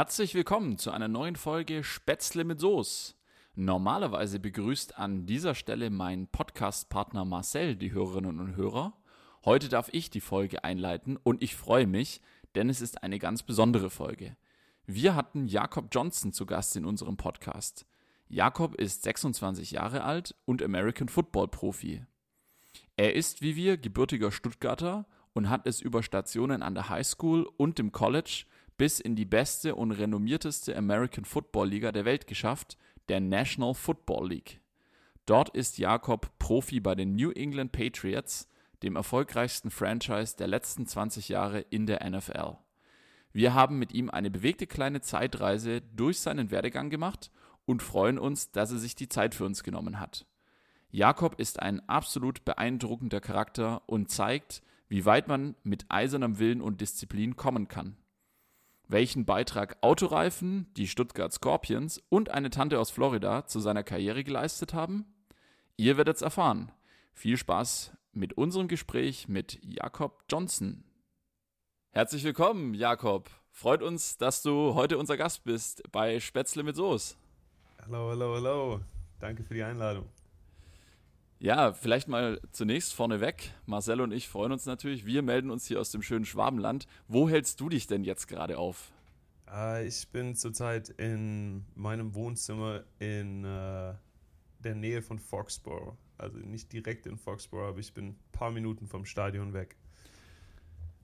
Herzlich willkommen zu einer neuen Folge Spätzle mit Soße. Normalerweise begrüßt an dieser Stelle mein Podcast-Partner Marcel die Hörerinnen und Hörer. Heute darf ich die Folge einleiten und ich freue mich, denn es ist eine ganz besondere Folge. Wir hatten Jakob Johnson zu Gast in unserem Podcast. Jakob ist 26 Jahre alt und American Football Profi. Er ist wie wir gebürtiger Stuttgarter und hat es über Stationen an der High School und dem College bis in die beste und renommierteste American Football Liga der Welt geschafft, der National Football League. Dort ist Jakob Profi bei den New England Patriots, dem erfolgreichsten Franchise der letzten 20 Jahre in der NFL. Wir haben mit ihm eine bewegte kleine Zeitreise durch seinen Werdegang gemacht und freuen uns, dass er sich die Zeit für uns genommen hat. Jakob ist ein absolut beeindruckender Charakter und zeigt, wie weit man mit eisernem Willen und Disziplin kommen kann welchen Beitrag Autoreifen, die Stuttgart Scorpions und eine Tante aus Florida zu seiner Karriere geleistet haben? Ihr werdet es erfahren. Viel Spaß mit unserem Gespräch mit Jakob Johnson. Herzlich willkommen, Jakob. Freut uns, dass du heute unser Gast bist bei Spätzle mit Soße. Hallo, hallo, hallo. Danke für die Einladung. Ja, vielleicht mal zunächst vorneweg. Marcel und ich freuen uns natürlich. Wir melden uns hier aus dem schönen Schwabenland. Wo hältst du dich denn jetzt gerade auf? Äh, ich bin zurzeit in meinem Wohnzimmer in äh, der Nähe von Foxborough. Also nicht direkt in Foxborough, aber ich bin ein paar Minuten vom Stadion weg.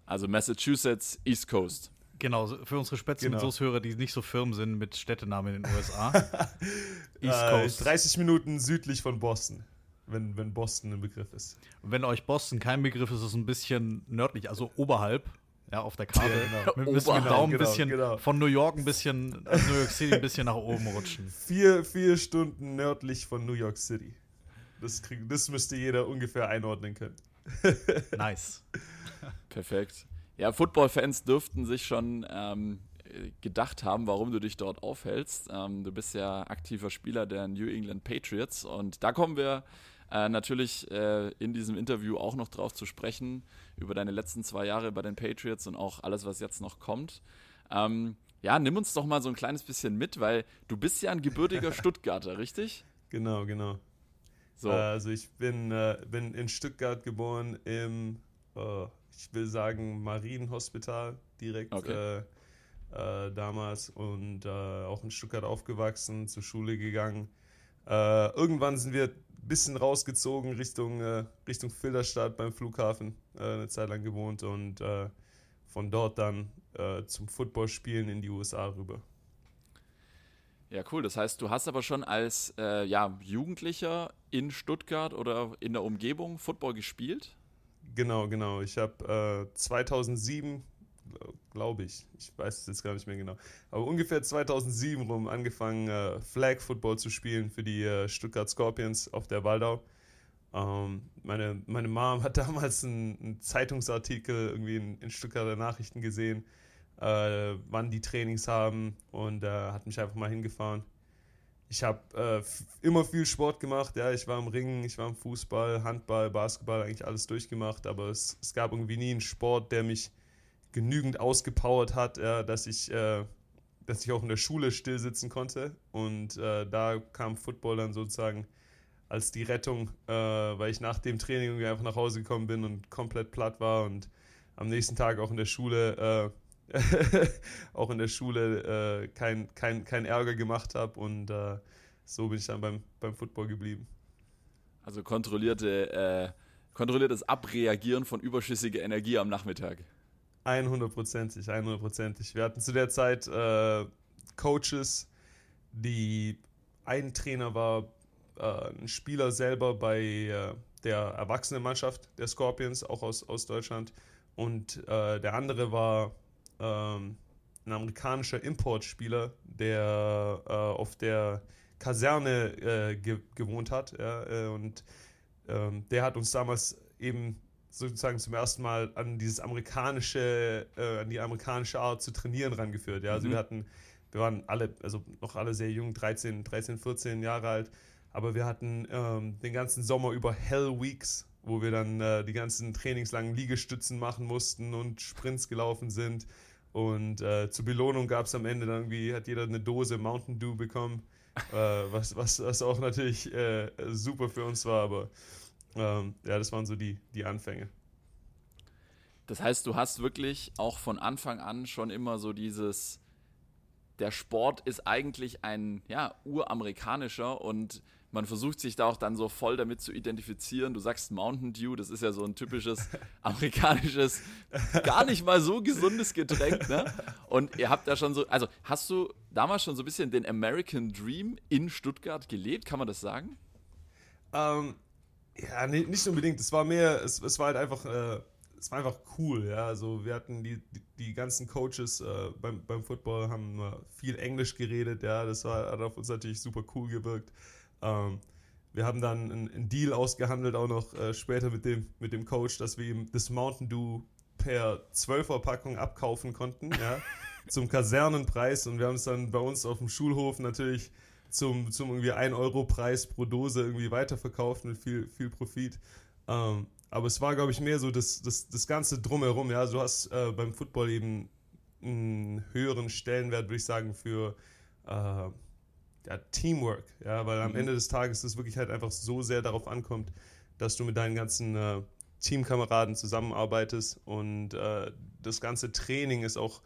Also Massachusetts, East Coast. Genau, für unsere Spätzle genau. mit hörer die nicht so firm sind mit Städtenamen in den USA. East äh, Coast. 30 Minuten südlich von Boston wenn, wenn Boston ein Begriff ist. wenn euch Boston kein Begriff ist, ist es ein bisschen nördlich, also oberhalb, ja, auf der Karte. Ja, genau. Mit, mit Daumen ein genau, bisschen genau. von New York ein bisschen, New York City ein bisschen nach oben rutschen. Vier, vier Stunden nördlich von New York City. Das, krieg, das müsste jeder ungefähr einordnen können. nice. Perfekt. Ja, Football-Fans dürften sich schon ähm, gedacht haben, warum du dich dort aufhältst. Ähm, du bist ja aktiver Spieler der New England Patriots und da kommen wir äh, natürlich äh, in diesem Interview auch noch drauf zu sprechen, über deine letzten zwei Jahre bei den Patriots und auch alles, was jetzt noch kommt. Ähm, ja, nimm uns doch mal so ein kleines bisschen mit, weil du bist ja ein gebürtiger Stuttgarter, richtig? Genau, genau. So. Äh, also ich bin, äh, bin in Stuttgart geboren im, oh, ich will sagen, Marienhospital direkt okay. Äh, damals und auch in Stuttgart aufgewachsen, zur Schule gegangen. irgendwann sind wir bisschen rausgezogen Richtung, äh, Richtung Filderstadt beim Flughafen, äh, eine Zeit lang gewohnt und äh, von dort dann äh, zum Footballspielen in die USA rüber. Ja, cool. Das heißt, du hast aber schon als äh, ja, Jugendlicher in Stuttgart oder in der Umgebung Football gespielt? Genau, genau. Ich habe 2007 glaube ich. Ich weiß es jetzt gar nicht mehr genau. Aber ungefähr 2007 rum angefangen, äh, Flag Football zu spielen für die äh, Stuttgart Scorpions auf der Waldau. Ähm, meine, meine Mom hat damals einen, einen Zeitungsartikel irgendwie in, in, Stuttgarter Nachrichten gesehen, äh, wann die Trainings haben und äh, hat mich einfach mal hingefahren. Ich habe äh, immer viel Sport gemacht, ja, ich war im Ringen, ich war im Fußball, Handball, Basketball, eigentlich alles durchgemacht, aber es, es gab irgendwie nie einen Sport, der mich genügend ausgepowert hat, ja, dass ich äh, dass ich auch in der Schule still sitzen konnte. Und äh, da kam Football dann sozusagen als die Rettung, äh, weil ich nach dem Training einfach nach Hause gekommen bin und komplett platt war und am nächsten Tag auch in der Schule äh, auch in der Schule äh, kein, kein, kein Ärger gemacht habe und äh, so bin ich dann beim, beim Football geblieben. Also kontrollierte, kontrolliertes Abreagieren von überschüssiger Energie am Nachmittag. 100%ig, 100%ig. Wir hatten zu der Zeit äh, Coaches, die ein Trainer war, äh, ein Spieler selber bei äh, der Erwachsenenmannschaft der Scorpions, auch aus, aus Deutschland. Und äh, der andere war ähm, ein amerikanischer Importspieler, der äh, auf der Kaserne äh, ge gewohnt hat. Ja, und ähm, der hat uns damals eben sozusagen zum ersten Mal an dieses amerikanische, äh, an die amerikanische Art zu trainieren rangeführt. Ja? Also mhm. wir hatten, wir waren alle, also noch alle sehr jung, 13, 13, 14 Jahre alt, aber wir hatten ähm, den ganzen Sommer über Hell Weeks, wo wir dann äh, die ganzen trainingslangen Liegestützen machen mussten und Sprints gelaufen sind Und äh, zur Belohnung gab es am Ende dann irgendwie, hat jeder eine Dose Mountain Dew bekommen, äh, was, was, was auch natürlich äh, super für uns war, aber ähm, ja, das waren so die, die Anfänge. Das heißt, du hast wirklich auch von Anfang an schon immer so dieses, der Sport ist eigentlich ein ja, uramerikanischer und man versucht sich da auch dann so voll damit zu identifizieren. Du sagst Mountain Dew, das ist ja so ein typisches amerikanisches, gar nicht mal so gesundes Getränk, ne? Und ihr habt da schon so, also hast du damals schon so ein bisschen den American Dream in Stuttgart gelebt, kann man das sagen? Ähm, ja, nee, nicht unbedingt. Es war mehr, es, es war halt einfach, äh, es war einfach cool, ja. Also wir hatten die, die, die ganzen Coaches äh, beim, beim Football haben viel Englisch geredet, ja. Das war, hat auf uns natürlich super cool gewirkt. Ähm, wir haben dann einen, Deal ausgehandelt, auch noch äh, später mit dem, mit dem Coach, dass wir ihm das Mountain Dew per 12er Packung abkaufen konnten, ja, zum Kasernenpreis. Und wir haben es dann bei uns auf dem Schulhof natürlich zum, zum irgendwie 1-Euro-Preis pro Dose irgendwie weiterverkauft mit viel, viel Profit. Ähm, aber es war, glaube ich, mehr so das, das, das Ganze drumherum. Ja, du hast äh, beim Football eben einen höheren Stellenwert, würde ich sagen, für äh, ja, Teamwork, ja, weil am mhm. Ende des Tages es wirklich halt einfach so sehr darauf ankommt, dass du mit deinen ganzen äh, Teamkameraden zusammenarbeitest und äh, das ganze Training ist auch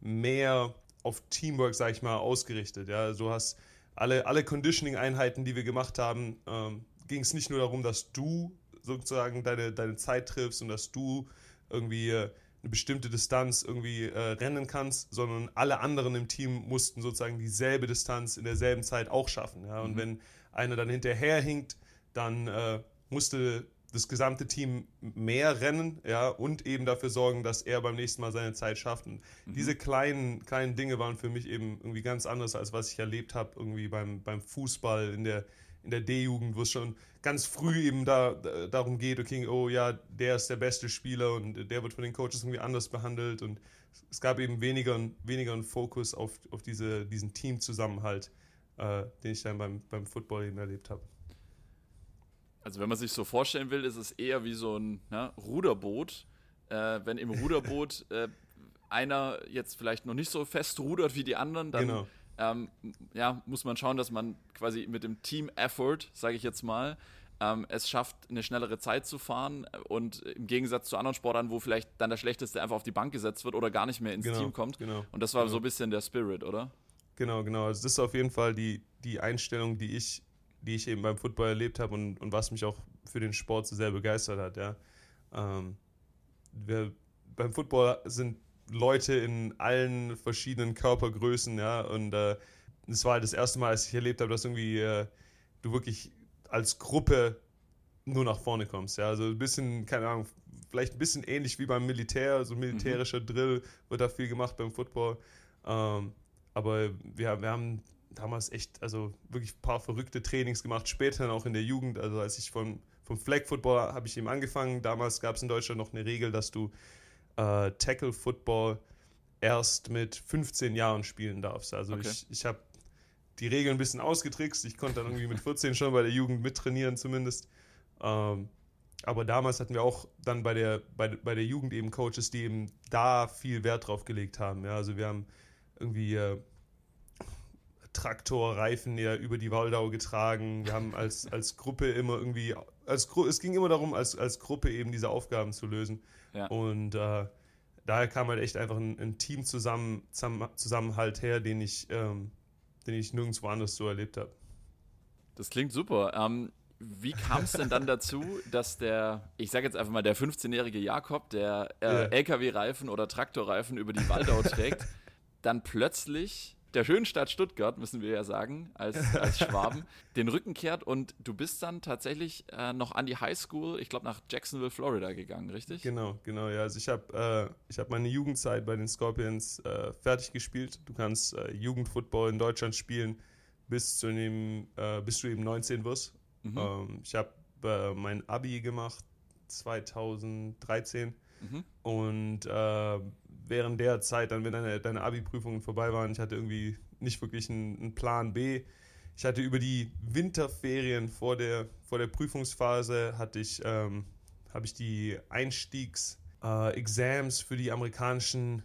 mehr auf Teamwork, sag ich mal, ausgerichtet. Ja, du hast alle, alle Conditioning-Einheiten, die wir gemacht haben, ähm, ging es nicht nur darum, dass du sozusagen deine, deine Zeit triffst und dass du irgendwie äh, eine bestimmte Distanz irgendwie äh, rennen kannst, sondern alle anderen im Team mussten sozusagen dieselbe Distanz in derselben Zeit auch schaffen. Ja? Und mhm. wenn einer dann hinterher hinkt, dann äh, musste das gesamte Team mehr rennen, ja, und eben dafür sorgen, dass er beim nächsten Mal seine Zeit schafft. Und mhm. diese kleinen, kleinen Dinge waren für mich eben irgendwie ganz anders, als was ich erlebt habe, irgendwie beim, beim Fußball in der, in der D-Jugend, wo es schon ganz früh eben da, darum geht, okay, oh ja, der ist der beste Spieler und der wird von den Coaches irgendwie anders behandelt und es gab eben weniger, weniger einen Fokus auf, auf diese, diesen Teamzusammenhalt, äh, den ich dann beim, beim Football eben erlebt habe. Also wenn man sich so vorstellen will, ist es eher wie so ein ne, Ruderboot. Äh, wenn im Ruderboot äh, einer jetzt vielleicht noch nicht so fest rudert wie die anderen, dann genau ähm, ja, muss man schauen, dass man quasi mit dem Team-Effort, sage ich jetzt mal, ähm, es schafft, eine schnellere Zeit zu fahren und im Gegensatz zu anderen Sportarten, wo vielleicht dann der Schlechteste einfach auf die Bank gesetzt wird oder gar nicht mehr ins genau, Team kommt. Genau, und das war genau. so ein bisschen der Spirit, oder? Genau, genau. Also das ist auf jeden Fall die, die Einstellung, die ich, die ich eben beim Football erlebt habe und, und was mich auch für den Sport so sehr begeistert hat, ja. Ähm, wir, beim Football sind Leute in allen verschiedenen Körpergrößen, ja. Und äh, das war halt das erste Mal, als ich erlebt habe, dass irgendwie äh, du wirklich als Gruppe nur nach vorne kommst, ja. Also ein bisschen, keine Ahnung, vielleicht ein bisschen ähnlich wie beim Militär, so militärischer mhm. Drill wird da viel gemacht beim Football. Ähm, aber wir, wir haben damals echt, also wirklich ein paar verrückte Trainings gemacht, später dann auch in der Jugend, also als ich von, vom Flag Football habe ich eben angefangen. Damals gab es in Deutschland noch eine Regel, dass du äh, Tackle Football erst mit 15 Jahren spielen darfst. Also okay. ich, ich habe die Regeln ein bisschen ausgetrickst. Ich konnte dann irgendwie mit 14 schon bei der Jugend mittrainieren zumindest. Ähm, aber damals hatten wir auch dann bei der, bei, bei der Jugend eben Coaches, die eben da viel Wert drauf gelegt haben. Ja, also wir haben irgendwie äh, Traktorreifen ja über die Waldau getragen. Wir haben als, als Gruppe immer irgendwie, als, es ging immer darum, als, als Gruppe eben diese Aufgaben zu lösen. Ja. Und äh, daher kam halt echt einfach ein, ein Team zusammen, Zusammenhalt her, den ich, ähm, den ich nirgendwo anders so erlebt habe. Das klingt super. Ähm, wie kam es denn dann dazu, dass der, ich sage jetzt einfach mal, der 15-jährige Jakob, der äh, yeah. LKW-Reifen oder Traktorreifen über die Waldau trägt, dann plötzlich der schönen Stadt Stuttgart, müssen wir ja sagen, als, als Schwaben, den Rücken kehrt und du bist dann tatsächlich äh, noch an die Highschool, ich glaube nach Jacksonville, Florida gegangen, richtig? Genau, genau, ja. Also ich habe äh, hab meine Jugendzeit bei den Scorpions äh, fertig gespielt. Du kannst äh, Jugendfootball in Deutschland spielen, bis, zu dem, äh, bis du eben 19 wirst. Mhm. Ähm, ich habe äh, mein Abi gemacht 2013 mhm. und während der Zeit, dann wenn deine, deine Abi-Prüfungen vorbei waren, ich hatte irgendwie nicht wirklich einen, einen, Plan B. Ich hatte über die Winterferien vor der, vor der Prüfungsphase hatte ich, ähm, habe ich die Einstiegs-Exams äh, für die amerikanischen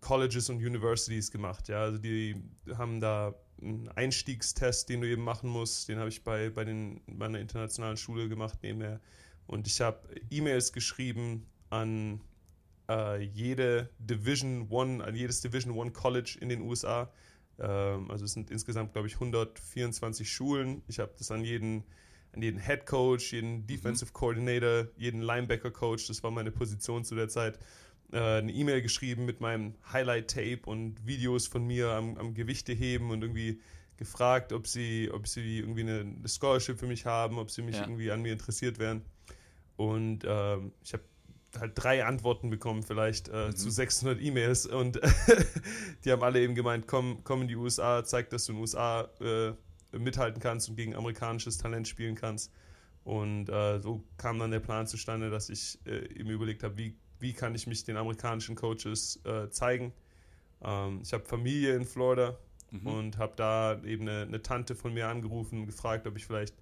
Colleges und Universities gemacht. Ja, also die haben da einen Einstiegstest, den du eben machen musst. Den habe ich bei, bei den, meiner internationalen Schule gemacht nebenher. Und ich habe E-Mails geschrieben an äh, jede Division One, an jedes Division One College in den USA. Ähm, also es sind insgesamt, glaube ich, 124 Schulen. Ich habe das an jeden, an jeden Head Coach, jeden mhm. Defensive mhm. Coordinator, jeden Linebacker Coach, das war meine Position zu der Zeit, äh, eine E-Mail geschrieben mit meinem Highlight-Tape und Videos von mir am, am Gewichte heben und irgendwie gefragt, ob sie, ob sie irgendwie eine, eine Scholarship für mich haben, ob sie mich ja. irgendwie an mir interessiert wären. Und ähm, ich habe halt drei Antworten bekommen, vielleicht äh, mhm. zu 600 E-Mails. Und die haben alle eben gemeint: komm, komm in die USA, zeig, dass du in den USA äh, mithalten kannst und gegen amerikanisches Talent spielen kannst. Und äh, so kam dann der Plan zustande, dass ich äh, eben überlegt habe, wie, wie kann ich mich den amerikanischen Coaches äh, zeigen. Ähm, ich habe Familie in Florida mhm. und habe da eben eine, eine Tante von mir angerufen und gefragt, ob ich vielleicht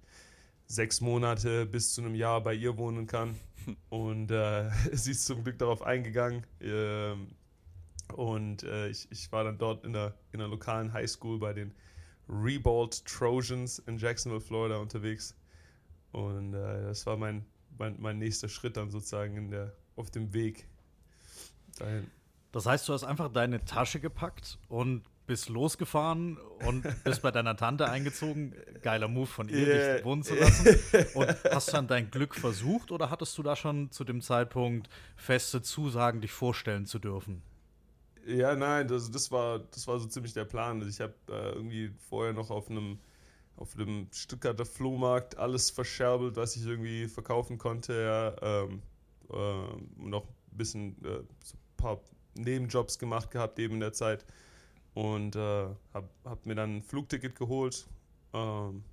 sechs Monate bis zu einem Jahr bei ihr wohnen kann. Und äh, sie ist zum Glück darauf eingegangen. Ähm, und äh, ich, ich war dann dort in der, in der lokalen Highschool bei den Rebold Trojans in Jacksonville, Florida unterwegs. Und äh, das war mein, mein, mein nächster Schritt dann sozusagen in der, auf dem Weg dahin. Das heißt, du hast einfach deine Tasche gepackt und bist losgefahren und bist bei deiner Tante eingezogen. Geiler Move von ihr, yeah. dich wohnen zu lassen. Und hast dann dein Glück versucht oder hattest du da schon zu dem Zeitpunkt feste Zusagen, dich vorstellen zu dürfen? Ja, nein, das, das, war, das war so ziemlich der Plan. Also ich habe äh, irgendwie vorher noch auf einem auf einem Stuttgarter Flohmarkt alles verscherbelt, was ich irgendwie verkaufen konnte. Ja, ähm, äh, noch ein bisschen äh, so ein paar Nebenjobs gemacht gehabt eben in der Zeit und äh, habe hab mir dann ein Flugticket geholt. Ähm,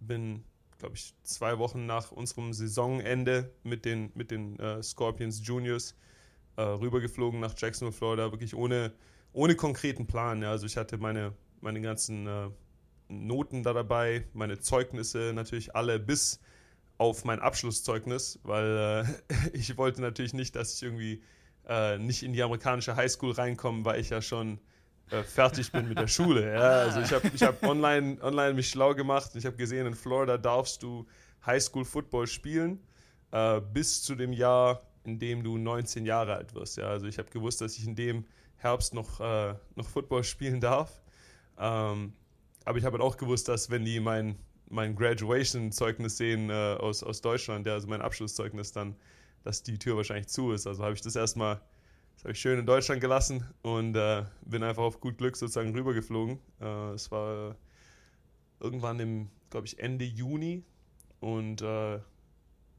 bin, glaube ich, zwei Wochen nach unserem Saisonende mit den, mit den äh, Scorpions Juniors äh, rübergeflogen nach Jacksonville, Florida, wirklich ohne, ohne konkreten Plan. Ja. Also ich hatte meine, meine ganzen äh, Noten da dabei, meine Zeugnisse natürlich alle bis auf mein Abschlusszeugnis, weil äh, ich wollte natürlich nicht, dass ich irgendwie äh, nicht in die amerikanische Highschool reinkomme, weil ich ja schon äh, fertig bin mit der Schule. Ja. Also ich habe ich hab online, online mich schlau gemacht. Ich habe gesehen, in Florida darfst du Highschool Football spielen äh, bis zu dem Jahr, in dem du 19 Jahre alt wirst. Ja. Also ich habe gewusst, dass ich in dem Herbst noch, äh, noch Football spielen darf. Ähm, aber ich habe halt auch gewusst, dass wenn die mein, mein Graduation-Zeugnis sehen äh, aus, aus Deutschland, ja, also mein Abschlusszeugnis, dann, dass die Tür wahrscheinlich zu ist. Also habe ich das erstmal habe ich schön in Deutschland gelassen und äh, bin einfach auf gut Glück sozusagen rübergeflogen. Äh, es war irgendwann im, glaube ich, Ende Juni und äh,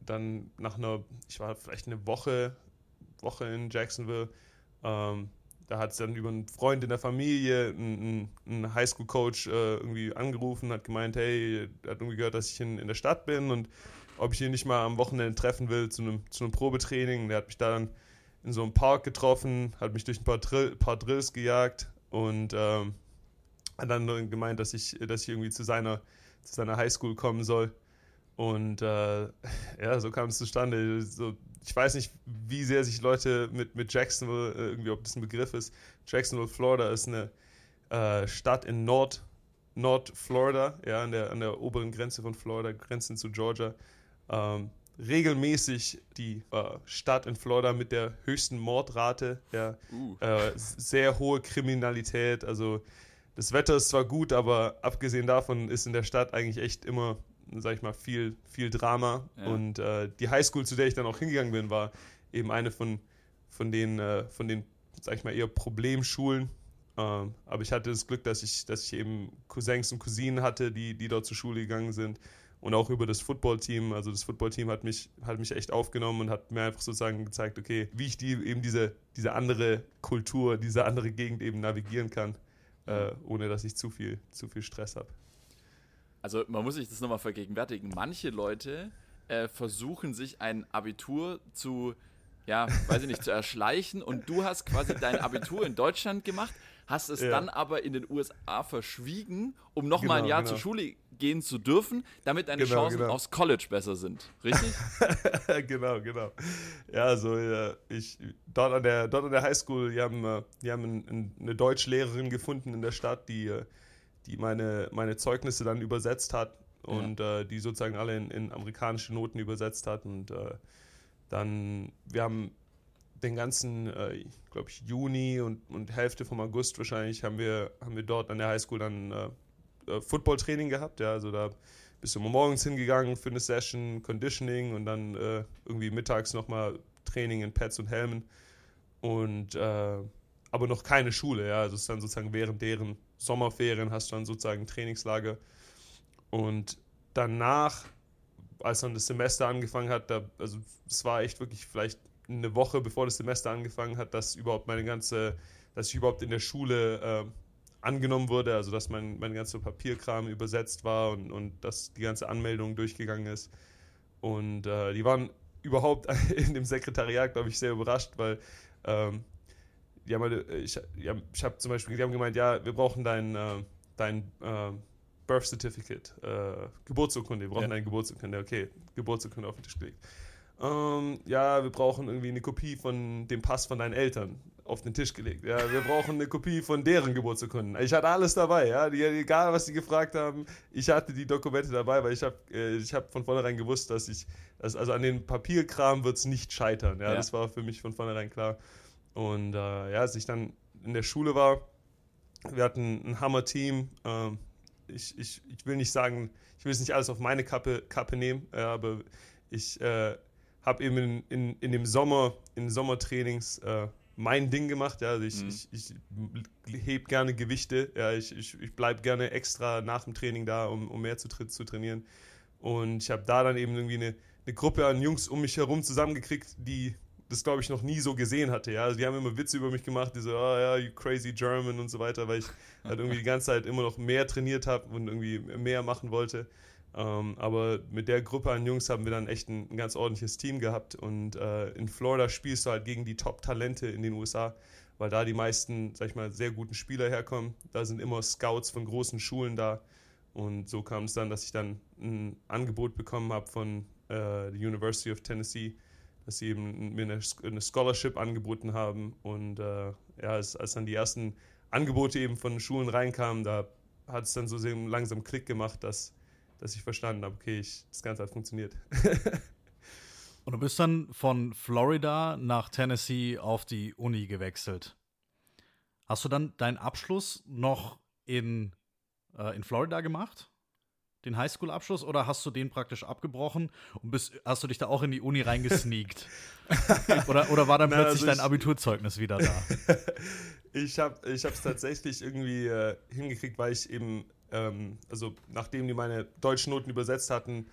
dann nach einer, ich war vielleicht eine Woche, Woche in Jacksonville. Ähm, da hat es dann über einen Freund in der Familie, einen, Highschool-Coach äh, irgendwie angerufen, hat gemeint, hey, er hat irgendwie gehört, dass ich in, in der Stadt bin und ob ich ihn nicht mal am Wochenende treffen will zu einem, zu einem Probetraining. Der hat mich da dann in so einem Park getroffen, hat mich durch ein paar, Drill, paar Drills gejagt und ähm, hat dann gemeint, dass ich, dass ich irgendwie zu seiner, zu seiner Highschool kommen soll. Und äh, ja, so kam es zustande. So, ich weiß nicht, wie sehr sich Leute mit, mit Jacksonville, äh, irgendwie, ob das ein Begriff ist. Jacksonville, Florida ist eine äh, Stadt in Nord, Nord-Florida, ja, an der, an der oberen Grenze von Florida, Grenzen zu Georgia. Ähm, regelmäßig die äh, Stadt in Florida mit der höchsten Mordrate, ja, uh. äh, sehr hohe Kriminalität. Also das Wetter ist zwar gut, aber abgesehen davon ist in der Stadt eigentlich echt immer, sag ich mal, viel, viel Drama. Ja. Und äh, die Highschool, zu der ich dann auch hingegangen bin, war eben eine von, von den, äh, von den, sag ich mal, eher Problemschulen. Ähm, aber ich hatte das Glück, dass ich, dass ich eben Cousins und Cousinen hatte, die, die dort zur Schule gegangen sind und auch über das Footballteam. Also das Footballteam hat mich, hat mich echt aufgenommen und hat mir einfach sozusagen gezeigt, okay, wie ich die eben diese, diese andere Kultur, diese andere Gegend eben navigieren kann, äh, ohne dass ich zu viel, zu viel Stress habe. Also man muss sich das nochmal vergegenwärtigen. Manche Leute äh, versuchen sich ein Abitur zu, ja, weiß ich nicht, zu erschleichen und du hast quasi dein Abitur in Deutschland gemacht hast es ja. dann aber in den USA verschwiegen, um nochmal genau, ein Jahr genau. zur Schule gehen zu dürfen, damit deine genau, Chancen genau. aufs College besser sind. Richtig? genau, genau. Ja, also ich dort an der dort an der Highschool, die haben, äh, die haben eine Deutschlehrerin gefunden in der Stadt, die, äh, die meine, meine Zeugnisse dann übersetzt hat und ja. äh, die sozusagen alle in, in, amerikanische Noten übersetzt hat. Und äh, dann, wir haben den ganzen, äh, glaube ich, Juni und, und Hälfte vom August wahrscheinlich haben wir, haben wir dort an der Highschool dann äh, Football-Training gehabt. Ja, also da bist du morgens hingegangen für eine Session, Conditioning und dann äh, irgendwie mittags nochmal Training in Pads und Helmen. Und äh, aber noch keine Schule, ja. Also es ist dann sozusagen während deren Sommerferien hast du dann sozusagen Trainingslager. Und danach, als dann das Semester angefangen hat, da, also es war echt wirklich vielleicht eine Woche bevor das Semester angefangen hat, dass überhaupt meine ganze, dass ich überhaupt in der Schule äh, angenommen wurde, also dass mein, mein ganzer Papierkram übersetzt war und, und dass die ganze Anmeldung durchgegangen ist. Und äh, die waren überhaupt in dem Sekretariat, glaube ich, sehr überrascht, weil ähm, die haben, halt, ich, ich habe zum Beispiel, die haben gemeint, ja, wir brauchen dein, äh, dein äh, Birth Certificate, äh, Geburtsurkunde, wir brauchen ja. deine Geburtsurkunde, okay, Geburtsurkunde auf den Tisch gelegt. Ähm, ja, wir brauchen irgendwie eine Kopie von dem Pass von deinen Eltern auf den Tisch gelegt. Ja, wir brauchen eine Kopie von deren Geburtsurkunden. Ich hatte alles dabei, ja, die, egal was sie gefragt haben, ich hatte die Dokumente dabei, weil ich habe äh, ich hab von vornherein gewusst, dass ich, dass, also an den Papierkram wird es nicht scheitern. Ja, ja, das war für mich von vornherein klar. Und äh, ja, als ich dann in der Schule war, wir hatten ein Hammer-Team. Äh, ich, ich, ich will nicht sagen, ich will es nicht alles auf meine Kappe, Kappe nehmen, ja, aber ich äh, habe eben in, in, in dem Sommer, in Sommertrainings äh, mein Ding gemacht. Ja, also ich, mhm. ich, ich heb gerne Gewichte. Ja, ich, ich, ich bleibe gerne extra nach dem Training da, um, um mehr zu, zu trainieren. Und ich habe da dann eben irgendwie eine, eine Gruppe an Jungs um mich herum zusammengekriegt, die das, glaube ich, noch nie so gesehen hatte. Ja, also die haben immer Witze über mich gemacht, die so, oh ja, you crazy German und so weiter, weil ich halt irgendwie die ganze Zeit immer noch mehr trainiert habe und irgendwie mehr machen wollte. Ähm, aber mit der Gruppe an Jungs haben wir dann echt ein, ein ganz ordentliches Team gehabt. Und äh, in Florida spielst du halt gegen die Top-Talente in den USA, weil da die meisten, sag ich mal, sehr guten Spieler herkommen. Da sind immer Scouts von großen Schulen da. Und so kam es dann, dass ich dann ein Angebot bekommen habe von äh, der University of Tennessee, dass sie eben mir eine, eine Scholarship angeboten haben. Und äh, ja, als, als dann die ersten Angebote eben von Schulen reinkamen, da hat es dann so langsam Klick gemacht, dass dass ich verstanden habe, okay, ich, das Ganze hat funktioniert. Und du bist dann von Florida nach Tennessee auf die Uni gewechselt. Hast du dann deinen Abschluss noch in, äh, in Florida gemacht? Den Highschool-Abschluss oder hast du den praktisch abgebrochen und bist, hast du dich da auch in die Uni reingesneakt? oder, oder war dann Na, plötzlich also dein Abiturzeugnis wieder da? ich habe es tatsächlich irgendwie äh, hingekriegt, weil ich eben ähm, also nachdem die meine deutschen Noten übersetzt hatten,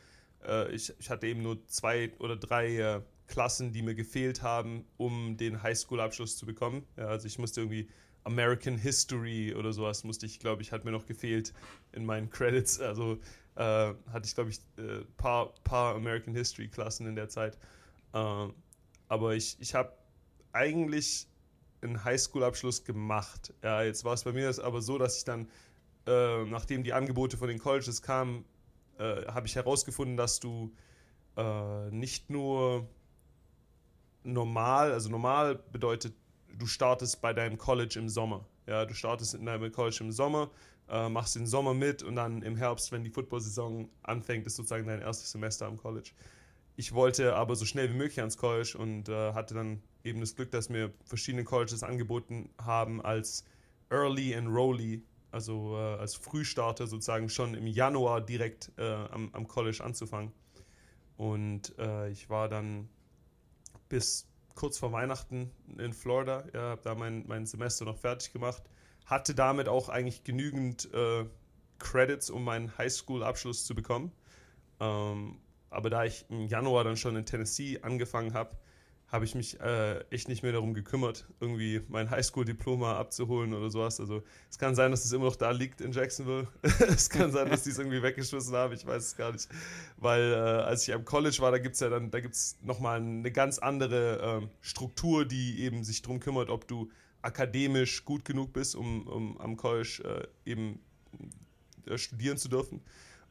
äh, ich, ich, hatte eben nur zwei oder drei äh, Klassen, die mir gefehlt haben, um den Highschool-Abschluss zu bekommen. Ja, also ich musste irgendwie American History oder sowas musste ich, glaube ich, hat mir noch gefehlt in meinen Credits. Also äh, hatte ich, glaube ich, ein äh, paar, paar American History Klassen in der Zeit. Äh, aber ich, ich habe eigentlich einen Highschool-Abschluss gemacht. Ja, jetzt war es bei mir aber so, dass ich dann äh, nachdem die Angebote von den Colleges kamen, äh, habe ich herausgefunden, dass du äh, nicht nur normal, also normal bedeutet, du startest bei deinem College im Sommer. Ja, du startest in deinem College im Sommer, äh, machst den Sommer mit und dann im Herbst, wenn die Football-Saison anfängt, ist sozusagen dein erstes Semester am College. Ich wollte aber so schnell wie möglich ans College und äh, hatte dann eben das Glück, dass mir verschiedene Colleges angeboten haben als Early Enrollee also äh, als Frühstarter sozusagen schon im Januar direkt äh, am, am, College anzufangen. Und äh, ich war dann bis kurz vor Weihnachten in Florida, ja, habe da mein, mein Semester noch fertig gemacht, hatte damit auch eigentlich genügend äh, Credits, um meinen Highschool-Abschluss zu bekommen. Ähm, aber da ich im Januar dann schon in Tennessee angefangen habe, habe ich mich äh, echt nicht mehr darum gekümmert, irgendwie mein Highschool-Diploma abzuholen oder sowas. Also es kann sein, dass es immer noch da liegt in Jacksonville. es kann sein, dass die es irgendwie weggeschmissen haben, ich weiß es gar nicht. Weil äh, als ich am College war, da gibt es ja dann, da gibt es nochmal eine ganz andere äh, Struktur, die eben sich darum kümmert, ob du akademisch gut genug bist, um, um am College äh, eben äh, studieren zu dürfen.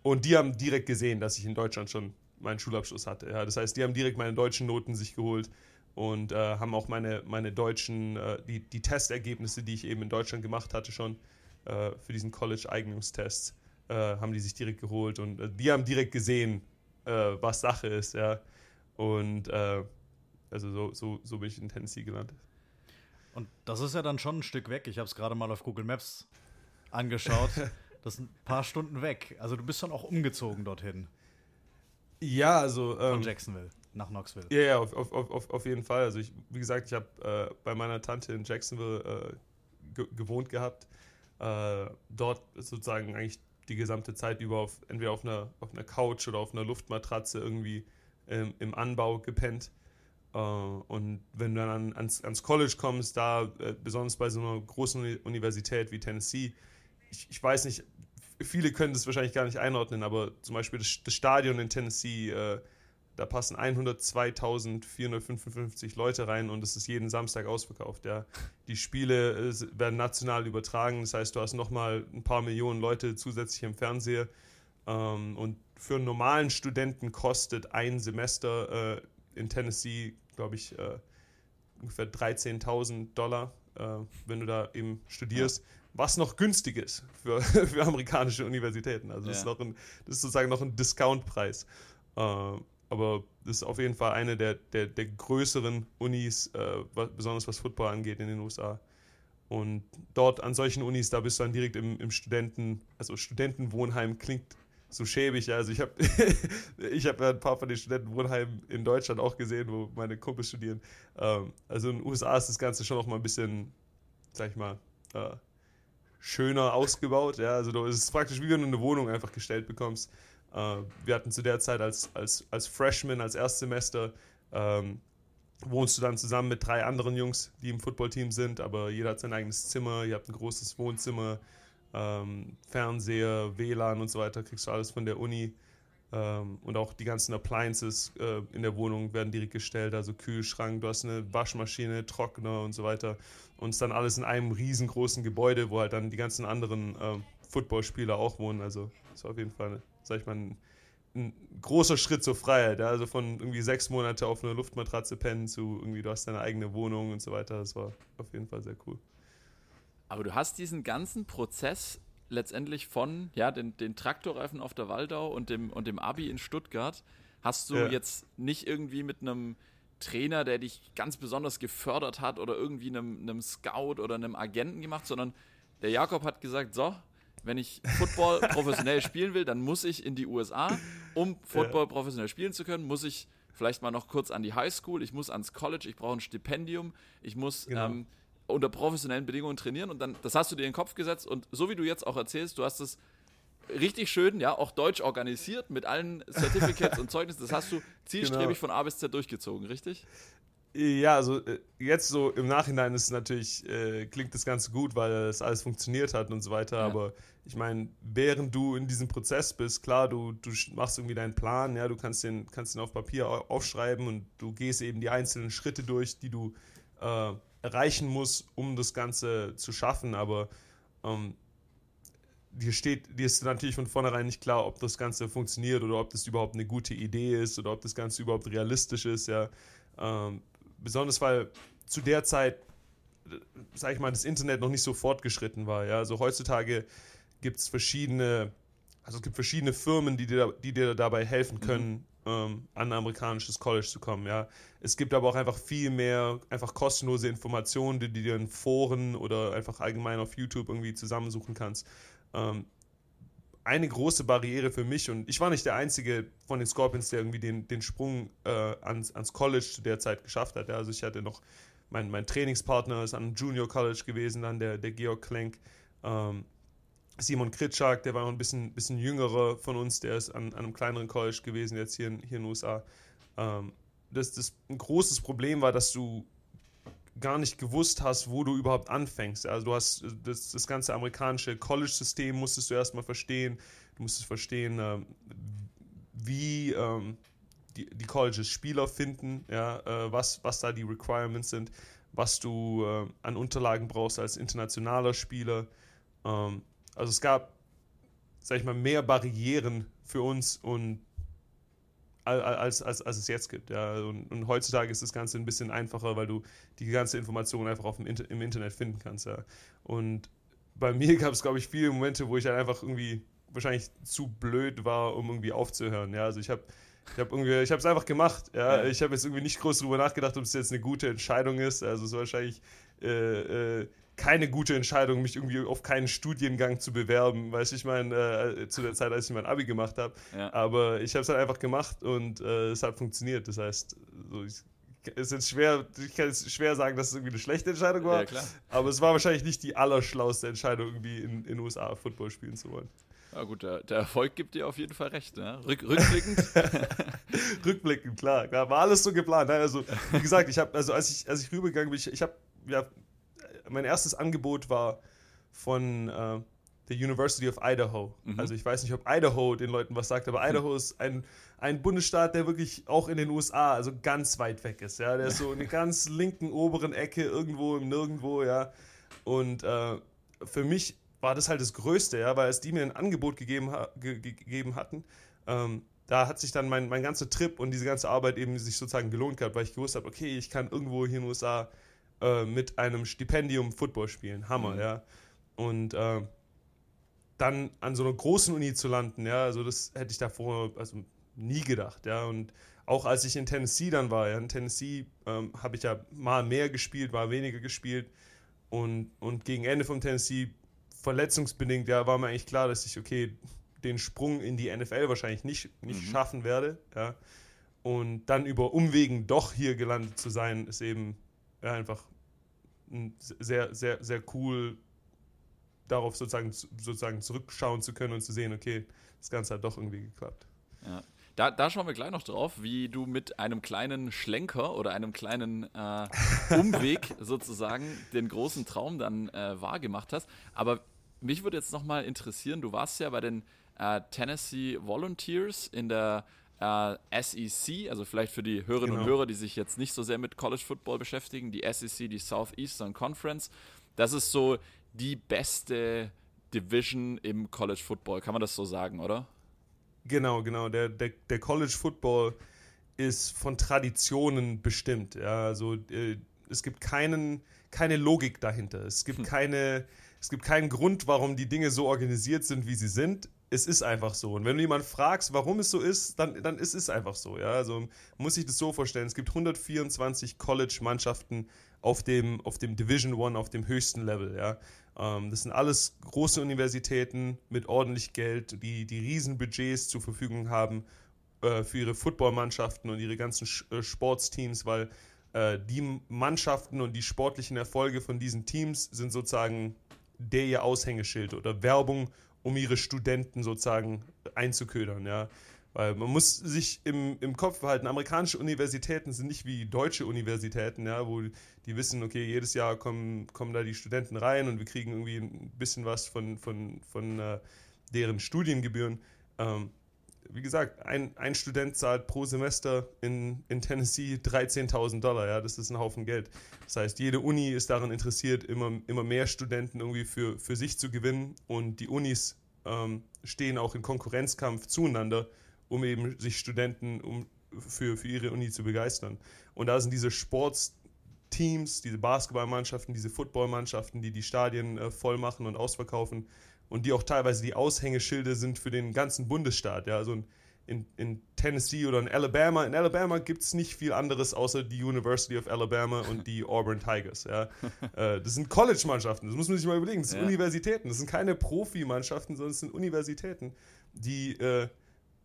und die haben direkt gesehen, dass ich in Deutschland schon meinen Schulabschluss hatte. Ja. Das heißt, die haben direkt meine deutschen Noten sich geholt und äh, haben auch meine, meine deutschen, äh, die, die Testergebnisse, die ich eben in Deutschland gemacht hatte, schon äh, für diesen College-Eignungstest, äh, haben die sich direkt geholt und äh, die haben direkt gesehen, äh, was Sache ist, ja. Und also so, so, so bin ich in Tennessee gelandet. Und das ist ja dann schon ein Stück weg. Ich habe es gerade mal auf Google Maps angeschaut. Das sind ein paar Stunden weg. Also du bist schon auch umgezogen dorthin. Ja, also. Ähm, Von Jacksonville nach Knoxville. Ja, ja, auf, auf, auf, auf jeden Fall. Also ich, wie gesagt, ich habe äh, bei meiner Tante in Jacksonville äh, gewohnt gehabt. Äh, dort sozusagen eigentlich die gesamte Zeit über auf, entweder auf einer, auf einer Couch oder auf einer Luftmatratze irgendwie ähm, im Anbau gepennt. Uh, und wenn du dann ans, ans College kommst, da äh, besonders bei so einer großen Universität wie Tennessee, ich, ich, weiß nicht, viele können das wahrscheinlich gar nicht einordnen, aber zum Beispiel das, das Stadion in Tennessee, äh, da passen 102.455 Leute rein und es ist jeden Samstag ausverkauft. Ja. Die Spiele äh, werden national übertragen, das heißt, du hast nochmal ein paar Millionen Leute zusätzlich im Fernseher. Ähm, und für einen normalen Studenten kostet ein Semester äh, in Tennessee, glaube ich, äh, ungefähr 13.000 Dollar, wenn du da eben studierst. Ja. Was noch günstig ist für, für amerikanische Universitäten. Also, ja. das, ist noch ein, das ist sozusagen noch ein Discountpreis. Äh, aber das ist auf jeden Fall eine der, der, der größeren Unis, äh, was, besonders was Football angeht in den USA. Und dort an solchen Unis, da bist du dann direkt im, im Studenten, also Studentenwohnheim klingt so schäbig. Also ich habe ich hab ein paar von den Studentenwohnheimen in Deutschland auch gesehen, wo meine Kumpels studieren. Ähm, also in den USA ist das Ganze schon noch mal ein bisschen, sag ich mal, äh, schöner ausgebaut. Ja, also es ist praktisch wie wenn du eine Wohnung einfach gestellt bekommst. Äh, wir hatten zu der Zeit als, als, als Freshman, als Erstsemester, ähm, wohnst du dann zusammen mit drei anderen Jungs, die im Footballteam sind, aber jeder hat sein eigenes Zimmer, ihr habt ein großes Wohnzimmer, ähm, Fernseher, WLAN und so weiter, kriegst du alles von der Uni. Ähm, und auch die ganzen Appliances äh, in der Wohnung werden direkt gestellt, also Kühlschrank, du hast eine Waschmaschine, Trockner und so weiter. Und es ist dann alles in einem riesengroßen Gebäude, wo halt dann die ganzen anderen äh, Footballspieler auch wohnen. Also war auf jeden Fall, sag ich mal, ein, ein großer Schritt zur Freiheit. Ja? Also von irgendwie sechs Monate auf einer Luftmatratze pennen zu irgendwie, du hast deine eigene Wohnung und so weiter. Das war auf jeden Fall sehr cool. Aber du hast diesen ganzen Prozess letztendlich von ja, den, den Traktorreifen auf der Waldau und dem, und dem Abi in Stuttgart, hast du ja. jetzt nicht irgendwie mit einem Trainer, der dich ganz besonders gefördert hat oder irgendwie einem, einem Scout oder einem Agenten gemacht, sondern der Jakob hat gesagt, so, wenn ich Football professionell spielen will, dann muss ich in die USA. Um Football ja. professionell spielen zu können, muss ich vielleicht mal noch kurz an die Highschool, ich muss ans College, ich brauche ein Stipendium, ich muss genau. ähm, unter professionellen Bedingungen trainieren und dann, das hast du dir in den Kopf gesetzt und so wie du jetzt auch erzählst, du hast es richtig schön, ja, auch deutsch organisiert mit allen Certificates und Zeugnissen, das hast du zielstrebig genau. von A bis Z durchgezogen, richtig? Ja, also äh, jetzt so im Nachhinein ist natürlich, äh, klingt das Ganze gut, weil es alles funktioniert hat und so weiter, ja. aber ich meine, während du in diesem Prozess bist, klar, du, du machst irgendwie deinen Plan, ja, du kannst den, kannst den auf Papier aufschreiben und du gehst eben die einzelnen Schritte durch, die du äh, erreichen muss, um das Ganze zu schaffen. Aber ähm, dir steht, dir ist natürlich von vornherein nicht klar, ob das Ganze funktioniert oder ob das überhaupt eine gute Idee ist oder ob das Ganze überhaupt realistisch ist. Ja. Ähm, besonders weil zu der Zeit, sag ich mal, das Internet noch nicht so fortgeschritten war. Ja. Also heutzutage gibt es verschiedene, also es gibt verschiedene Firmen, die dir, die dir dabei helfen mhm. können, ähm, an ein amerikanisches College zu kommen. Ja. Es gibt aber auch einfach viel mehr einfach kostenlose Informationen, die, die du in Foren oder einfach allgemein auf YouTube irgendwie zusammensuchen kannst. Ähm, eine große Barriere für mich, und ich war nicht der Einzige von den Scorpions, der irgendwie den, den Sprung äh, ans, ans College zu der Zeit geschafft hat. Ja. Also ich hatte noch, mein, mein Trainingspartner ist an Junior College gewesen, dann der, der Georg Klenk. Ähm, Simon Kritschak, der war noch ein bisschen, bisschen jüngerer von uns, der ist an, an einem kleineren College gewesen, jetzt hier in, hier in den USA. Ähm, das, das ein großes Problem war, dass du gar nicht gewusst hast, wo du überhaupt anfängst. Also du hast das, das ganze amerikanische College-System musstest du erstmal verstehen. Du musstest verstehen, ähm, wie ähm, die, die Colleges Spieler finden, ja, äh, was, was da die Requirements sind, was du äh, an Unterlagen brauchst als internationaler Spieler. Ähm, also es gab, sag ich mal, mehr Barrieren für uns und als, als, als es jetzt gibt. Ja. Und, und, heutzutage ist das Ganze ein bisschen einfacher, weil du die ganze Information einfach auf dem Inter im Internet finden kannst. Ja. Und bei mir gab es, glaube ich, viele Momente, wo ich halt einfach irgendwie wahrscheinlich zu blöd war, um irgendwie aufzuhören. Ja. Also ich habe ich habe irgendwie, ich habe es einfach gemacht. Ja. Ich habe jetzt irgendwie nicht groß darüber nachgedacht, ob es jetzt eine gute Entscheidung ist. Also es ist wahrscheinlich äh, äh, keine gute Entscheidung, mich irgendwie auf keinen Studiengang zu bewerben, weißt ich meine, äh, zu der Zeit, als ich mein Abi gemacht habe. Ja. Aber ich habe es halt einfach gemacht und äh, es hat funktioniert. Das heißt, so, ich, ist jetzt schwer, ich kann jetzt schwer sagen, dass es irgendwie eine schlechte Entscheidung war. Ja, aber es war wahrscheinlich nicht die allerschlauste Entscheidung, irgendwie in den USA Football spielen zu wollen. Ja gut, der, der, Erfolg gibt dir auf jeden Fall recht. Ne? Rück, rückblickend. rückblickend, klar, klar. War alles so geplant. Also, wie gesagt, ich habe, also als ich, als ich rübergegangen bin, ich, ich habe ja, mein erstes Angebot war von äh, der University of Idaho. Mhm. Also ich weiß nicht, ob Idaho den Leuten was sagt, aber Idaho ist ein, ein Bundesstaat, der wirklich auch in den USA, also ganz weit weg ist. Ja, der ist so in der ganz linken oberen Ecke irgendwo im Nirgendwo, ja. Und äh, für mich war das halt das Größte, ja, weil als die mir ein Angebot gegeben, ha ge gegeben hatten, ähm, da hat sich dann mein, mein ganzer Trip und diese ganze Arbeit eben sich sozusagen gelohnt gehabt, weil ich gewusst habe, okay, ich kann irgendwo hier in den USA äh, mit einem Stipendium Football spielen. Hammer, mhm. ja. Und äh, dann an so einer großen Uni zu landen, ja, also das hätte ich davor also nie gedacht, ja. Und auch als ich in Tennessee dann war, ja, in Tennessee ähm, habe ich ja mal mehr gespielt, mal weniger gespielt. Und, und gegen Ende vom Tennessee, verletzungsbedingt, ja, war mir eigentlich klar, dass ich, okay, den Sprung in die NFL wahrscheinlich nicht, nicht mhm. schaffen werde, ja. Und dann über Umwegen doch hier gelandet zu sein, ist eben ja, einfach sehr, sehr, sehr cool, darauf sozusagen, sozusagen zurückschauen zu können und zu sehen, okay, das Ganze hat doch irgendwie geklappt. Ja. Da, da schauen wir gleich noch drauf, wie du mit einem kleinen Schlenker oder einem kleinen äh, Umweg sozusagen den großen Traum dann äh, wahrgemacht hast. Aber mich würde jetzt nochmal interessieren, du warst ja bei den äh, Tennessee Volunteers in der äh, SEC, also vielleicht für die Hörerinnen genau. und Hörer, die sich jetzt nicht so sehr mit College Football beschäftigen, die SEC, die Southeastern Conference, das ist so die beste Division im College Football, kann man das so sagen, oder? Genau, genau. Der, der, der College Football ist von Traditionen bestimmt. Ja, also äh, es gibt keinen, keine Logik dahinter. Es gibt hm. keine, es gibt keinen Grund, warum die Dinge so organisiert sind, wie sie sind es ist einfach so. Und wenn du jemanden fragst, warum es so ist, dann, dann ist es einfach so. Ja? Also muss ich das so vorstellen. Es gibt 124 College-Mannschaften auf dem, auf dem Division One, auf dem höchsten Level. Ja? Ähm, das sind alles große Universitäten mit ordentlich Geld, die, die Riesenbudgets zur Verfügung haben äh, für ihre Footballmannschaften und ihre ganzen äh, Sportsteams, weil äh, die Mannschaften und die sportlichen Erfolge von diesen Teams sind sozusagen der ihr Aushängeschild oder Werbung um ihre Studenten sozusagen einzuködern, ja. Weil man muss sich im, im Kopf behalten, amerikanische Universitäten sind nicht wie deutsche Universitäten, ja, wo die wissen, okay, jedes Jahr kommen, kommen da die Studenten rein und wir kriegen irgendwie ein bisschen was von, von, von äh, deren Studiengebühren. Ähm, wie gesagt, ein, ein Student zahlt pro Semester in, in Tennessee 13.000 Dollar. Ja, das ist ein Haufen Geld. Das heißt, jede Uni ist daran interessiert, immer, immer mehr Studenten irgendwie für, für sich zu gewinnen. Und die Unis ähm, stehen auch in Konkurrenzkampf zueinander, um eben sich Studenten um, für, für ihre Uni zu begeistern. Und da sind diese Sportsteams, diese Basketballmannschaften, diese Footballmannschaften, die die Stadien äh, voll machen und ausverkaufen und die auch teilweise die Aushängeschilde sind für den ganzen Bundesstaat. Ja, also in, in Tennessee oder in Alabama. In Alabama gibt es nicht viel anderes außer die University of Alabama und die Auburn Tigers. Ja. Äh, das sind College-Mannschaften, das muss man sich mal überlegen. Das sind ja. Universitäten, das sind keine Profi-Mannschaften, sondern es sind Universitäten, die äh,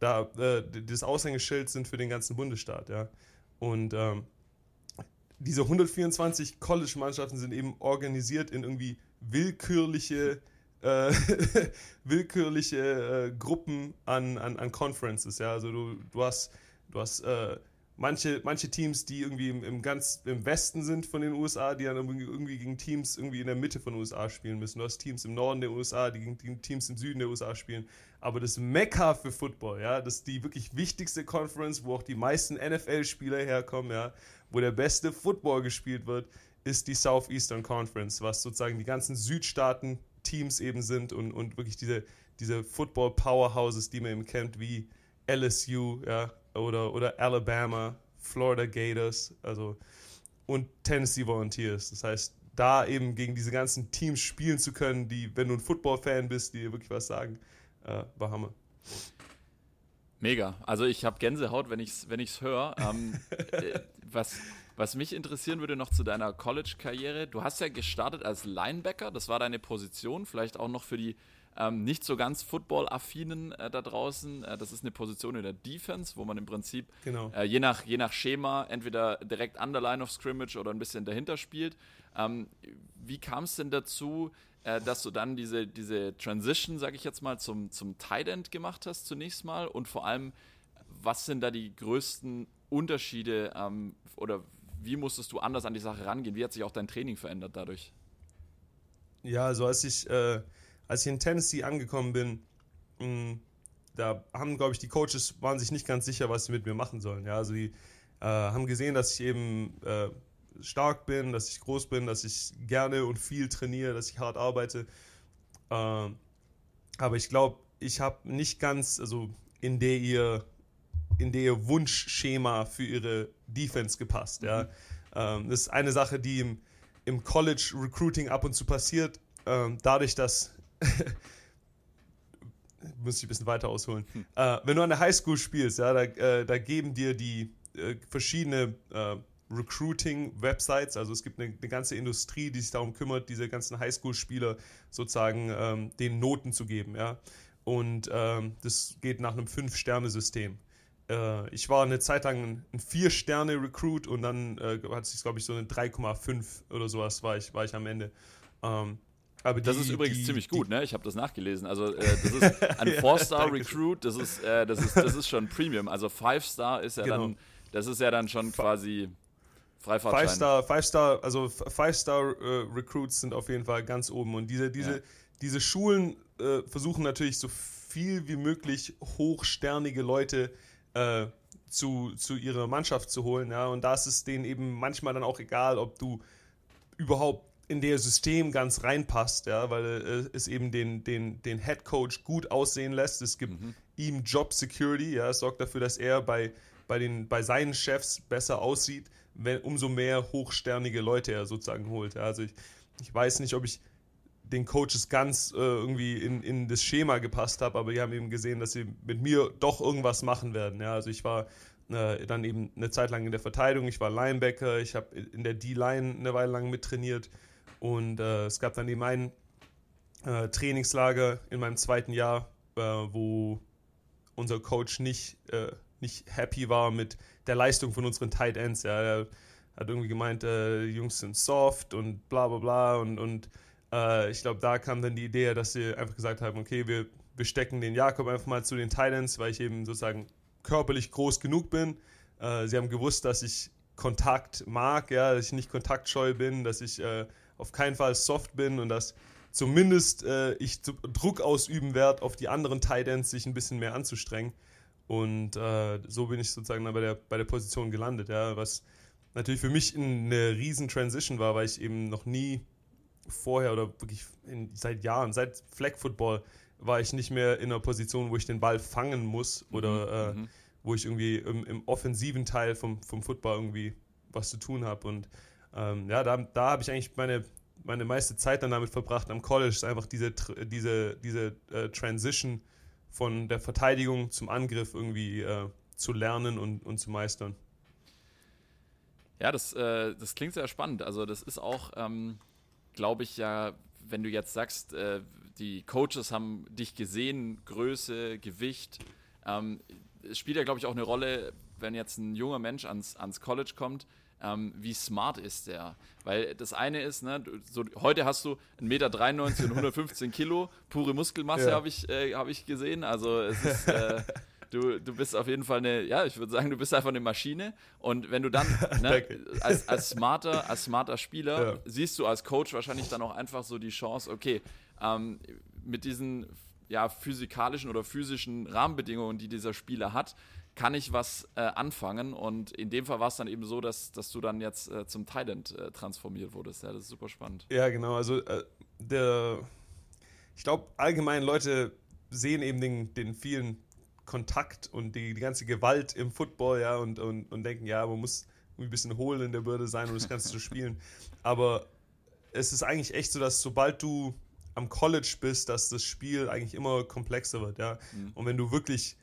da äh, das Aushängeschild sind für den ganzen Bundesstaat. Ja. Und ähm, diese 124 College-Mannschaften sind eben organisiert in irgendwie willkürliche äh, willkürliche äh, Gruppen an, an, an Conferences. Ja? Also du, du hast, du hast äh, manche, manche Teams, die irgendwie im, im, ganz im Westen sind von den USA, die dann irgendwie gegen Teams irgendwie in der Mitte von den USA spielen müssen. Du hast Teams im Norden der USA, die gegen Teams im Süden der USA spielen. Aber das Mekka für Football, ja, das ist die wirklich wichtigste Conference, wo auch die meisten NFL-Spieler herkommen, ja, wo der beste Football gespielt wird, ist die Southeastern Conference, was sozusagen die ganzen Südstaaten Teams eben sind und, und wirklich diese, diese Football-Powerhouses, die man eben kennt, wie LSU ja, oder, oder Alabama, Florida Gators, also und Tennessee Volunteers. Das heißt, da eben gegen diese ganzen Teams spielen zu können, die, wenn du ein Football-Fan bist, die dir wirklich was sagen, äh, war Hammer. Mega. Also ich habe Gänsehaut, wenn ich es wenn ich's höre. Ähm, äh, was, was mich interessieren würde noch zu deiner College-Karriere. Du hast ja gestartet als Linebacker, das war deine Position, vielleicht auch noch für die ähm, nicht so ganz Football-affinen äh, da draußen. Äh, das ist eine Position in der Defense, wo man im Prinzip genau. äh, je, nach, je nach Schema entweder direkt an der Line of Scrimmage oder ein bisschen dahinter spielt. Ähm, wie kam es denn dazu, äh, dass du dann diese, diese Transition, sag ich jetzt mal, zum, zum Tight End gemacht hast zunächst mal? Und vor allem, was sind da die größten Unterschiede ähm, oder wie musstest du anders an die Sache rangehen? Wie hat sich auch dein Training verändert dadurch? Ja, also als ich äh, als ich in Tennessee angekommen bin, mh, mm, da haben, glaube ich, die Coaches waren sich nicht ganz sicher, was sie mit mir machen sollen. Ja, also die äh, haben gesehen, dass ich eben äh, stark bin, dass ich groß bin, dass ich gerne und viel trainiere, dass ich hart arbeite. Äh, aber ich glaube, ich habe nicht ganz, also in der ihr in der ihr Wunschschema für ihre Defense gepasst. Ja. Mhm. Ähm, das ist eine Sache, die im, im College Recruiting ab und zu passiert. Ähm, dadurch, dass muss ich ein bisschen weiter ausholen. Hm. Äh, wenn du an der Highschool spielst, ja, da, äh, da geben dir die äh, verschiedene äh, Recruiting-Websites, also es gibt eine, eine, ganze Industrie, die sich darum kümmert, diese ganzen Highschool-Spieler sozusagen ähm, den Noten zu geben, ja. Und ähm, das geht nach einem Fünf-Sterne-System. Äh, ich war eine Zeit lang ein Vier-Sterne-Recruit und dann äh, hat sich, glaube ich, so eine 3,5 oder sowas war ich, war ich am Ende. Ähm, aber das ist übrigens die, ziemlich gut, ne? Ich habe das nachgelesen. Also äh, das ist ein Four-Star-Recruit, das ist, äh, das, ist, das ist schon Premium. Also Five-Star ist ja genau. dann, das ist ja dann schon quasi Freifahrtschein. Five-Star, Five-Star, also Five-Star-Recruits äh, sind auf jeden Fall ganz oben. Und diese, diese, ja. diese Schulen äh, versuchen natürlich so viel wie möglich hochsternige Leute äh, zu, zu ihrer Mannschaft zu holen. Ja? Und da ist es denen eben manchmal dann auch egal, ob du überhaupt in der System ganz reinpasst, ja, weil äh, es eben den, den, den Head Coach gut aussehen lässt. Es gibt mhm. ihm Job Security, ja, es sorgt dafür, dass er bei, bei, den, bei seinen Chefs besser aussieht, wenn umso mehr hochsternige Leute er sozusagen holt. Ja. Also ich, ich weiß nicht, ob ich den Coaches ganz äh, irgendwie in, in das Schema gepasst habe, aber die haben eben gesehen, dass sie mit mir doch irgendwas machen werden. Ja. Also ich war äh, dann eben eine Zeit lang in der Verteidigung, ich war Linebacker, ich habe in der D-Line eine Weile lang mittrainiert und äh, es gab dann eben ein äh, Trainingslager in meinem zweiten Jahr, äh, wo unser Coach nicht, äh, nicht happy war mit der Leistung von unseren Tight Ends. Ja. Er hat irgendwie gemeint, die Jungs sind soft und bla bla bla. Und, und äh, ich glaube, da kam dann die Idee, dass sie einfach gesagt haben, okay, wir, wir stecken den Jakob einfach mal zu den Tight Ends, weil ich eben sozusagen körperlich groß genug bin. sie haben gewusst, dass ich Kontakt mag, ja, dass ich nicht kontaktscheu bin, dass ich auf keinen Fall soft bin und dass zumindest äh, ich Druck ausüben werde, auf die anderen Titans sich ein bisschen mehr anzustrengen. Und äh, so bin ich sozusagen bei der, bei der Position gelandet, ja, was natürlich für mich eine riesen Transition war, weil ich eben noch nie vorher oder wirklich in, seit Jahren, seit Flag Football war ich nicht mehr in einer Position, wo ich den Ball fangen muss oder mhm, äh, mhm. wo ich irgendwie im, im, offensiven Teil vom, vom Football irgendwie was zu tun habe. Und ähm, ja, da, da habe ich eigentlich meine, meine meiste Zeit dann damit verbracht am College, ist einfach diese, diese, diese äh, Transition von der Verteidigung zum Angriff irgendwie äh, zu lernen und, und zu meistern. Ja, das, äh, das klingt sehr spannend. Also das ist auch, ähm, glaube ich, ja, wenn du jetzt sagst, äh, die Coaches haben dich gesehen, Größe, Gewicht. Ähm, es spielt ja, glaube ich, auch eine Rolle, wenn jetzt ein junger Mensch ans, ans College kommt, ähm, wie smart ist der? Weil das eine ist, ne, so, heute hast du 1,93 Meter und 115 Kilo, pure Muskelmasse ja. habe ich, äh, hab ich gesehen. Also es ist, äh, du, du bist auf jeden Fall eine, ja, ich würde sagen, du bist einfach eine Maschine. Und wenn du dann ne, als, als, smarter, als smarter Spieler ja. siehst du als Coach wahrscheinlich dann auch einfach so die Chance, okay, ähm, mit diesen ja, physikalischen oder physischen Rahmenbedingungen, die dieser Spieler hat, kann ich was äh, anfangen. Und in dem Fall war es dann eben so, dass, dass du dann jetzt äh, zum Thailand äh, transformiert wurdest. Ja, das ist super spannend. Ja, genau. Also äh, der ich glaube, allgemein Leute sehen eben den, den vielen Kontakt und die, die ganze Gewalt im Football, ja, und, und, und denken, ja, man muss ein bisschen hohl in der Bürde sein, um das Ganze zu spielen. Aber es ist eigentlich echt so, dass sobald du am College bist, dass das Spiel eigentlich immer komplexer wird, ja. Mhm. Und wenn du wirklich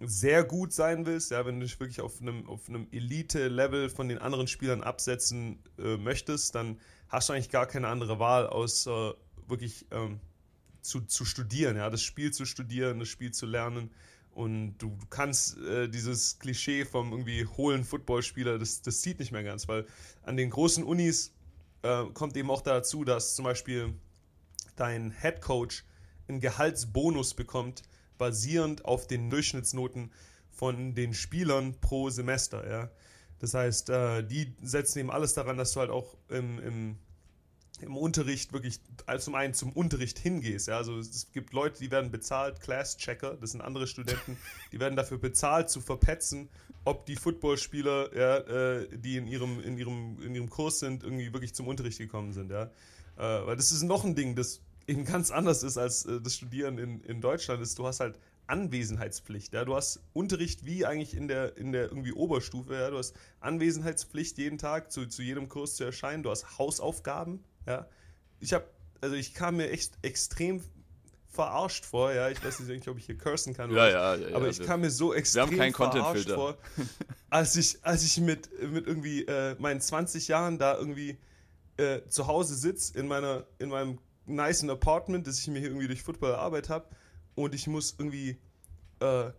sehr gut sein willst, ja, wenn du dich wirklich auf einem, auf einem Elite-Level von den anderen Spielern absetzen äh, möchtest, dann hast du eigentlich gar keine andere Wahl, außer wirklich ähm, zu, zu studieren, ja, das Spiel zu studieren, das Spiel zu lernen. Und du, kannst äh, dieses Klischee vom irgendwie hohlen Footballspieler, das, das zieht nicht mehr ganz, weil an den großen Unis äh, kommt eben auch dazu, dass zum Beispiel dein Head Coach einen Gehaltsbonus bekommt, basierend auf den Durchschnittsnoten von den Spielern pro Semester. Ja? Das heißt, äh, die setzen eben alles daran, dass du halt auch im, im, im Unterricht wirklich also zum einen zum Unterricht hingehst. Ja? Also es gibt Leute, die werden bezahlt, Class-Checker, das sind andere Studenten, die werden dafür bezahlt zu verpetzen, ob die Footballspieler, ja, äh, die in ihrem, in, ihrem, in ihrem Kurs sind, irgendwie wirklich zum Unterricht gekommen sind. Ja? Äh, weil das ist noch ein Ding, das eben ganz anders ist als äh, das Studieren in, in Deutschland ist, du hast halt Anwesenheitspflicht. Ja? Du hast Unterricht wie eigentlich in der, in der irgendwie Oberstufe. Ja? Du hast Anwesenheitspflicht jeden Tag zu, zu jedem Kurs zu erscheinen. Du hast Hausaufgaben. Ja? Ich habe, also ich kam mir echt extrem verarscht vor. Ja, ich weiß nicht, ob ich hier cursen kann. Ja, ja, ja, aber ich kam mir so extrem wir haben keinen verarscht vor, als ich, als ich mit, mit irgendwie äh, meinen 20 Jahren da irgendwie äh, zu Hause sitze in meiner, in meinem nice Apartment, das ich mir hier irgendwie durch Football erarbeitet habe und ich muss irgendwie äh,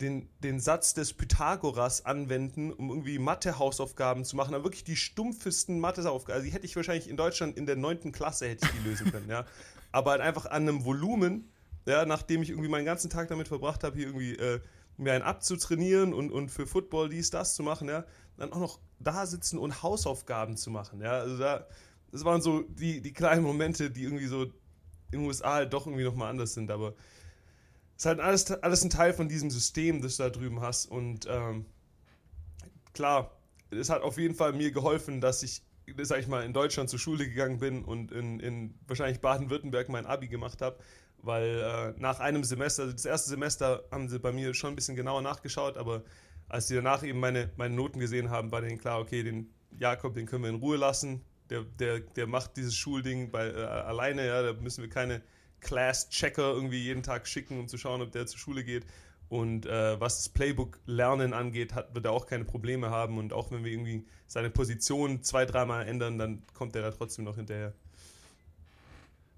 den, den Satz des Pythagoras anwenden, um irgendwie Mathe-Hausaufgaben zu machen, aber wirklich die stumpfesten Mathe-Hausaufgaben. Also die hätte ich wahrscheinlich in Deutschland in der neunten Klasse hätte ich die lösen können, ja. Aber halt einfach an einem Volumen, ja, nachdem ich irgendwie meinen ganzen Tag damit verbracht habe, hier irgendwie äh, mir einen abzutrainieren und, und für Football dies, das zu machen, ja, dann auch noch da sitzen und Hausaufgaben zu machen, ja. Also da, das waren so die, die kleinen Momente, die irgendwie so in den USA halt doch irgendwie nochmal anders sind, aber ist halt alles, alles ein Teil von diesem System, das du da drüben hast. Und ähm, klar, es hat auf jeden Fall mir geholfen, dass ich, sag ich mal, in Deutschland zur Schule gegangen bin und in, in wahrscheinlich Baden-Württemberg mein Abi gemacht habe, weil äh, nach einem Semester, also das erste Semester haben sie bei mir schon ein bisschen genauer nachgeschaut, aber als sie danach eben meine, meine Noten gesehen haben, war denen klar, okay, den Jakob, den können wir in Ruhe lassen, der, der, der macht dieses Schulding bei, äh, alleine, ja, da müssen wir keine Class-Checker irgendwie jeden Tag schicken, um zu schauen, ob der zur Schule geht. Und äh, was das Playbook-Lernen angeht, hat, wird er auch keine Probleme haben. Und auch wenn wir irgendwie seine Position zwei, dreimal ändern, dann kommt er da trotzdem noch hinterher.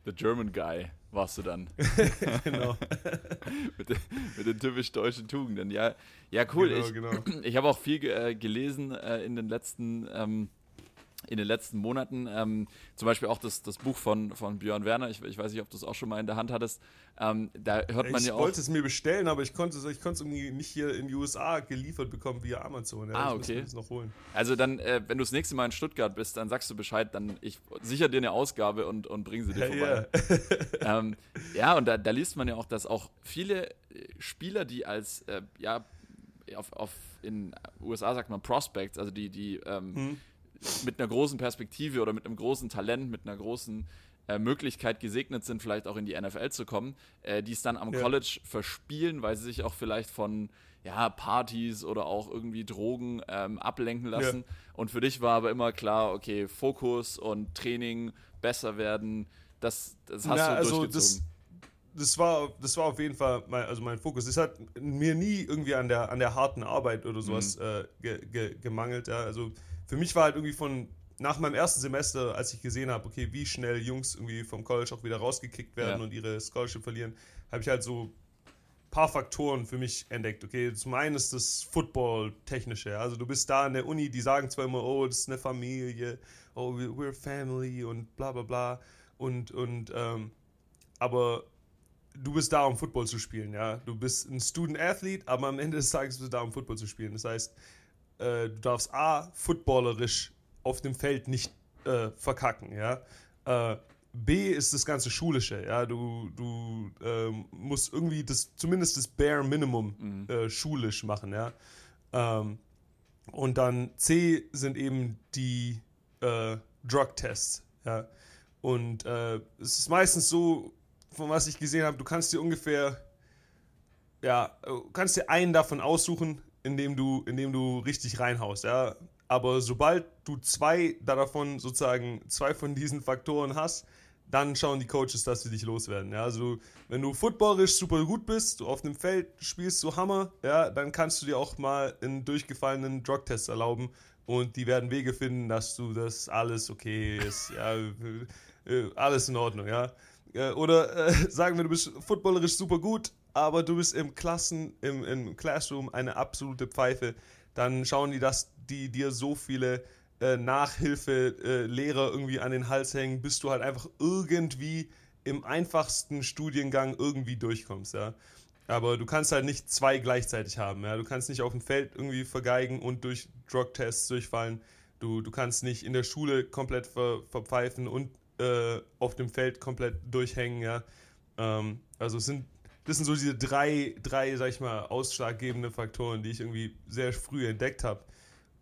The German Guy warst du dann. genau. mit, den, mit, den, typisch deutschen Tugenden. Ja, ja cool. Genau, ich genau. ich habe auch viel äh, gelesen äh, in den letzten ähm, in den letzten Monaten. Ähm, zum Beispiel auch das, das Buch von, von Björn Werner. Ich, ich weiß nicht, ob du es auch schon mal in der Hand hattest. Ähm, da hört man ich ja auch. Ich wollte es mir bestellen, aber ich konnte es ich irgendwie nicht hier in die USA geliefert bekommen via Amazon. Ja, ah, okay. Ich noch holen. Also dann, äh, wenn du das nächste Mal in Stuttgart bist, dann sagst du Bescheid, dann ich sichere dir eine Ausgabe und, und bring sie dir vorbei. Yeah. ähm, ja, und da, da, liest man ja auch, dass auch viele äh, Spieler, die als äh, ja auf, auf in USA sagt man Prospects, also die, die ähm, hm mit einer großen Perspektive oder mit einem großen Talent, mit einer großen äh, Möglichkeit gesegnet sind, vielleicht auch in die NFL zu kommen, äh, die es dann am ja. College verspielen, weil sie sich auch vielleicht von ja, Partys oder auch irgendwie Drogen ähm, ablenken lassen. Ja. Und für dich war aber immer klar, okay, Fokus und Training, besser werden, das, das hast Na, du also durchgezogen. Das, das, war, das war auf jeden Fall mein, also mein Fokus. Es hat mir nie irgendwie an der, an der harten Arbeit oder sowas mhm. äh, ge, ge, gemangelt. Ja. Also für mich war halt irgendwie von nach meinem ersten Semester, als ich gesehen habe, okay, wie schnell Jungs irgendwie vom College auch wieder rausgekickt werden ja. und ihre Scholarship verlieren, habe ich halt so ein paar Faktoren für mich entdeckt. Okay, zum einen ist das Football-Technische. Also du bist da in der Uni, die sagen zwar immer, oh, das ist eine Familie, oh, we're family und bla bla bla. Und, und ähm, aber du bist da, um Football zu spielen, ja. Du bist ein Student-Athlete, aber am Ende des Tages bist du da, um Football zu spielen. Das heißt, äh, du darfst A, footballerisch auf dem Feld nicht äh, verkacken, ja. Äh, B ist das ganze Schulische, ja. Du, du ähm, musst irgendwie das, zumindest das Bare Minimum mhm. Äh, schulisch machen, ja. Ähm, und dann C sind eben die äh, Drug-Tests, ja. Und es ist meistens so, von was ich gesehen habe, du kannst dir ungefähr, ja, kannst dir einen davon aussuchen, indem du, indem du richtig reinhaust, ja. Aber sobald du zwei davon sozusagen, zwei von diesen Faktoren hast, dann schauen die Coaches, dass sie dich loswerden. Ja, also wenn du footballisch super gut bist, du auf dem Feld spielst so Hammer, ja, dann kannst du dir auch mal einen durchgefallenen Drugtest erlauben und die werden Wege finden, dass du das alles okay ist, ja, äh, alles in Ordnung, ja. Oder äh, sagen wir, du bist footballerisch super gut, aber du bist im Klassen, im, im Classroom eine absolute Pfeife, dann schauen die, dass die dir so viele äh, Nachhilfe-Lehrer äh, irgendwie an den Hals hängen, bis du halt einfach irgendwie im einfachsten Studiengang irgendwie durchkommst, ja. Aber du kannst halt nicht zwei gleichzeitig haben, ja. Du kannst nicht auf dem Feld irgendwie vergeigen und durch Drug-Tests durchfallen. Du, du kannst nicht in der Schule komplett ver, verpfeifen und äh, auf dem Feld komplett durchhängen, ja. Ähm, also es sind, das sind so diese drei, drei, sag ich mal, ausschlaggebende Faktoren, die ich irgendwie sehr früh entdeckt habe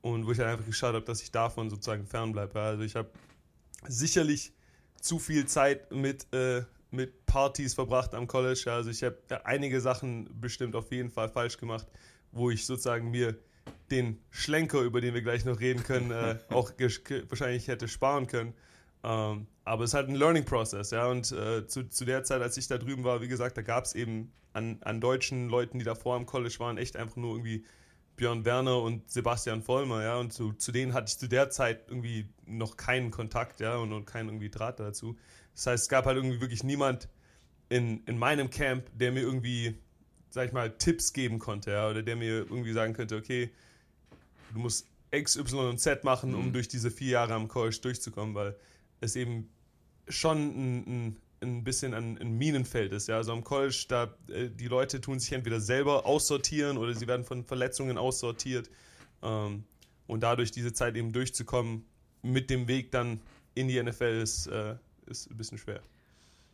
und wo ich halt einfach geschaut habe, dass ich davon sozusagen fernbleibe. Also ich habe sicherlich zu viel Zeit mit, äh, mit Partys verbracht am College. Also ich habe einige Sachen bestimmt auf jeden Fall falsch gemacht, wo ich sozusagen mir den Schlenker, über den wir gleich noch reden können, äh, auch wahrscheinlich hätte sparen können. Ähm, aber es ist halt ein Learning Process, ja. Und äh, zu, zu der Zeit, als ich da drüben war, wie gesagt, da gab es eben an, an deutschen Leuten, die davor am College waren, echt einfach nur irgendwie Björn Werner und Sebastian Vollmer, ja. Und zu, zu denen hatte ich zu der Zeit irgendwie noch keinen Kontakt, ja, und, und keinen irgendwie Draht dazu. Das heißt, es gab halt irgendwie wirklich niemand in, in meinem Camp, der mir irgendwie, sag ich mal, Tipps geben konnte, ja, oder der mir irgendwie sagen könnte, okay, du musst X, Y und Z machen, um mhm. durch diese vier Jahre am College durchzukommen, weil es eben schon ein, ein, ein bisschen ein, ein, Minenfeld ist. Ja? Also am College, da äh, die Leute tun sich entweder selber aussortieren oder sie werden von Verletzungen aussortiert. Ähm, und dadurch diese Zeit eben durchzukommen, mit dem Weg dann in die NFL ist, äh, ist ein bisschen schwer.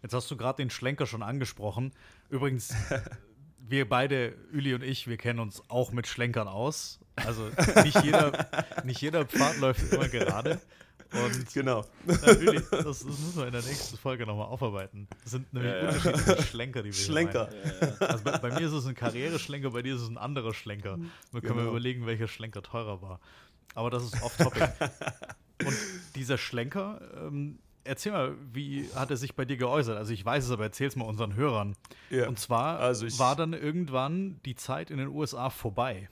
Jetzt hast du gerade den Schlenker schon angesprochen. Übrigens, wir beide, Uli und ich, wir kennen uns auch mit Schlenkern aus. Also nicht jeder, nicht jeder Pfad läuft immer gerade. Und genau. Natürlich, das, das, müssen wir in der nächsten Folge nochmal aufarbeiten. Das sind nämlich ja, unterschiedliche ja. Schlenker, die wir Schlenker. Ja, also bei, bei, mir ist es ein Karriereschlenker, bei dir ist es ein anderer Schlenker. Wir können genau. überlegen, welcher Schlenker teurer war. Aber das ist off-topic. Und dieser Schlenker, ähm, erzähl mal, wie hat er sich bei dir geäußert? Also ich weiß es, aber erzähl es mal unseren Hörern. Und zwar also war dann irgendwann die Zeit in den USA vorbei.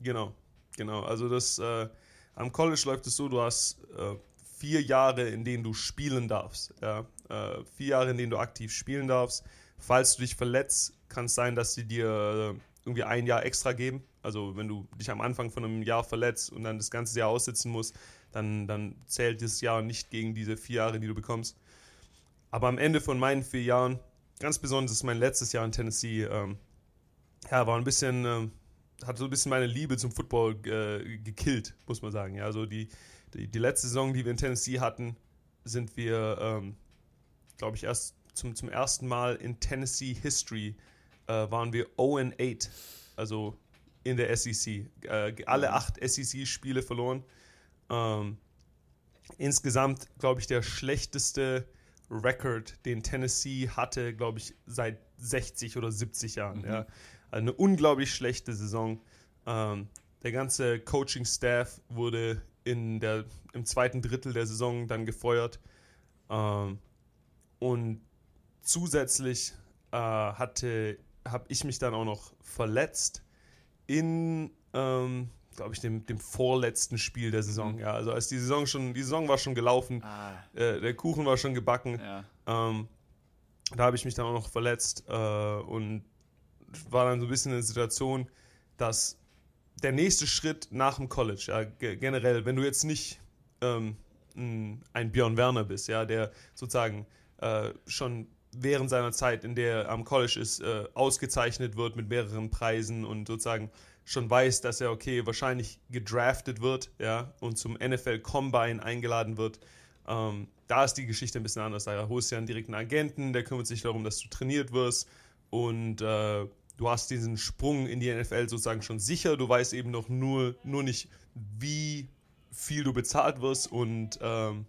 Genau, genau. Also das äh, am College läuft es so, du hast äh, vier Jahre, in denen du spielen darfst. Ja? Äh, vier Jahre, in denen du aktiv spielen darfst. Falls du dich verletzt, kann es sein, dass sie dir äh, irgendwie ein Jahr extra geben. Also wenn du dich am Anfang von einem Jahr verletzt und dann das ganze Jahr aussitzen musst, dann, dann zählt dieses Jahr nicht gegen diese vier Jahre, die du bekommst. Aber am Ende von meinen vier Jahren, ganz besonders ist mein letztes Jahr in Tennessee, ähm, ja, war ein bisschen ähm, hat so ein bisschen meine Liebe zum Football äh, gekillt, muss man sagen. Ja, also die, die, die, letzte Saison, die wir in Tennessee hatten, sind wir, ähm, glaube ich, erst zum, zum ersten Mal in Tennessee History äh, waren wir 0 8, also in der SEC. Äh, alle mhm. acht SEC-Spiele verloren. Ähm, insgesamt, glaube ich, der schlechteste Record, den Tennessee hatte, glaube ich, seit 60 oder 70 Jahren. Mhm. Ja eine unglaublich schlechte Saison. Ähm, der ganze Coaching-Staff wurde in der, im zweiten Drittel der Saison dann gefeuert. Ähm, und zusätzlich äh, hatte, habe ich mich dann auch noch verletzt in, ähm, glaube ich, dem, dem vorletzten Spiel der Saison. Mhm. Ja, also als die Saison schon, die Saison war schon gelaufen, ah. äh, der Kuchen war schon gebacken. Ja. Ähm, da habe ich mich dann auch noch verletzt äh, und war dann so ein bisschen eine Situation, dass der nächste Schritt nach dem College, ja, generell, wenn du jetzt nicht ähm, ein Björn Werner bist, ja, der sozusagen äh, schon während seiner Zeit, in der er am College ist, äh, ausgezeichnet wird mit mehreren Preisen und sozusagen schon weiß, dass er okay wahrscheinlich gedraftet wird, ja, und zum NFL Combine eingeladen wird. Ähm, da ist die Geschichte ein bisschen anders. Da holst du ja einen direkten Agenten, der kümmert sich darum, dass du trainiert wirst und äh, du hast diesen Sprung in die NFL sozusagen schon sicher. Du weißt eben noch nur, nur nicht, wie viel du bezahlt wirst und ähm,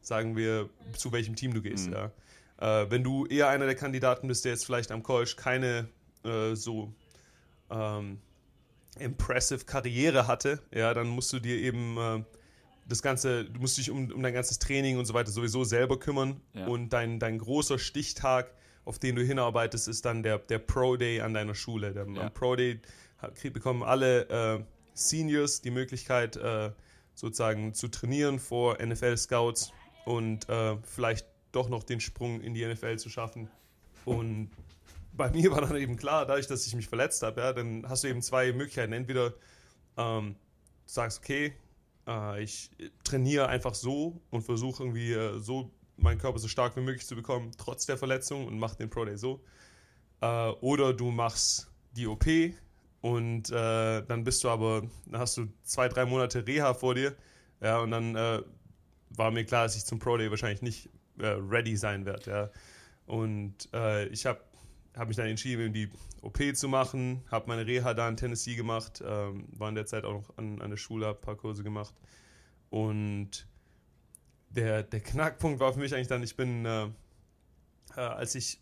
sagen wir, zu welchem Team du gehst. Mhm. Ja. Äh, wenn du eher einer der Kandidaten bist, der jetzt vielleicht am College keine äh, so ähm, impressive Karriere hatte, ja, dann musst du dir eben äh, das Ganze, du musst dich um, um dein ganzes Training und so weiter sowieso selber kümmern. Ja. Und dein, dein großer Stichtag, auf den du hinarbeitest, ist dann der, der Pro Day an deiner Schule. Der, ja. Am Pro Day bekommen alle äh, Seniors die Möglichkeit, äh, sozusagen zu trainieren vor NFL-Scouts und äh, vielleicht doch noch den Sprung in die NFL zu schaffen. Und bei mir war dann eben klar, dadurch, dass ich mich verletzt habe, ja, dann hast du eben zwei Möglichkeiten. Entweder ähm, du sagst, okay, äh, ich trainiere einfach so und versuche irgendwie äh, so meinen Körper so stark wie möglich zu bekommen, trotz der Verletzung und mache den Pro Day so. Äh, oder du machst die OP und äh, dann bist du aber, dann hast du zwei, drei Monate Reha vor dir. Ja, und dann äh, war mir klar, dass ich zum Pro Day wahrscheinlich nicht äh, ready sein werde. Ja. Und ich habe habe mich dann entschieden, die OP zu machen, habe meine Reha da in Tennessee gemacht, ähm, war in der Zeit auch noch an, an der Schule, habe ein paar Kurse gemacht. Und der, der Knackpunkt war für mich eigentlich dann, ich bin, äh, äh, als ich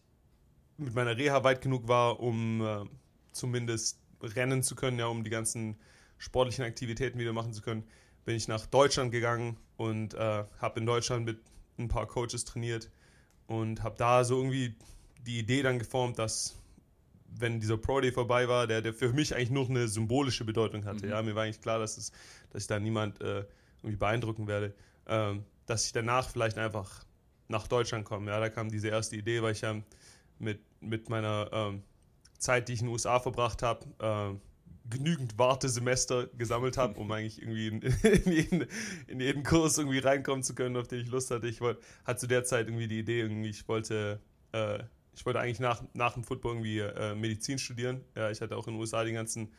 mit meiner Reha weit genug war, um äh, zumindest rennen zu können, ja, um die ganzen sportlichen Aktivitäten wieder machen zu können, bin ich nach Deutschland gegangen und äh, habe in Deutschland mit ein paar Coaches trainiert und habe da so irgendwie die Idee dann geformt, dass wenn dieser Pro Day vorbei war, der, der für mich eigentlich nur eine symbolische Bedeutung hatte. Mhm. Ja, mir war eigentlich klar, dass, es, dass ich da niemand äh, irgendwie beeindrucken werde, ähm, dass ich danach vielleicht einfach nach Deutschland komme. Ja, da kam diese erste Idee, weil ich ja mit, mit meiner ähm, Zeit, die ich in den USA verbracht habe, äh, genügend Wartesemester gesammelt habe, um eigentlich irgendwie in, in, jeden, in, jeden, Kurs irgendwie reinkommen zu können, auf den ich Lust hatte. Ich wollte, hatte zu der Zeit irgendwie die Idee, irgendwie, ich wollte äh, ich wollte eigentlich nach, nach dem Football irgendwie äh, Medizin studieren. Ja, ich hatte auch in den USA die ganzen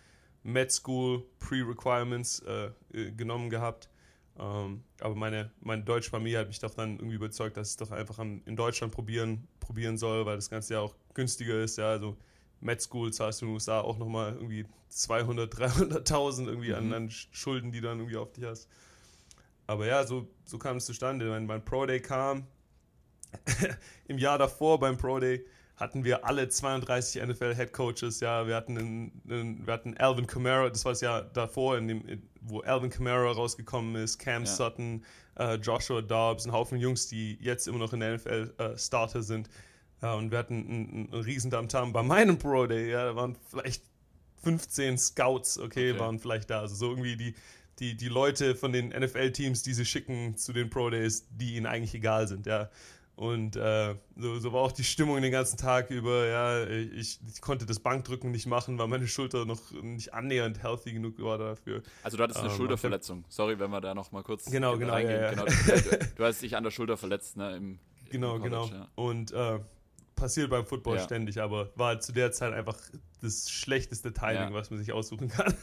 Med School Pre-Requirements äh, äh, genommen gehabt. Ähm, aber meine, meine deutsche Familie hat mich doch dann irgendwie überzeugt, dass ich doch einfach an, in Deutschland probieren, probieren soll, weil das Ganze ja auch günstiger ist. Ja, also Med School zahlst du in den USA auch nochmal irgendwie 200, 300.000 irgendwie mhm. an, an, Schulden, die du dann irgendwie auf dich hast. Aber ja, so, so kam es zustande. Mein, mein Pro Day kam, im Jahr davor beim Pro Day hatten wir alle 32 NFL Head Coaches. Ja, wir hatten, einen, einen, wir hatten Alvin Kamara, das war das Jahr davor, in dem, wo Alvin Kamara rausgekommen ist, Cam ja. Sutton, äh, Joshua Dobbs, ein Haufen Jungs, die jetzt immer noch in der NFL äh, Starter sind. Ja, und wir hatten einen, einen riesen Dammtam bei meinem Pro Day. Ja, da waren vielleicht 15 Scouts, okay, okay, waren vielleicht da. Also so irgendwie die, die, die Leute von den NFL-Teams, die sie schicken zu den Pro Days, die ihnen eigentlich egal sind, ja. Und äh, so, so, war auch die Stimmung den ganzen Tag über. Ja, ich, ich, konnte das Bankdrücken nicht machen, weil meine Schulter noch nicht annähernd healthy genug war dafür. Also du hattest eine ähm, Schulterverletzung. Sorry, wenn wir da noch mal kurz genau, genau, reingehen. Ja, ja. genau du, du, hast dich an der Schulter verletzt, ne? Im, genau, im College, genau. Ja. Und äh, passiert beim Football ständig, aber war halt zu der Zeit einfach das schlechteste Timing, was man sich aussuchen kann.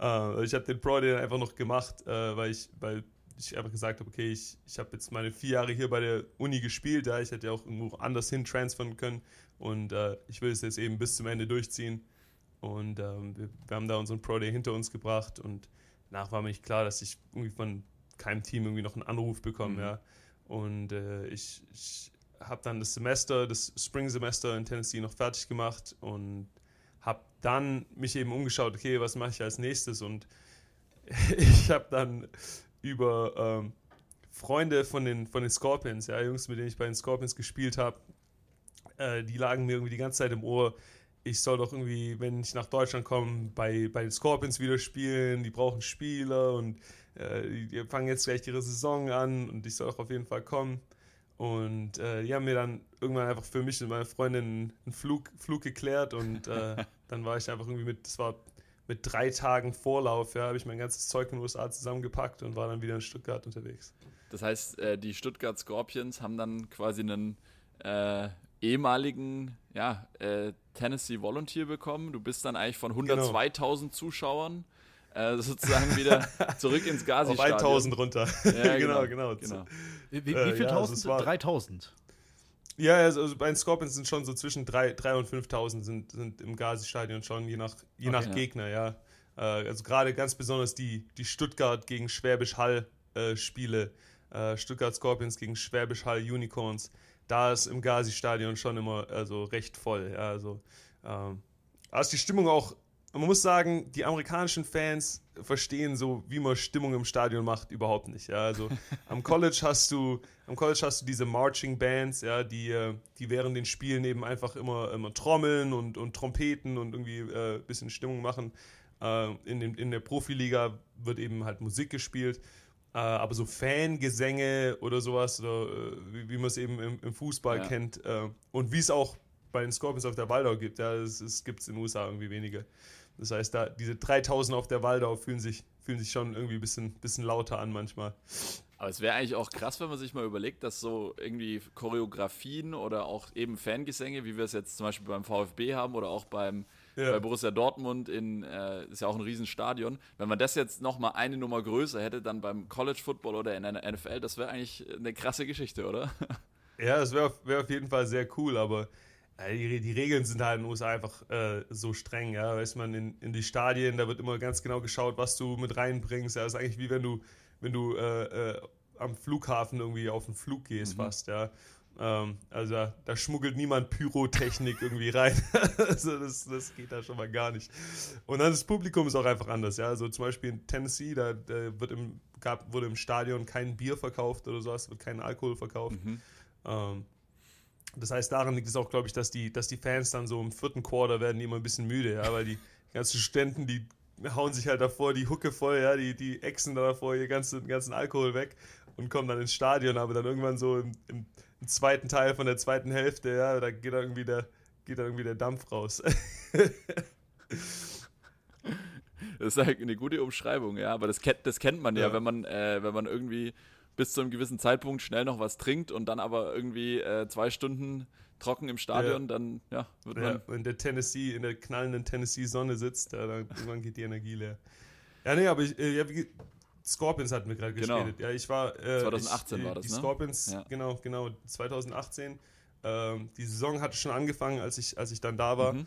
äh, ich habe den Pro Day einfach noch gemacht, äh, weil ich, weil ich einfach gesagt habe, okay, ich, ich habe jetzt meine vier Jahre hier bei der Uni gespielt, ja, ich hätte ja auch irgendwo anders hin transfern können und äh, ich will es jetzt eben bis zum Ende durchziehen und ähm, wir, wir, haben da unseren Pro Day hinter uns gebracht und danach war mir nicht klar, dass ich irgendwie von keinem Team irgendwie noch einen Anruf bekomme, mhm. ja, und äh, ich, ich habe dann das Semester, das Spring-Semester in Tennessee noch fertig gemacht und habe dann mich eben umgeschaut, okay, was mache ich als nächstes und ich habe dann über ähm, Freunde von den, von den Scorpions, ja, Jungs, mit denen ich bei den Scorpions gespielt habe, äh, die lagen mir irgendwie die ganze Zeit im Ohr, ich soll doch irgendwie, wenn ich nach Deutschland komme, bei, bei den Scorpions wieder spielen, die brauchen Spieler und äh, die, fangen jetzt gleich ihre Saison an und ich soll auch auf jeden Fall kommen. Und äh, die haben mir dann irgendwann einfach für mich und meine Freundin einen Flug, Flug geklärt und äh, dann war ich einfach irgendwie mit, das war mit drei Tagen Vorlauf, ja, habe ich mein ganzes Zeug in den USA zusammengepackt und war dann wieder in Stuttgart unterwegs. Das heißt, äh, die Stuttgart Scorpions haben dann quasi einen äh, ehemaligen ja, äh, Tennessee Volunteer bekommen. Du bist dann eigentlich von 102.000 genau. Zuschauern äh, sozusagen wieder zurück ins Gazi-Stadion. Auf 1000 runter. Ja, genau, genau. genau. genau. Wie, wie, wie viel äh, ja, tausend? 3000? Ja, also, bei den Scorpions sind schon so zwischen 3.000 und 5.000 sind, sind im Gazi-Stadion schon, je nach, je okay, nach ja. Gegner, ja. Äh, also gerade ganz besonders die, die Stuttgart gegen Schwäbisch Hall äh, Spiele, äh, Stuttgart Scorpions gegen Schwäbisch Hall Unicorns, da ist im Gazi-Stadion schon immer also recht voll. Ja, also, ähm, also die Stimmung auch, man muss sagen, die amerikanischen Fans verstehen so, wie man Stimmung im Stadion macht, überhaupt nicht. Ja, also am College hast du, am College hast du diese Marching Bands, ja, die, äh, die während den Spielen eben einfach immer, immer trommeln und, und Trompeten und irgendwie ein äh, bisschen Stimmung machen. Äh, in, den, in der Profiliga wird eben halt Musik gespielt. Äh, aber so Fangesänge oder sowas, oder, äh, wie, wie man es eben im, im Fußball ja. kennt, äh, und wie es auch bei den Scorpions auf der Waldau gibt, ja, das gibt es in den USA irgendwie weniger. Das heißt, da diese 3000 auf der Waldau fühlen sich, fühlen sich schon irgendwie ein bisschen, bisschen lauter an manchmal. Aber es wäre eigentlich auch krass, wenn man sich mal überlegt, dass so irgendwie Choreografien oder auch eben Fangesänge, wie wir es jetzt zum Beispiel beim VfB haben oder auch beim ja. bei Borussia Dortmund in, äh, ist ja auch ein Riesenstadion. Wenn man das jetzt nochmal eine Nummer größer hätte, dann beim College Football oder in einer NFL, das wäre eigentlich eine krasse Geschichte, oder? Ja, das wäre wär auf jeden Fall sehr cool, aber die, die, Regeln sind halt in den USA einfach äh, so streng, ja. Weiß man, in, in die Stadien, da wird immer ganz genau geschaut, was du mit reinbringst. Ja, das ist eigentlich wie wenn du, wenn du äh, äh, am Flughafen irgendwie auf den Flug gehst, mhm. fast, ja. Ähm, also da, da, schmuggelt niemand Pyrotechnik irgendwie rein. also das, das geht da schon mal gar nicht. Und dann das Publikum ist auch einfach anders. Ja? Also zum Beispiel in Tennessee, da, da wird im, gab, wurde im Stadion kein Bier verkauft oder sowas, wird kein Alkohol verkauft. Mhm. Ähm, das heißt, daran liegt es auch, glaube ich, dass die, dass die Fans dann so im vierten Quarter werden die immer ein bisschen müde, ja, weil die ganzen Studenten, die hauen sich halt davor die Hucke voll, ja, die, die exen da davor ihr ganzen, ganzen Alkohol weg und kommen dann ins Stadion, aber dann irgendwann so im, im im zweiten Teil von der zweiten Hälfte, ja, da geht da irgendwie der, geht da irgendwie der Dampf raus. das ist halt eine gute Umschreibung, ja, aber das kennt, das kennt man ja, ja wenn man, äh, wenn man irgendwie bis zu einem gewissen Zeitpunkt schnell noch was trinkt und dann aber irgendwie äh, zwei Stunden trocken im Stadion, ja. dann ja, wird man. Ja, in der Tennessee, in der knallenden Tennessee-Sonne sitzt, ja, dann irgendwann geht die Energie leer. Ja, nee, aber ich, äh, ja, wie, Scorpions hatten wir gerade genau. gespielt. Ja, ich war. Äh, 2018 ich, war das, die ne? Scorpions, ja. genau, genau, 2018. Ähm, die Saison hatte schon angefangen, als ich, als ich dann da war. Mhm.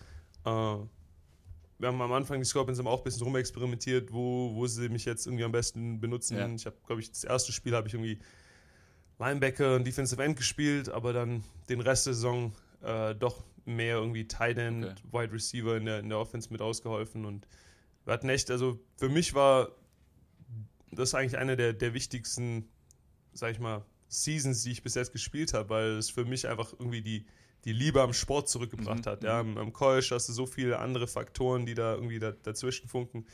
Wir haben am Anfang die Scorpions haben auch ein bisschen rumexperimentiert, wo, wo sie mich jetzt irgendwie am besten benutzen. Ja. Ich habe, glaube ich, das erste Spiel habe ich irgendwie Linebacker und Defensive End gespielt, aber dann den Rest der Saison äh, doch mehr irgendwie Tight End, okay. Wide Receiver in der, in der Offense mit ausgeholfen und wir hatten echt, also für mich war das eigentlich eine der, der wichtigsten, sag ich mal, Seasons, die ich bis jetzt gespielt habe, weil es für mich einfach irgendwie die, die Liebe am Sport zurückgebracht mhm. hat. Ja, am, am College hast du so viele andere Faktoren, die da irgendwie da, dazwischen funken.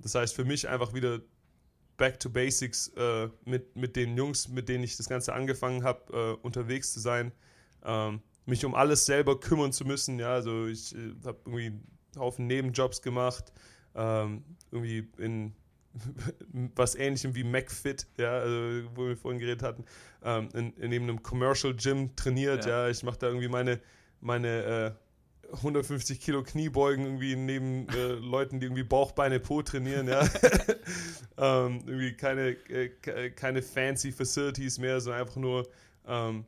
Das heißt, für mich einfach wieder back to basics äh, mit, mit den Jungs, mit denen ich das Ganze angefangen habe, äh, unterwegs zu sein, ähm, mich um alles selber kümmern zu müssen. Ja, also ich äh, habe irgendwie einen Haufen Nebenjobs gemacht, ähm, irgendwie in was ähnlichem wie McFit, ja, also, wo wir vorhin geredet hatten, ähm, in, in einem Commercial Gym trainiert, ja, ja. ich mache da irgendwie meine, meine äh, 150 Kilo Kniebeugen irgendwie neben äh, Leuten, die irgendwie Bauch, Beine, Po trainieren, ja. ähm, irgendwie keine, äh, keine fancy Facilities mehr, sondern einfach nur ähm,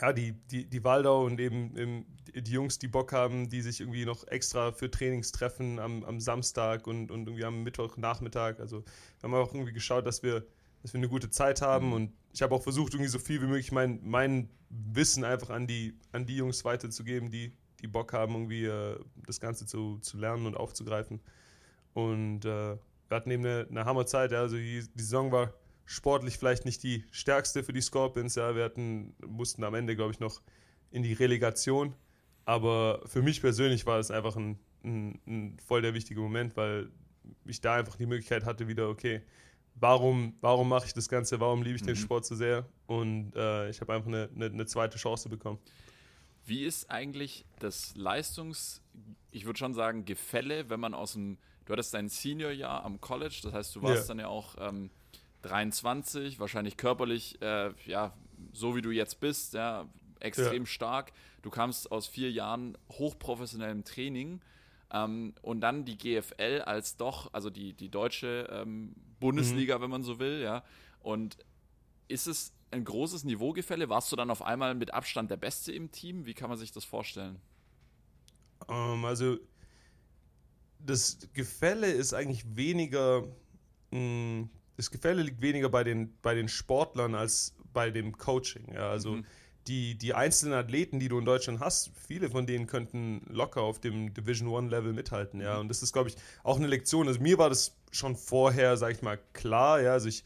ja, die, die, die Waldau und eben, eben, die Jungs, die Bock haben, die sich irgendwie noch extra für Trainings treffen am, am Samstag und, und irgendwie am Mittwochnachmittag. Also wir haben auch irgendwie geschaut, dass wir, dass wir eine gute Zeit haben mhm. und ich habe auch versucht, irgendwie so viel wie möglich mein, mein Wissen einfach an die, an die Jungs weiterzugeben, die, die Bock haben, irgendwie äh, das Ganze zu, zu lernen und aufzugreifen. Und äh, wir hatten eben eine, eine Hammerzeit, ja, also die, die Saison war sportlich vielleicht nicht die stärkste für die Scorpions. Ja, wir hatten, mussten am Ende, glaube ich, noch in die Relegation. Aber für mich persönlich war es einfach ein, ein, ein, voll der wichtige Moment, weil ich da einfach die Möglichkeit hatte, wieder, okay, warum, warum mache ich das Ganze, warum liebe ich mhm. den Sport so sehr? Und äh, ich habe einfach eine, eine, eine, zweite Chance bekommen. Wie ist eigentlich das Leistungs-, ich würde schon sagen, Gefälle, wenn man aus dem, du hattest dein Senior-Jahr am College, das heißt, du warst ja. dann ja auch ähm, 23, wahrscheinlich körperlich, äh, ja, so wie du jetzt bist, ja, extrem ja. stark. Du kamst aus vier Jahren hochprofessionellem Training ähm, und dann die GFL als doch, also die, die deutsche ähm, Bundesliga, mhm. wenn man so will, ja. Und ist es ein großes Niveaugefälle? Warst du dann auf einmal mit Abstand der Beste im Team? Wie kann man sich das vorstellen? Um, ähm, also das Gefälle ist eigentlich weniger mh, mm, das Gefälle liegt weniger bei den, bei den Sportlern als bei dem Coaching. Ja, also mhm. die, die einzelnen Athleten, die du in Deutschland hast, viele von denen könnten locker auf dem Division One Level mithalten, ja. Und das ist, glaube ich, auch eine Lektion. Also mir war das schon vorher, sag ich mal, klar, ja. Also ich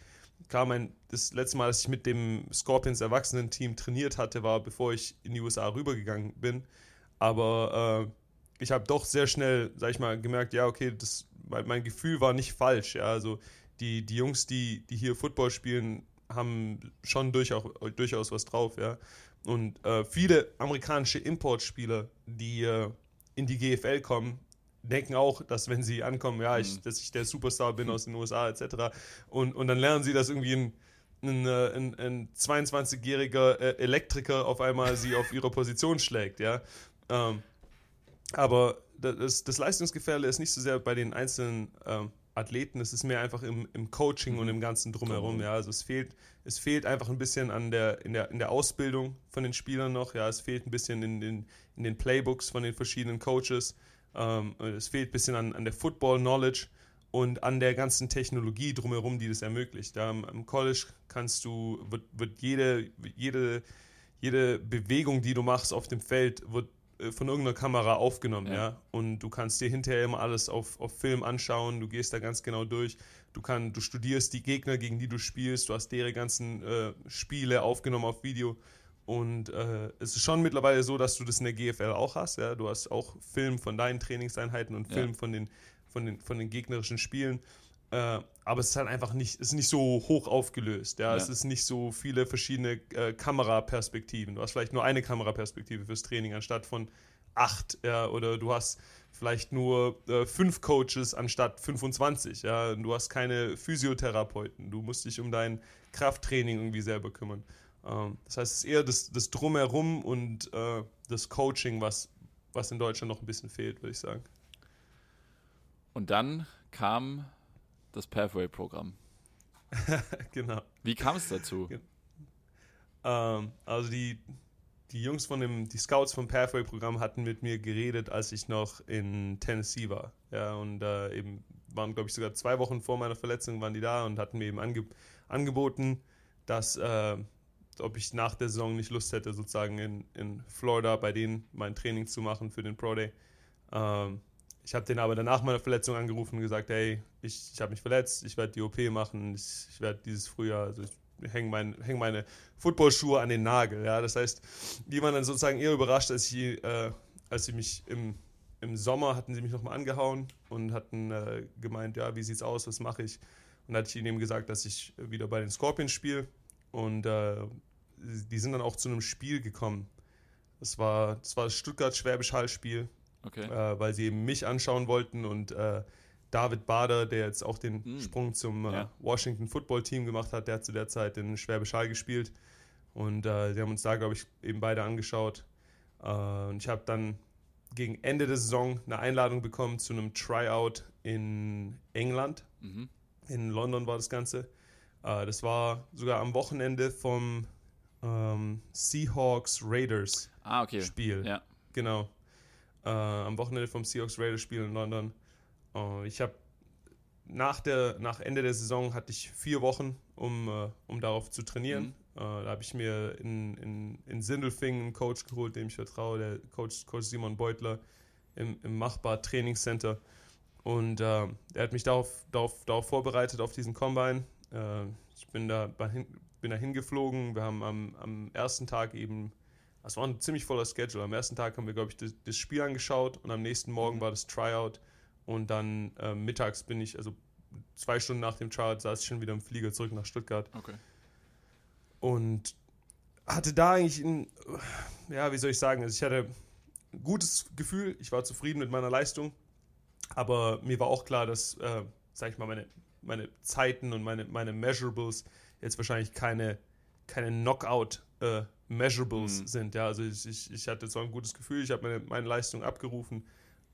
kam mein, das letzte Mal, dass ich mit dem Scorpions Erwachsenen-Team trainiert hatte, war, bevor ich in die USA rübergegangen bin. Aber äh, ich habe doch sehr schnell, sag ich mal, gemerkt, ja, okay, das, mein, mein Gefühl war nicht falsch, ja. Also die, die Jungs, die, die hier Football spielen, haben schon durchaus, durchaus was drauf, ja. Und äh, viele amerikanische Importspieler, die äh, in die GFL kommen, denken auch, dass wenn sie ankommen, ja, ich, mhm. dass ich der Superstar bin aus den USA etc. Und, und dann lernen sie, dass irgendwie ein, ein, äh, ein, ein 22-jähriger äh, Elektriker auf einmal sie auf ihre Position schlägt, ja. Ähm, aber das, das Leistungsgefälle ist nicht so sehr bei den einzelnen ähm, Athleten, es ist mehr einfach im, im Coaching und mhm. im ganzen Drumherum. Ja, also es fehlt, es fehlt einfach ein bisschen an der, in, der, in der Ausbildung von den Spielern noch. Ja, es fehlt ein bisschen in den, in den Playbooks von den verschiedenen Coaches. Ähm, es fehlt ein bisschen an, an der Football-Knowledge und an der ganzen Technologie drumherum, die das ermöglicht. Ja, Im College kannst du, wird, wird jede, jede, jede Bewegung, die du machst auf dem Feld, wird von irgendeiner Kamera aufgenommen, ja. ja. Und du kannst dir hinterher immer alles auf, auf Film anschauen, du gehst da ganz genau durch. Du, kann, du studierst die Gegner, gegen die du spielst, du hast deren ganzen äh, Spiele aufgenommen auf Video. Und äh, es ist schon mittlerweile so, dass du das in der GFL auch hast. Ja? Du hast auch Film von deinen Trainingseinheiten und Film ja. von, den, von, den, von den gegnerischen Spielen. Äh, aber es ist halt einfach nicht, ist nicht so hoch aufgelöst. Ja? ja. Es ist nicht so viele verschiedene äh, Kameraperspektiven. Du hast vielleicht nur eine Kameraperspektive fürs Training anstatt von acht. Ja? Oder du hast vielleicht nur äh, fünf Coaches anstatt 25. Ja? Du hast keine Physiotherapeuten. Du musst dich um dein Krafttraining irgendwie selber kümmern. Ähm, das heißt, es ist eher das, das Drumherum und äh, das Coaching, was, was in Deutschland noch ein bisschen fehlt, würde ich sagen. Und dann kam das Pathway-Programm. genau. Wie kam es dazu? Ähm, also die, die Jungs von dem, die Scouts vom Pathway-Programm hatten mit mir geredet, als ich noch in Tennessee war. Ja, und äh, eben waren, glaube ich, sogar zwei Wochen vor meiner Verletzung waren die da und hatten mir eben ange angeboten, dass, äh, ob ich nach der Saison nicht Lust hätte, sozusagen in, in Florida bei denen mein Training zu machen für den Pro Day. Ähm, ich habe den aber danach meiner Verletzung angerufen und gesagt, hey, ich, ich habe mich verletzt, ich werde die OP machen, ich, ich werde dieses Frühjahr, also ich hänge mein, häng meine Footballschuhe an den Nagel. Ja? Das heißt, die waren dann sozusagen eher überrascht, als ich, äh, als sie mich im, im Sommer hatten sie mich nochmal angehauen und hatten äh, gemeint, ja, wie sieht's aus, was mache ich? Und hatte ich ihnen eben gesagt, dass ich wieder bei den Scorpions spiele. Und äh, die sind dann auch zu einem Spiel gekommen. Das war das, war das Stuttgart-Schwäbisch Hall-Spiel okay. äh, weil sie eben mich anschauen wollten und äh, David Bader, der jetzt auch den mhm. Sprung zum äh, ja. Washington Football Team gemacht hat, der hat zu der Zeit in Schwäbisch Hall gespielt und äh, sie haben uns da, glaube ich, eben beide angeschaut. Äh, und ich habe dann gegen Ende der Saison eine Einladung bekommen zu einem Tryout in England. Mhm. In London war das Ganze. Äh, das war sogar am Wochenende vom ähm, Seahawks Raiders ah, okay. Spiel. Ja. Genau äh, am Wochenende vom Seahawks Raiders Spiel in London. Uh, ich habe nach, nach Ende der Saison hatte ich vier Wochen, um, uh, um darauf zu trainieren. Mhm. Uh, da habe ich mir in, in, in Sindelfingen einen Coach geholt, dem ich vertraue, der Coach, Coach Simon Beutler im, im Machbar Trainingscenter. Und er hat mich darauf, darauf, darauf vorbereitet, auf diesen Combine. ich bin da, bin da hingeflogen. Wir haben am, am ersten Tag eben es war ein ziemlich voller Schedule. Am ersten Tag haben wir, glaube ich, das, das, Spiel angeschaut und am nächsten Morgen mhm. war das Tryout. Und dann äh, mittags bin ich, also zwei Stunden nach dem Tryout, saß ich schon wieder im Flieger zurück nach Stuttgart. Okay. Und hatte da eigentlich ein, ja, wie soll ich sagen, also ich hatte ein gutes Gefühl, ich war zufrieden mit meiner Leistung, aber mir war auch klar, dass, äh, sag ich mal, meine, meine Zeiten und meine, meine Measurables jetzt wahrscheinlich keine, keine Knockout- äh, Measurables mhm. sind. Ja, also ich, ich, ich hatte zwar ein gutes Gefühl, ich habe meine, meine Leistung abgerufen,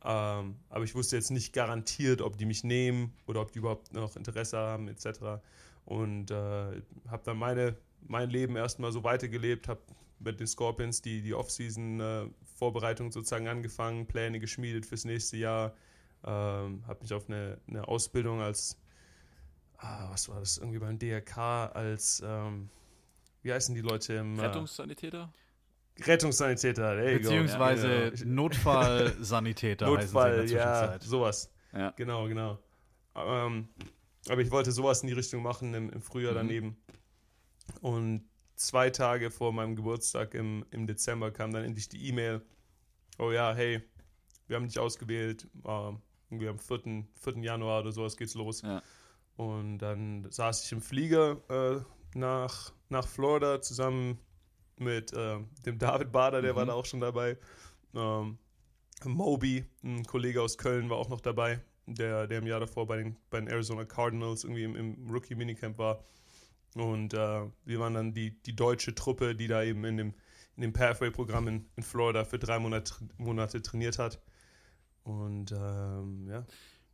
ähm, aber ich wusste jetzt nicht garantiert, ob die mich nehmen oder ob die überhaupt noch Interesse haben, etc. Und äh, habe dann meine, mein Leben erstmal so weitergelebt, habe mit den Scorpions die, die Off-Season-Vorbereitung äh, sozusagen angefangen, Pläne geschmiedet fürs nächste Jahr, ähm, habe mich auf eine, eine Ausbildung als, ah, was war das, irgendwie beim DRK als, ähm, wie heißen die Leute im. Äh, Rettungssanitäter? Beziehungsweise ja, Notfallsanitäter Notfall, heißen ja, sowas. Ja. Genau, genau. Ähm, aber ich wollte sowas in die Richtung machen im, im Frühjahr mhm. daneben. Und zwei Tage vor meinem Geburtstag im, im Dezember kam dann endlich die E-Mail. Oh ja, hey, wir haben dich ausgewählt. Äh, irgendwie am 4. 4. Januar oder sowas geht's los. Ja. Und dann saß ich im Flieger äh, nach, nach Florida zusammen mit äh, dem David Bader, der mhm. war da auch schon dabei. Ähm, Moby, ein Kollege aus Köln, war auch noch dabei, der, der im Jahr davor bei den, bei den Arizona Cardinals irgendwie im, im Rookie-Minicamp war. Und äh, wir waren dann die, die deutsche Truppe, die da eben in dem, in dem Pathway-Programm in, in Florida für drei Monate, Monate trainiert hat. Und ähm, ja,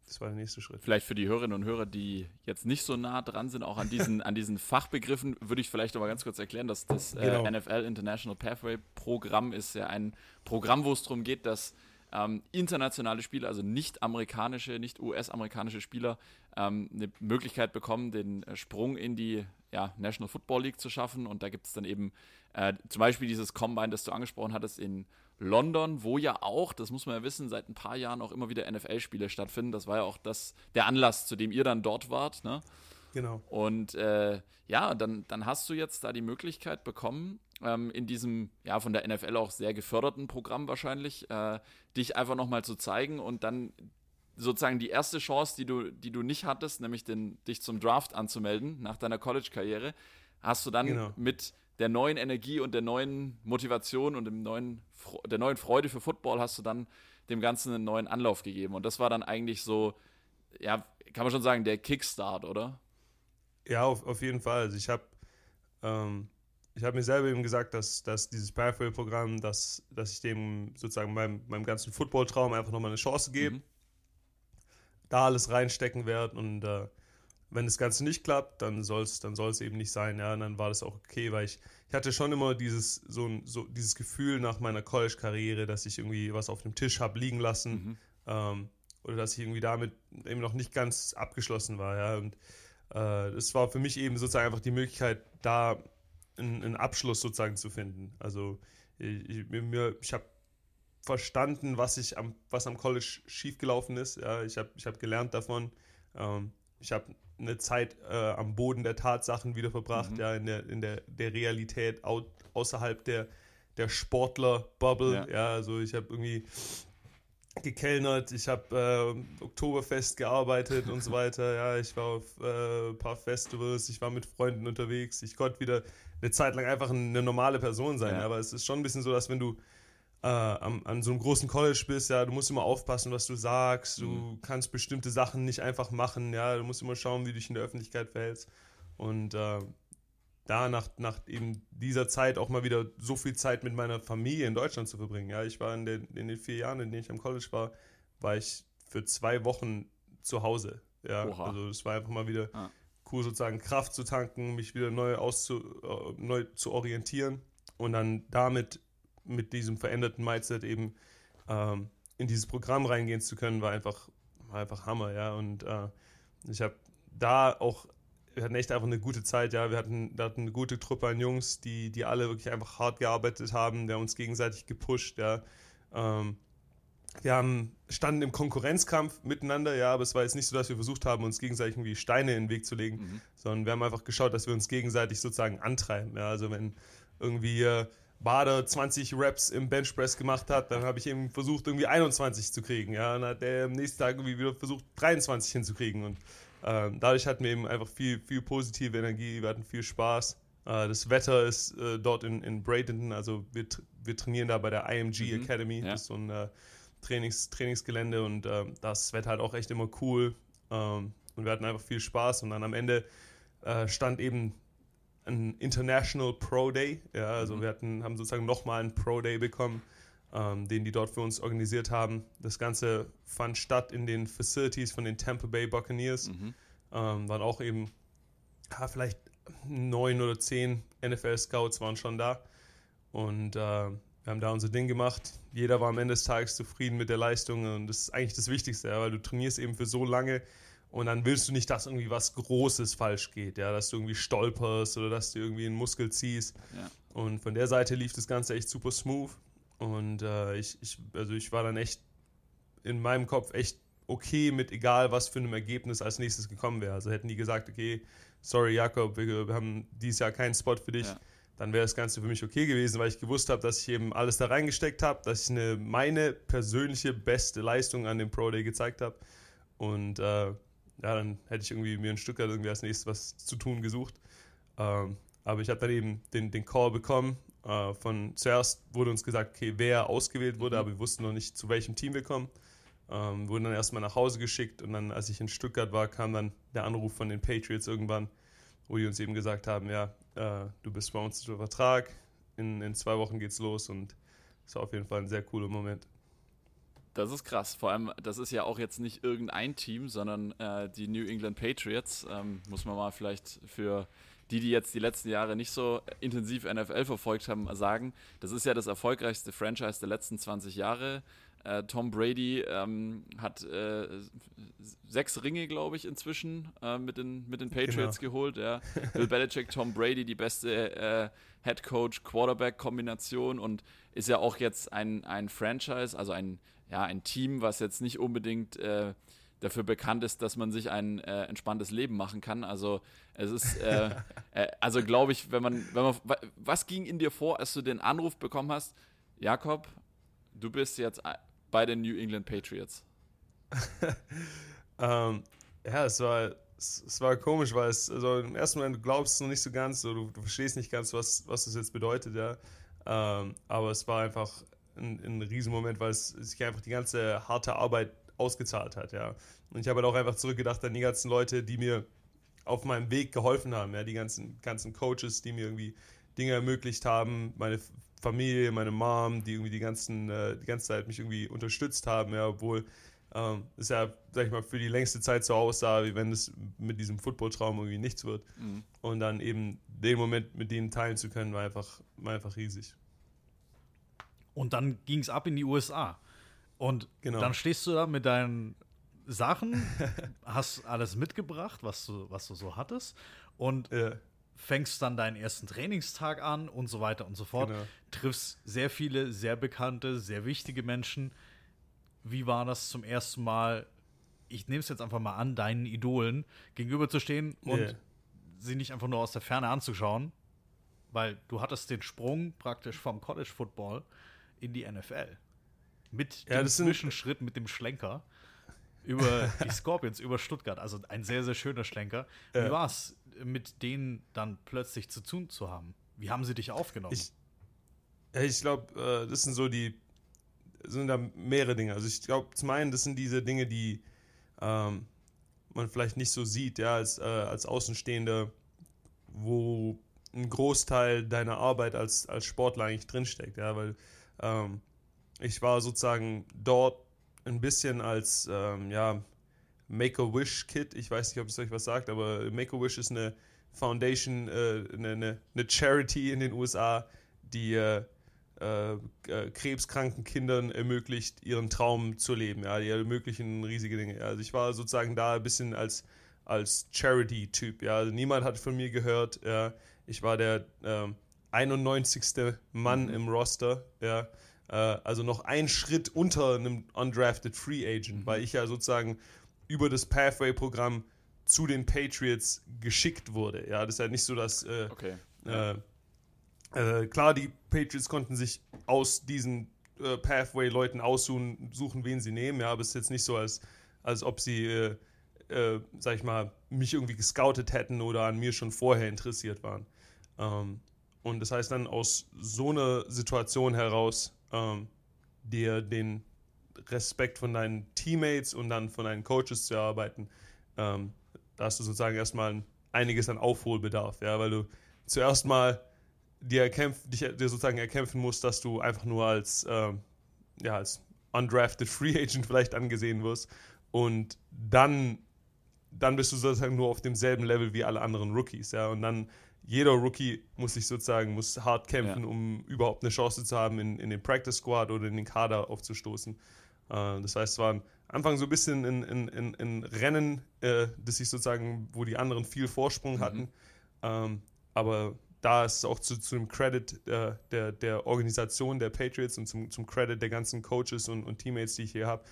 das war der nächste Schritt. Vielleicht für die Hörerinnen und Hörer, die jetzt nicht so nah dran sind, auch an diesen, an diesen Fachbegriffen, würde ich vielleicht noch mal ganz kurz erklären, dass das äh, genau. NFL International Pathway Programm ist ja ein Programm, wo es darum geht, dass ähm, internationale Spieler, also nicht amerikanische, nicht US-amerikanische Spieler, ähm, eine Möglichkeit bekommen, den äh, Sprung in die ja, National Football League zu schaffen. Und da gibt es dann eben äh, zum Beispiel dieses Combine, das du angesprochen hattest, in London, wo ja auch, das muss man ja wissen, seit ein paar Jahren auch immer wieder NFL-Spiele stattfinden. Das war ja auch das, der Anlass, zu dem ihr dann dort wart. Ne? Genau. Und äh, ja, dann, dann hast du jetzt da die Möglichkeit bekommen, ähm, in diesem, ja, von der NFL auch sehr geförderten Programm wahrscheinlich, äh, dich einfach nochmal zu zeigen und dann sozusagen die erste Chance, die du, die du nicht hattest, nämlich den, dich zum Draft anzumelden nach deiner College-Karriere, hast du dann genau. mit der neuen Energie und der neuen Motivation und dem neuen, der neuen Freude für Football hast du dann dem Ganzen einen neuen Anlauf gegeben. Und das war dann eigentlich so, ja, kann man schon sagen, der Kickstart, oder? Ja, auf, auf jeden Fall. Also ich habe ähm, ich mir selber eben gesagt, dass, dass dieses Pathway-Programm, dass, dass ich dem sozusagen meinem, meinem ganzen Football-Traum einfach nochmal eine Chance gebe, mhm. da alles reinstecken werde und äh, wenn das Ganze nicht klappt, dann soll es dann soll's eben nicht sein, ja, und dann war das auch okay, weil ich, ich hatte schon immer dieses, so, so dieses Gefühl nach meiner College-Karriere, dass ich irgendwie was auf dem Tisch habe liegen lassen mhm. ähm, oder dass ich irgendwie damit eben noch nicht ganz abgeschlossen war, ja, und äh, es war für mich eben sozusagen einfach die Möglichkeit, da einen, einen Abschluss sozusagen zu finden. Also ich, ich, ich habe verstanden, was ich am, was am College schiefgelaufen ist. Ja, ich habe ich hab gelernt davon. Ähm, ich habe eine Zeit äh, am Boden der Tatsachen wieder verbracht, mhm. ja, in der, in der, der Realität au außerhalb der, der Sportler-Bubble. Ja. ja. also ich habe irgendwie gekellnert, ich habe äh, Oktoberfest gearbeitet und so weiter. Ja, ich war auf äh, ein paar Festivals, ich war mit Freunden unterwegs. Ich konnte wieder eine Zeit lang einfach eine normale Person sein. Ja. Aber es ist schon ein bisschen so, dass wenn du äh, an, an, so einem großen College bist, ja, du musst immer aufpassen, was du sagst, du mhm. kannst bestimmte Sachen nicht einfach machen, ja, du musst immer schauen, wie du dich in der Öffentlichkeit verhältst. Und äh, da nach, nach eben dieser Zeit auch mal wieder so viel Zeit mit meiner Familie in Deutschland zu verbringen. Ja, ich war in den, in den vier Jahren, in denen ich am College war, war ich für zwei Wochen zu Hause. Ja, Oha. also es war einfach mal wieder ah. cool, sozusagen Kraft zu tanken, mich wieder neu, auszu, äh, neu zu orientieren und dann damit mit diesem veränderten Mindset eben ähm, in dieses Programm reingehen zu können, war einfach, war einfach Hammer, ja. Und äh, ich habe da auch, wir hatten echt einfach eine gute Zeit, ja. Wir hatten, wir hatten eine gute Truppe an Jungs, die, die alle wirklich einfach hart gearbeitet haben, der uns gegenseitig gepusht, ja. Ähm, wir haben, standen im Konkurrenzkampf miteinander, ja, aber es war jetzt nicht so, dass wir versucht haben, uns gegenseitig irgendwie Steine in den Weg zu legen, mhm. sondern wir haben einfach geschaut, dass wir uns gegenseitig sozusagen antreiben. Ja, also wenn irgendwie äh, Bader 20 Reps im Benchpress gemacht hat, dann habe ich eben versucht, irgendwie 21 zu kriegen. Ja, und dann hat er am nächsten Tag irgendwie wieder versucht, 23 hinzukriegen. Und äh, dadurch hatten wir eben einfach viel, viel positive Energie, wir hatten viel Spaß. Äh, das Wetter ist äh, dort in, in Bradenton, also wir, wir trainieren da bei der IMG mhm, Academy, ja. das ist so ein äh, Trainings, Trainingsgelände und äh, das Wetter halt auch echt immer cool. Ähm, und wir hatten einfach viel Spaß und dann am Ende äh, stand eben ein International Pro Day. Ja, also mhm. wir hatten, haben sozusagen nochmal einen Pro Day bekommen, ähm, den die dort für uns organisiert haben. Das Ganze fand statt in den Facilities von den Tampa Bay Buccaneers. Mhm. Ähm, waren auch eben ja, vielleicht neun oder zehn NFL-Scouts waren schon da. Und äh, wir haben da unser Ding gemacht. Jeder war am Ende des Tages zufrieden mit der Leistung und das ist eigentlich das Wichtigste, weil du trainierst eben für so lange und dann willst du nicht, dass irgendwie was Großes falsch geht, ja, dass du irgendwie stolperst oder dass du irgendwie einen Muskel ziehst. Und von der Seite lief das Ganze echt super smooth. Und äh, ich, ich, also ich war dann echt in meinem Kopf echt okay mit egal was für einem Ergebnis als nächstes gekommen wäre. Also hätten die gesagt, okay, sorry Jakob, wir, wir haben dieses Jahr keinen Spot für dich, ja. dann wäre das Ganze für mich okay gewesen, weil ich gewusst habe, dass ich eben alles da reingesteckt habe, dass ich eine, meine persönliche beste Leistung an dem Pro Day gezeigt habe. Und äh, ja, dann hätte ich irgendwie mir ein Stück irgendwie als nächstes was zu tun gesucht. Ähm, aber ich habe dann eben den, den Call bekommen. Äh, von zuerst wurde uns gesagt, okay, wer ausgewählt wurde, mhm. aber wir wussten noch nicht, zu welchem Team wir kommen. Ähm, wurden dann erstmal nach Hause geschickt und dann, als ich in Stuttgart war, kam dann der Anruf von den Patriots irgendwann, wo die uns eben gesagt haben, ja, äh, du bist bei uns unter Vertrag, in, in zwei Wochen geht's los und es war auf jeden Fall ein sehr cooler Moment. Das ist krass. Vor allem, das ist ja auch jetzt nicht irgendein Team, sondern äh, die New England Patriots. Ähm, muss man mal vielleicht für die, die jetzt die letzten Jahre nicht so intensiv NFL verfolgt haben, sagen. Das ist ja das erfolgreichste Franchise der letzten 20 Jahre. Äh, Tom Brady ähm, hat äh, sechs Ringe, glaube ich, inzwischen äh, mit, den, mit den Patriots genau. geholt. Ja. Bill Belichick, Tom Brady, die beste äh, Head Coach-Quarterback-Kombination und ist ja auch jetzt ein, ein Franchise, also ein, ja, ein Team, was jetzt nicht unbedingt äh, dafür bekannt ist, dass man sich ein äh, entspanntes Leben machen kann. Also es ist, also glaube ich, wenn man, wenn man, was ging in dir vor, als du den Anruf bekommen hast, Jakob, du bist jetzt bei den New England Patriots? ähm, ja, es war, es, es, war komisch, weil es, also im ersten Moment du glaubst noch nicht so ganz, so, du, du, verstehst nicht ganz, was, was das jetzt bedeutet, ja. Ähm, aber es war einfach ein, ein Riesenmoment, weil es sich einfach die ganze harte Arbeit ausgezahlt hat, ja. Und ich habe halt auch einfach zurückgedacht an die ganzen Leute, die mir auf meinem Weg geholfen haben, ja, die ganzen, ganzen Coaches, die mir irgendwie Dinge ermöglicht haben, meine Familie, meine Mom, die irgendwie die, ganzen, äh, die ganze Zeit mich irgendwie unterstützt haben, ja, obwohl ähm, es ja, sag ich mal, für die längste Zeit so aussah, wie wenn es mit diesem Football-Traum irgendwie nichts wird. Mhm. Und dann eben den Moment mit denen teilen zu können, war einfach, war einfach riesig. Und dann ging es ab in die USA. Und genau. dann stehst du da mit deinen Sachen, hast alles mitgebracht, was du, was du so hattest. Und ja fängst dann deinen ersten Trainingstag an und so weiter und so fort. Genau. Triffst sehr viele, sehr bekannte, sehr wichtige Menschen. Wie war das zum ersten Mal, ich nehme es jetzt einfach mal an, deinen Idolen gegenüberzustehen und yeah. sie nicht einfach nur aus der Ferne anzuschauen? Weil du hattest den Sprung praktisch vom College Football in die NFL. Mit ja, dem Zwischenschritt, mit dem Schlenker über die Scorpions, über Stuttgart. Also ein sehr, sehr schöner Schlenker. Wie ja. war es, mit denen dann plötzlich zu tun zu haben? Wie haben sie dich aufgenommen? Ich, ich glaube, äh, das sind so die, sind da mehrere Dinge. Also ich glaube, zum einen, das sind diese Dinge, die ähm, man vielleicht nicht so sieht, ja, als, äh, als Außenstehender, wo ein Großteil deiner Arbeit als, als Sportler eigentlich drinsteckt, ja, weil ähm, ich war sozusagen dort ein bisschen als, ähm, ja, Make-A-Wish-Kit. Ich weiß nicht, ob es euch was sagt, aber Make-A-Wish ist eine Foundation, äh, eine, eine, eine, Charity in den USA, die äh, äh, krebskranken Kindern ermöglicht, ihren Traum zu leben. Ja, die ermöglichen riesige Dinge. Also ich war sozusagen da ein bisschen als, als Charity-Typ. Ja, also niemand hat von mir gehört. Ja, ich war der 91. Ähm, Mann mhm. im Roster. Ja, äh, also noch ein Schritt unter einem undrafted Free Agent, mhm. weil ich ja sozusagen über das Pathway-Programm zu den Patriots geschickt wurde. Ja, das ist ja nicht so, dass äh, okay. äh, äh, klar, die Patriots konnten sich aus diesen äh, Pathway-Leuten aussuchen, suchen, wen sie nehmen. Ja, aber es ist jetzt nicht so, als, als ob sie, äh, äh, sag ich mal, mich irgendwie gescoutet hätten oder an mir schon vorher interessiert waren. Ähm, und das heißt dann aus so einer Situation heraus, ähm, dir den Respekt von deinen Teammates und dann von deinen Coaches zu erarbeiten, ähm, da hast du sozusagen erstmal einiges an Aufholbedarf, ja, weil du zuerst mal dir, erkämpf, dich, dir sozusagen erkämpfen musst, dass du einfach nur als, ähm, ja, als undrafted Free Agent vielleicht angesehen wirst. Und dann, dann bist du sozusagen nur auf demselben Level wie alle anderen Rookies, ja, und dann jeder Rookie muss sich sozusagen muss hart kämpfen, ja. um überhaupt eine Chance zu haben, in, in den Practice Squad oder in den Kader aufzustoßen. Äh, das heißt, es war am Anfang so ein bisschen in, in, in, in Rennen, äh, das sich sozusagen, wo die anderen viel Vorsprung mhm. hatten. Ähm, aber da ist es auch zu, zu dem Credit äh, der, der Organisation der Patriots und zum, zum Credit der ganzen Coaches und, und Teammates, die ich hier habe,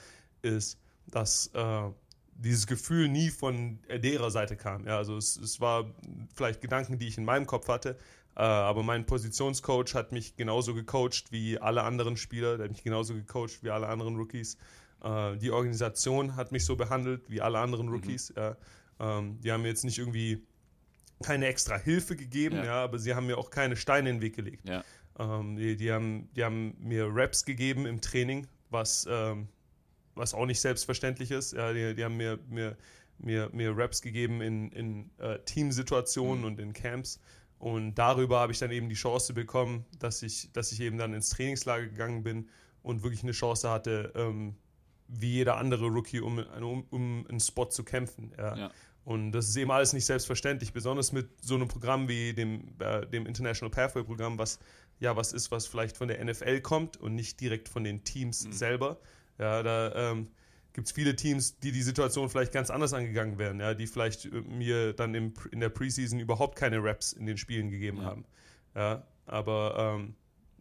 ist, dass äh, dieses Gefühl nie von derer Seite kam. Ja, also es, es war vielleicht Gedanken, die ich in meinem Kopf hatte, äh, aber mein Positionscoach hat mich genauso gecoacht wie alle anderen Spieler, der hat mich genauso gecoacht wie alle anderen Rookies. Äh, die Organisation hat mich so behandelt wie alle anderen mhm. Rookies. Mhm. Ja. Ähm, die haben mir jetzt nicht irgendwie keine extra Hilfe gegeben, ja. ja. aber sie haben mir auch keine Steine in den Weg gelegt. Ja. Ähm, die, die, haben, die haben mir Raps gegeben im Training, was, ähm, was auch nicht selbstverständlich ist. Ja, die, die haben mir, mir, mir, mir Raps gegeben in, in äh, Teamsituationen mhm. und in Camps. Und darüber habe ich dann eben die Chance bekommen, dass ich, dass ich eben dann ins Trainingslager gegangen bin und wirklich eine Chance hatte, ähm, wie jeder andere Rookie, um, um, um einen Spot zu kämpfen. Ja. ja. Und das ist eben alles nicht selbstverständlich, besonders mit so einem Programm wie dem, äh, dem International Pathway Programm, was ja was ist, was vielleicht von der NFL kommt und nicht direkt von den Teams mhm. selber. Ja, da ähm, gibt es viele Teams, die die Situation vielleicht ganz anders angegangen wären, ja, die vielleicht äh, mir dann im, in der Preseason überhaupt keine Raps in den Spielen gegeben ja. haben. Ja, aber ähm,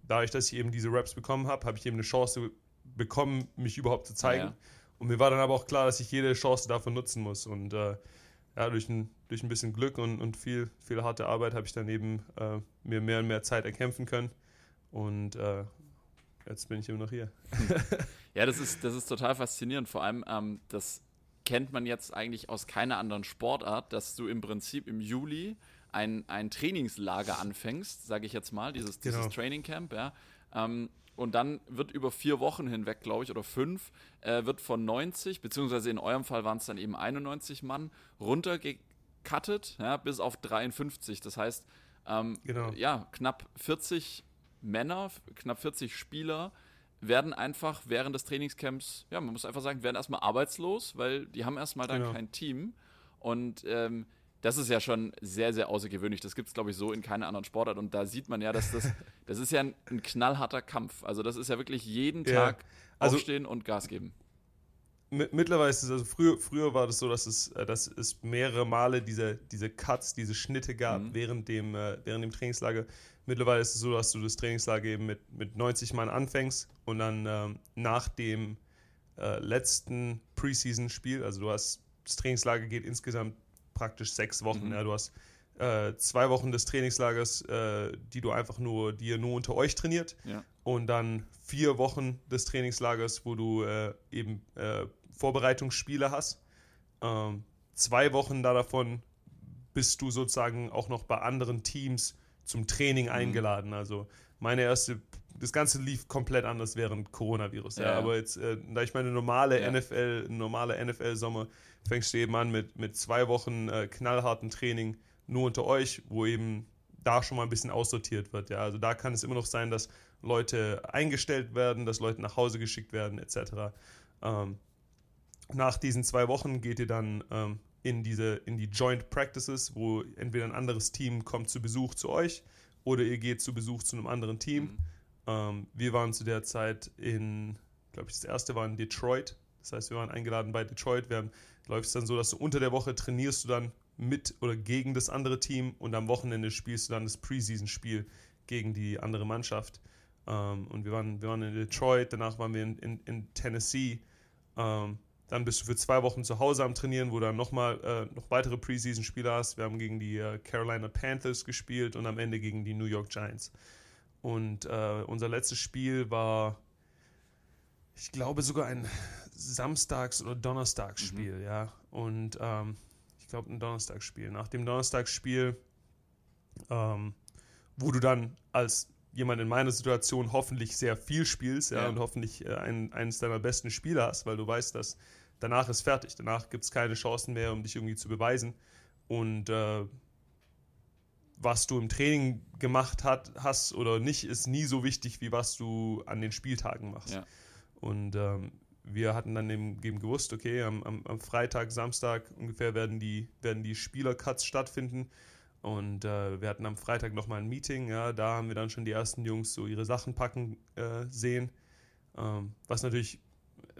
dadurch, dass ich eben diese Raps bekommen habe, habe ich eben eine Chance bekommen, mich überhaupt zu zeigen. Ja, und mir war dann aber auch klar, dass ich jede Chance davon nutzen muss. Und äh, ja, durch ein, durch ein bisschen Glück und, und viel, viel harte Arbeit habe ich dann eben äh, mir mehr und mehr Zeit erkämpfen können. Und äh, jetzt bin ich immer noch hier. ja, das ist, das ist total faszinierend. Vor allem, ähm, das kennt man jetzt eigentlich aus keiner anderen Sportart, dass du im Prinzip im Juli ein, ein Trainingslager anfängst, sage ich jetzt mal, dieses, dieses genau. Training Camp, ja. Ähm, und dann wird über vier Wochen hinweg, glaube ich, oder fünf, äh, wird von 90, beziehungsweise in eurem Fall waren es dann eben 91 Mann, runtergecuttet, ja, bis auf 53. Das heißt, ähm, genau. ja, knapp 40 Männer, knapp 40 Spieler werden einfach während des Trainingscamps, ja, man muss einfach sagen, werden erstmal arbeitslos, weil die haben erstmal dann genau. kein Team. Und ähm, das ist ja schon sehr, sehr außergewöhnlich. Das gibt es, glaube ich, so in keiner anderen Sportart. Und da sieht man ja, dass das, das ist ja ein, ein knallharter Kampf. Also das ist ja wirklich jeden ja. Tag also, aufstehen und Gas geben. Mittlerweile ist es, also früher, früher war das so, dass es, äh, dass es mehrere Male diese, diese Cuts, diese Schnitte gab mhm. während, dem, äh, während dem Trainingslager. Mittlerweile ist es so, dass du das Trainingslager eben mit, mit 90 Mann anfängst und dann ähm, nach dem äh, letzten Preseason-Spiel, also du hast, das Trainingslager geht insgesamt praktisch sechs Wochen. Mhm. Ja, du hast äh, zwei Wochen des Trainingslagers, äh, die du einfach nur, die ihr nur unter euch trainiert. Ja. Und dann vier Wochen des Trainingslagers, wo du äh, eben äh, Vorbereitungsspiele hast. Ähm, zwei Wochen da davon bist du sozusagen auch noch bei anderen Teams zum Training mhm. eingeladen. Also meine erste, das Ganze lief komplett anders während Coronavirus. Ja, ja. Aber jetzt, äh, da ich meine normale ja. NFL, normale NFL-Sommer fängst du eben an mit, mit zwei Wochen äh, knallharten Training nur unter euch, wo eben da schon mal ein bisschen aussortiert wird. Ja? Also da kann es immer noch sein, dass Leute eingestellt werden, dass Leute nach Hause geschickt werden, etc. Ähm, nach diesen zwei Wochen geht ihr dann ähm, in, diese, in die Joint Practices, wo entweder ein anderes Team kommt zu Besuch zu euch oder ihr geht zu Besuch zu einem anderen Team. Mhm. Ähm, wir waren zu der Zeit in, glaube ich, das erste war in Detroit. Das heißt, wir waren eingeladen bei Detroit. Wir haben läuft es dann so, dass du unter der Woche trainierst du dann mit oder gegen das andere Team und am Wochenende spielst du dann das Preseason-Spiel gegen die andere Mannschaft. Ähm, und wir waren, wir waren in Detroit, danach waren wir in, in, in Tennessee. Ähm, dann bist du für zwei Wochen zu Hause am Trainieren, wo du dann nochmal äh, noch weitere Preseason-Spiele hast. Wir haben gegen die äh, Carolina Panthers gespielt und am Ende gegen die New York Giants. Und äh, unser letztes Spiel war, ich glaube, sogar ein Samstags- oder Donnerstagsspiel, mhm. ja. Und ähm, ich glaube, ein Donnerstagsspiel. Nach dem Donnerstagsspiel, ähm, wo du dann als jemand in meiner Situation hoffentlich sehr viel spielst, ja, ja. und hoffentlich äh, ein, eines deiner besten Spieler hast, weil du weißt, dass danach ist fertig. Danach gibt es keine Chancen mehr, um dich irgendwie zu beweisen. Und äh, was du im Training gemacht hat, hast oder nicht, ist nie so wichtig, wie was du an den Spieltagen machst. Ja. Und ähm, wir hatten dann eben, eben gewusst, okay, am, am, am, Freitag, Samstag ungefähr werden die, werden die Spielercuts stattfinden. Und äh, wir hatten am Freitag nochmal ein Meeting, ja, da haben wir dann schon die ersten Jungs so ihre Sachen packen äh, sehen. Ähm, was natürlich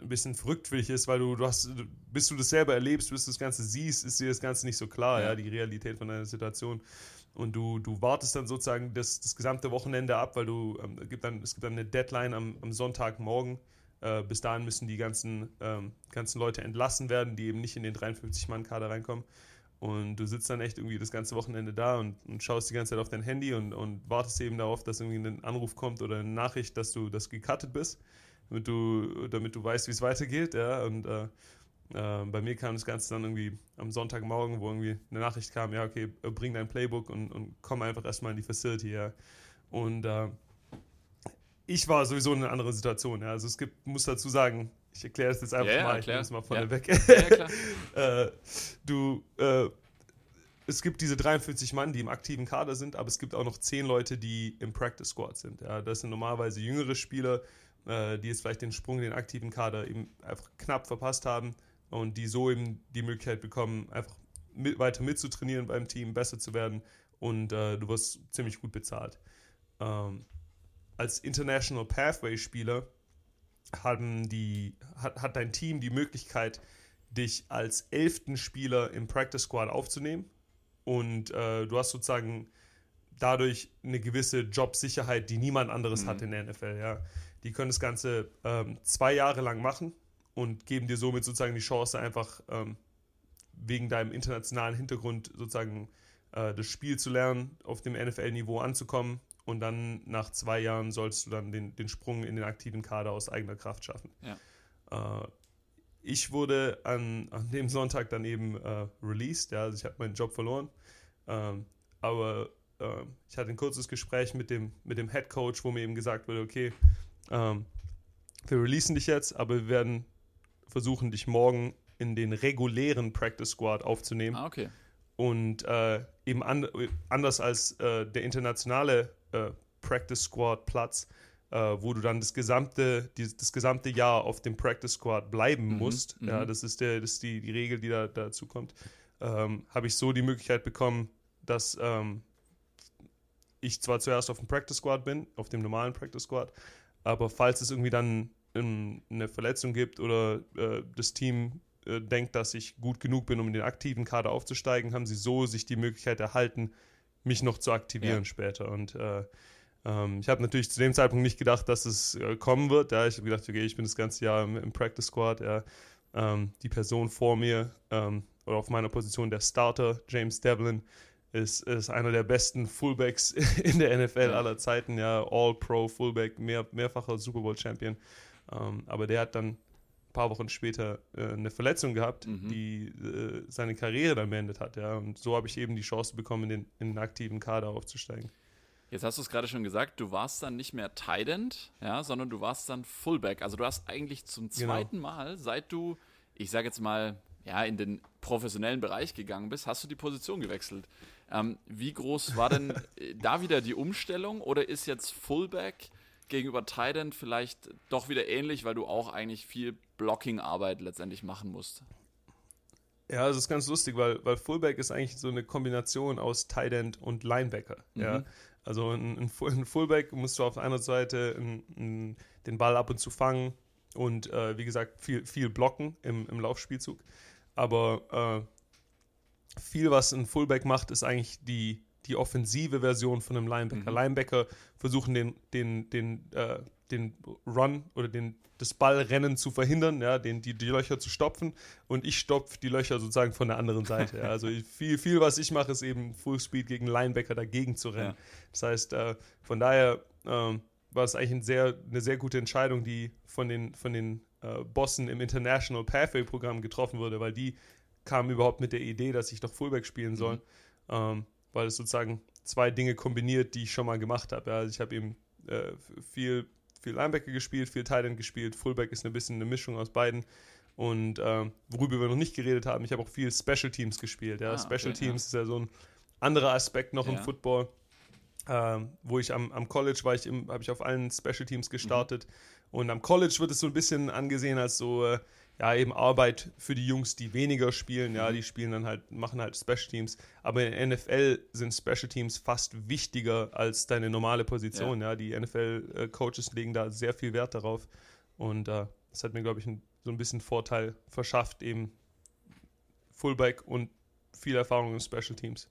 ein bisschen verrückt für dich ist, weil du, du hast, bis du das selber erlebst, bis du das Ganze siehst, ist dir das Ganze nicht so klar, ja, ja die Realität von deiner Situation. Und du, du wartest dann sozusagen das, das gesamte Wochenende ab, weil du, ähm, gibt dann, es gibt dann eine Deadline am, am Sonntagmorgen. Äh, bis dahin müssen die ganzen, ähm, ganzen Leute entlassen werden, die eben nicht in den 53-Mann-Kader reinkommen. Und du sitzt dann echt irgendwie das ganze Wochenende da und, und, schaust die ganze Zeit auf dein Handy und, und wartest eben darauf, dass irgendwie ein Anruf kommt oder eine Nachricht, dass du das gecuttet bist, damit du, damit du weißt, wie es weitergeht. Ja? Und äh, äh, bei mir kam das Ganze dann irgendwie am Sonntagmorgen, wo irgendwie eine Nachricht kam, ja, okay, bring dein Playbook und, und komm einfach erstmal in die Facility. Ja? Und äh, ich war sowieso in einer anderen Situation. Ja? Also es gibt, muss dazu sagen, ich erkläre es jetzt einfach ja, mal, ich nehme es mal vorne ja. weg. Ja, klar. äh, du, äh, es gibt diese 43 Mann, die im aktiven Kader sind, aber es gibt auch noch 10 Leute, die im Practice Squad sind. Ja, das sind normalerweise jüngere Spieler, äh, die jetzt vielleicht den Sprung in den aktiven Kader eben einfach knapp verpasst haben und die so eben die Möglichkeit bekommen, einfach mit, weiter mitzutrainieren beim Team, besser zu werden und äh, du wirst ziemlich gut bezahlt. Ähm, als International Pathway-Spieler haben die, hat, hat dein Team die Möglichkeit, dich als elften Spieler im Practice Squad aufzunehmen. Und äh, du hast sozusagen dadurch eine gewisse Jobsicherheit, die niemand anderes Mhm. hat in der NFL. Ja. Die können das Ganze ähm, zwei Jahre lang machen und geben dir somit sozusagen die Chance, einfach ähm, wegen deinem internationalen Hintergrund sozusagen äh, das Spiel zu lernen, auf dem NFL-Niveau anzukommen und dann nach zwei Jahren sollst du dann den, den Sprung in den aktiven Kader aus eigener Kraft schaffen. Ja. Äh, ich wurde an, an dem Sonntag dann eben äh, released, ja, also ich habe meinen Job verloren, ähm, aber äh, ich hatte ein kurzes Gespräch mit dem, mit dem Head Coach, wo mir eben gesagt wurde, okay, ähm, wir releasen dich jetzt, aber wir werden versuchen, dich morgen in den regulären Practice Squad aufzunehmen. Ah, okay. Und äh, eben an, anders als äh, der internationale äh, Practice Squad Platz, äh, wo du dann das gesamte, die, das gesamte Jahr auf dem Practice Squad bleiben Mhm, musst, mhm. ja, das ist, der, das ist die, die Regel, die da dazu kommt, ähm, habe ich so die Möglichkeit bekommen, dass ähm, ich zwar zuerst auf dem Practice Squad bin, auf dem normalen Practice Squad, aber falls es irgendwie dann ähm, eine Verletzung gibt oder äh, das Team äh, denkt, dass ich gut genug bin, um in den aktiven Kader aufzusteigen, haben sie so sich die Möglichkeit erhalten, mich noch zu aktivieren Ja. später. Und äh, ähm, ich habe natürlich zu dem Zeitpunkt nicht gedacht, dass es äh, kommen wird. Ja. Ich habe gedacht, okay, ich bin das ganze Jahr im, im Practice Squad. Ja. Ähm, die Person vor mir ähm, oder auf meiner Position der Starter, James Devlin, ist, ist einer der besten Fullbacks in der NFL aller Zeiten. Ja, All-Pro Fullback, mehr, mehrfacher Super Bowl Champion. Ähm, aber der hat dann ein paar Wochen später äh, eine Verletzung gehabt, Mhm. die äh, seine Karriere dann beendet hat. Ja. Und so habe ich eben die Chance bekommen, in den, in den aktiven Kader aufzusteigen. Jetzt hast du es gerade schon gesagt, du warst dann nicht mehr Tight End, ja, sondern du warst dann Fullback. Also du hast eigentlich zum Genau. zweiten Mal, seit du, ich sage jetzt mal, ja, in den professionellen Bereich gegangen bist, hast du die Position gewechselt. Ähm, wie groß war denn äh, da wieder die Umstellung oder ist jetzt Fullback gegenüber Tight End vielleicht doch wieder ähnlich, weil du auch eigentlich viel Blocking-Arbeit letztendlich machen musst? Ja, es ist ganz lustig, weil, weil Fullback ist eigentlich so eine Kombination aus Tight End und Linebacker. Ja. Mhm. Also ein, ein Fullback musst du auf einer Seite ein, ein, den Ball ab und zu fangen und äh, wie gesagt viel, viel blocken im, im Laufspielzug. Aber äh, viel, was ein Fullback macht, ist eigentlich die, die offensive Version von einem Linebacker. Mhm. Linebacker versuchen den, den, den, äh, den Run oder den, das Ballrennen zu verhindern, ja, den, die, die Löcher zu stopfen und ich stopfe die Löcher sozusagen von der anderen Seite. Ja. Also viel, viel, was ich mache, ist eben Fullspeed gegen Linebacker dagegen zu rennen. Ja. Das heißt, äh, von daher ähm, war es eigentlich ein sehr, eine sehr gute Entscheidung, die von den, von den äh, Bossen im International Pathway-Programm getroffen wurde, weil die kamen überhaupt mit der Idee, dass ich doch Fullback spielen soll, Mhm. ähm, weil es sozusagen zwei Dinge kombiniert, die ich schon mal gemacht habe. Ja. Also ich habe eben äh, viel, viel Linebacker gespielt, viel Tight End gespielt, Fullback ist ein bisschen eine Mischung aus beiden. Und ähm, worüber wir noch nicht geredet haben, ich habe auch viel Special Teams gespielt. Ja. Ah, okay, Special ja. Teams ist ja so ein anderer Aspekt noch im Ja. Football. Ähm, wo ich am, am College war, ich habe ich auf allen Special Teams gestartet. Und am College wird es so ein bisschen angesehen als so, äh, ja, eben Arbeit für die Jungs, die weniger spielen. Ja, die spielen dann halt, machen halt Special Teams. Aber in der NFL sind Special Teams fast wichtiger als deine normale Position. Ja, die NFL-Coaches legen da sehr viel Wert darauf. Und äh, das hat mir, glaube ich, ein, so ein bisschen Vorteil verschafft, eben Fullback und viel Erfahrung in Special Teams.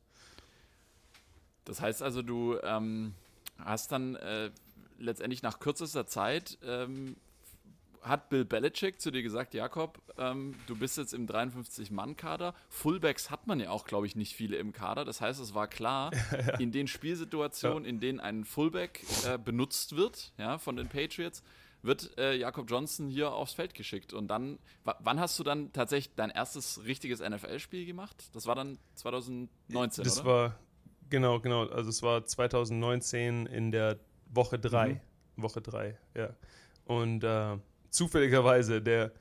Das heißt also, du ähm, hast dann äh, letztendlich nach kürzester Zeit ähm, hat Bill Belichick zu dir gesagt, Jakob, ähm, du bist jetzt im 53-Mann-Kader. Fullbacks hat man ja auch, glaube ich, nicht viele im Kader. Das heißt, es war klar, ja. in den Spielsituationen, ja. in denen ein Fullback äh, benutzt wird, ja, von den Patriots, wird äh, Jakob Johnson hier aufs Feld geschickt. Und dann, wann hast du dann tatsächlich dein erstes richtiges NFL-Spiel gemacht? Das war dann 2019, das oder? war, genau, genau. Also es war 2019 in der Woche 3. Mhm. Woche 3, ja. Und äh, zufälligerweise der,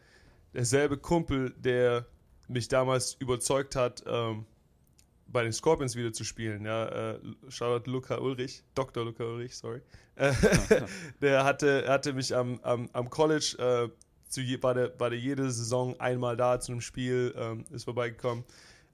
derselbe Kumpel, der mich damals überzeugt hat, ähm, bei den Scorpions wieder zu spielen. Ja, äh, Shoutout Luca Ulrich, Dr. Luca Ulrich, sorry. Äh, der hatte, hatte mich am, am, am College, äh, zu je, war, der, war der jede Saison einmal da zu einem Spiel, ähm, ist vorbeigekommen.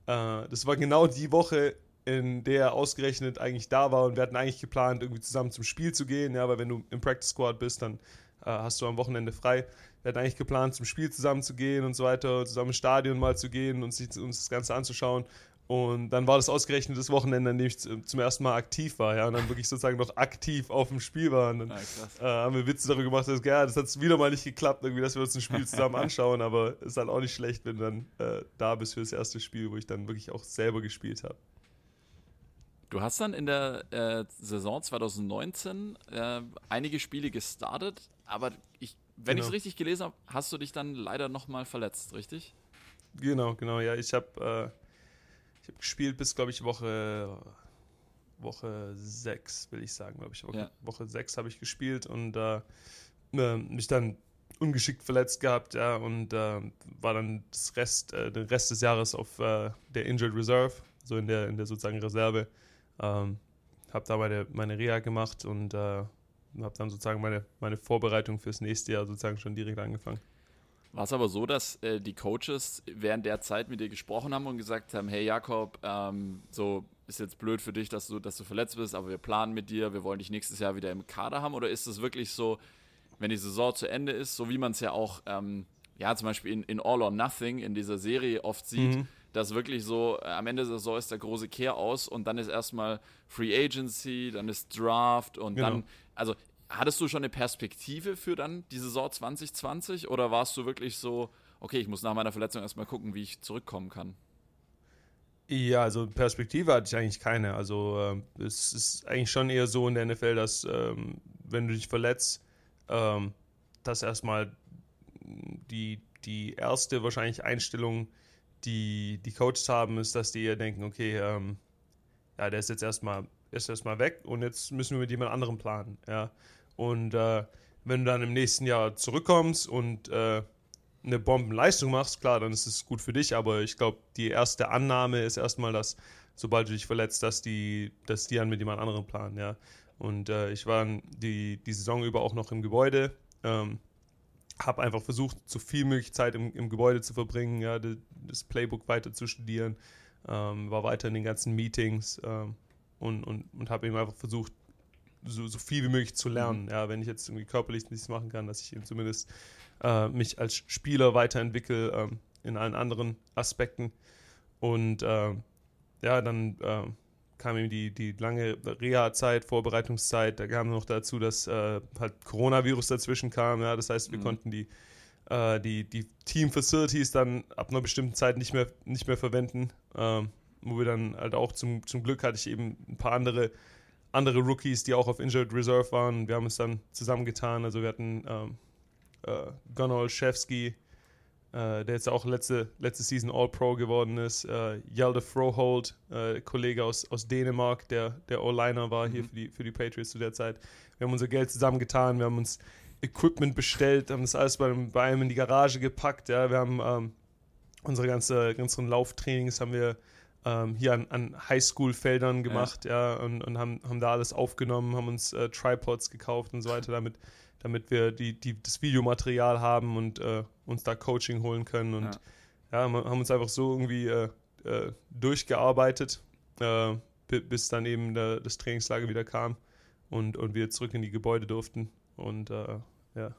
Äh, das war genau die Woche, in der er ausgerechnet eigentlich da war und wir hatten eigentlich geplant, irgendwie zusammen zum Spiel zu gehen, ja, weil wenn du im Practice Squad bist, dann hast du am Wochenende frei. Wir hatten eigentlich geplant, zum Spiel zusammen zu gehen und so weiter, zusammen ins Stadion mal zu gehen und sich, uns das Ganze anzuschauen. Und dann war das ausgerechnet das Wochenende, an dem ich zum ersten Mal aktiv war, ja, und dann wirklich sozusagen noch aktiv auf dem Spiel war. Und dann ja, äh, haben wir Witze darüber gemacht, dass, ja, das hat wieder mal nicht geklappt, irgendwie, dass wir uns ein Spiel zusammen anschauen, aber es ist halt auch nicht schlecht, wenn du dann äh, da bist für das erste Spiel, wo ich dann wirklich auch selber gespielt habe. Du hast dann in der äh, Saison 2019 äh, einige Spiele gestartet, aber ich, wenn genau. ich es richtig gelesen habe, hast du dich dann leider nochmal verletzt, richtig? Genau, genau, ja. Ich habe äh, hab gespielt bis, glaube ich, Woche Woche 6, will ich sagen, glaube ich. Woche, ja. Woche 6 habe ich gespielt und äh, äh, mich dann ungeschickt verletzt gehabt, ja, und äh, war dann das Rest, äh, den Rest des Jahres auf der Injured Reserve, so in der, in der sozusagen Reserve. Ähm, habe da meine, meine Reha gemacht und äh, habe dann sozusagen meine, meine Vorbereitung fürs nächste Jahr sozusagen schon direkt angefangen. War es aber so, dass äh, die Coaches während der Zeit mit dir gesprochen haben und gesagt haben, hey Jakob, ähm, so ist jetzt blöd für dich, dass du, dass du verletzt bist, aber wir planen mit dir, wir wollen dich nächstes Jahr wieder im Kader haben? Oder ist es wirklich so, wenn die Saison zu Ende ist, so wie man es ja auch, ähm, ja, zum Beispiel in, in All or Nothing in dieser Serie oft sieht, mhm dass wirklich so, äh, am Ende der Saison ist der große Kehr aus und dann ist erstmal Free Agency, dann ist Draft und genau. dann, also hattest du schon eine Perspektive für dann die Saison 2020 oder warst du wirklich so, okay, ich muss nach meiner Verletzung erstmal gucken, wie ich zurückkommen kann? Ja, also Perspektive hatte ich eigentlich keine. Also äh, es ist eigentlich schon eher so in der NFL, dass ähm, wenn du dich verletzt, ähm, dass erstmal die, die erste wahrscheinlich Einstellung die, die Coaches haben, ist, dass die denken, okay, ähm, ja, der ist jetzt erstmal ist erstmal weg und jetzt müssen wir mit jemand anderem planen. Ja. Und äh, wenn du dann im nächsten Jahr zurückkommst und äh, eine Bombenleistung machst, klar, dann ist es gut für dich, aber ich glaube, die erste Annahme ist erstmal, dass sobald du dich verletzt, dass die, dass die dann mit jemand anderem planen, ja. Und äh, ich war die, die Saison über auch noch im Gebäude. Ähm, habe einfach versucht, so viel möglich Zeit im, im Gebäude zu verbringen, ja, das Playbook weiter zu studieren, ähm, war weiter in den ganzen Meetings ähm, und, und, und habe eben einfach versucht, so, so viel wie möglich zu lernen. Mhm. Ja, wenn ich jetzt irgendwie körperlich nichts machen kann, dass ich eben zumindest äh, mich als Spieler weiterentwickle ähm, in allen anderen Aspekten. Und äh, ja, dann äh, kam eben die, die lange Reha-Zeit, Vorbereitungszeit. Da kam noch dazu, dass äh, halt Coronavirus dazwischen kam. Ja, das heißt, wir mhm. konnten die, äh, die, die Team-Facilities dann ab einer bestimmten Zeit nicht mehr, nicht mehr verwenden. Ähm, wo wir dann halt auch zum, zum Glück hatte ich eben ein paar andere, andere Rookies, die auch auf Injured Reserve waren. Wir haben es dann zusammengetan. Also wir hatten ähm, äh, Gunnar Olszewski, der jetzt auch letzte, letzte Season All-Pro geworden ist. Äh, Hjalte Froholt, äh, Kollege aus, aus Dänemark, der, der O-Liner war mhm. hier für die, für die Patriots zu der Zeit. Wir haben unser Geld zusammengetan, wir haben uns Equipment bestellt, haben das alles bei, bei einem in die Garage gepackt. Ja. Wir haben ähm, unsere ganze, ganzen Lauftrainings haben wir ähm, hier an, an Highschool-Feldern gemacht, ja, ja und, und haben, haben da alles aufgenommen, haben uns äh, Tripods gekauft und so weiter, damit damit wir die, die, das Videomaterial haben und äh, uns da Coaching holen können. Und ja, ja haben uns einfach so irgendwie äh, äh, durchgearbeitet, äh, bis dann eben der, das Trainingslager wieder kam und, und wir zurück in die Gebäude durften. Und äh, ja.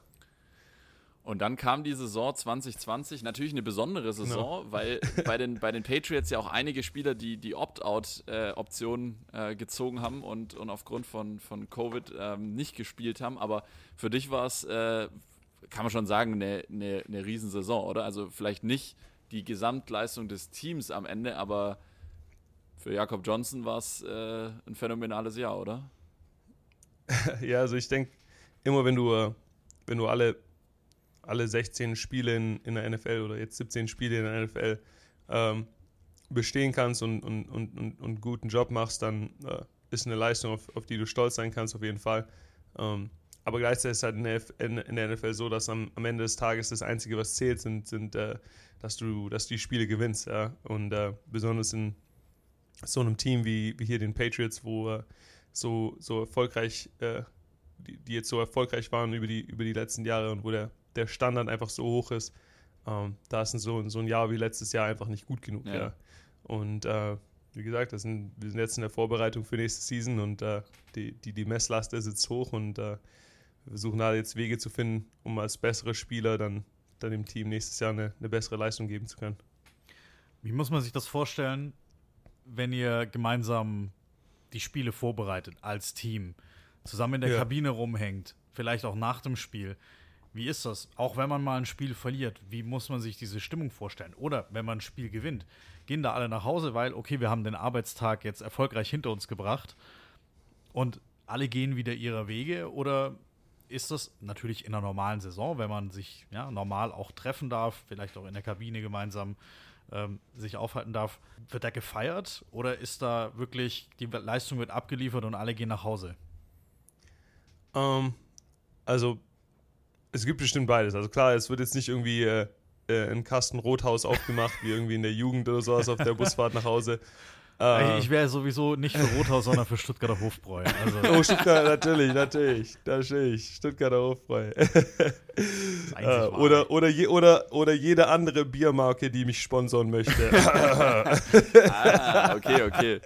Und dann kam die Saison 2020, natürlich eine besondere Saison, no. weil bei den, bei den Patriots ja auch einige Spieler die, die Opt-out-Option äh, äh, gezogen haben und, und aufgrund von, von Covid ähm, nicht gespielt haben. Aber für dich war es, äh, kann man schon sagen, eine, eine, eine Riesensaison, oder? Also vielleicht nicht die Gesamtleistung des Teams am Ende, aber für Jakob Johnson war es äh, ein phänomenales Jahr, oder? ja, also ich denke, immer wenn du, äh, wenn du alle alle 16 Spiele in, in der NFL oder jetzt 17 Spiele in der NFL ähm, bestehen kannst und, und, und, und, und guten Job machst, dann äh, ist eine Leistung, auf, auf die du stolz sein kannst, auf jeden Fall. Ähm, aber gleichzeitig ist es halt in der, in, in der, NFL so, dass am, am, Ende des Tages das Einzige, was zählt, sind, sind äh, dass, du, dass du die Spiele gewinnst. Ja? Und äh, besonders in so einem Team wie, wie hier den Patriots, wo äh, so, so erfolgreich, äh, die, die, jetzt so erfolgreich waren über die, über die letzten Jahre und wo der der Standard einfach so hoch ist, ähm, da ist so, so ein Jahr wie letztes Jahr einfach nicht gut genug. Ja. ja. Und äh, wie gesagt, das sind, wir sind jetzt in der Vorbereitung für nächste Season und äh, die, die, die Messlast sitzt hoch und äh, wir versuchen da jetzt Wege zu finden, um als bessere Spieler dann, dann dem Team nächstes Jahr eine, eine bessere Leistung geben zu können. Wie muss man sich das vorstellen, wenn ihr gemeinsam die Spiele vorbereitet als Team, zusammen in der ja. Kabine rumhängt, vielleicht auch nach dem Spiel? Wie ist das? Auch wenn man mal ein Spiel verliert, wie muss man sich diese Stimmung vorstellen? Oder wenn man ein Spiel gewinnt, gehen da alle nach Hause, weil, okay, wir haben den Arbeitstag jetzt erfolgreich hinter uns gebracht und alle gehen wieder ihrer Wege? Oder ist das natürlich in einer normalen Saison, wenn man sich ja, normal auch treffen darf, vielleicht auch in der Kabine gemeinsam ähm, sich aufhalten darf, wird da gefeiert oder ist da wirklich, die Leistung wird abgeliefert und alle gehen nach Hause? Ähm, also es gibt bestimmt beides. Also klar, es wird jetzt nicht irgendwie äh, äh, ein Kasten Rothaus aufgemacht, wie irgendwie in der Jugend oder sowas auf der Busfahrt nach Hause. Äh, ich wäre sowieso nicht für Rothaus, sondern für Stuttgarter Hofbräu. Also. Oh, Stuttgart, natürlich, natürlich. Da stehe ich. Stuttgarter Hofbräu. äh, oder, oder, je, oder, oder jede andere Biermarke, die mich sponsoren möchte. ah, okay, okay.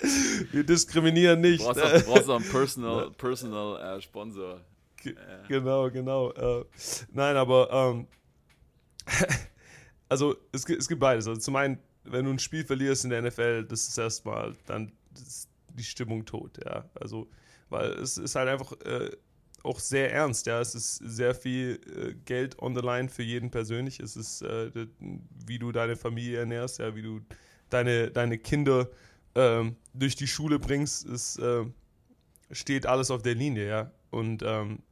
Wir diskriminieren nicht. Du brauchst auch, brauchst auch einen Personal, personal uh, Sponsor. Genau, genau. Äh, nein, aber ähm, also es, es gibt beides. Also zum einen, wenn du ein Spiel verlierst in der NFL, das ist erstmal dann ist die Stimmung tot, ja. Also, weil es ist halt einfach äh, auch sehr ernst, ja. Es ist sehr viel äh, Geld on the line für jeden persönlich. Es ist, äh, wie du deine Familie ernährst, ja, wie du deine, deine Kinder ähm, durch die Schule bringst, es äh, steht alles auf der Linie, ja. Und ähm,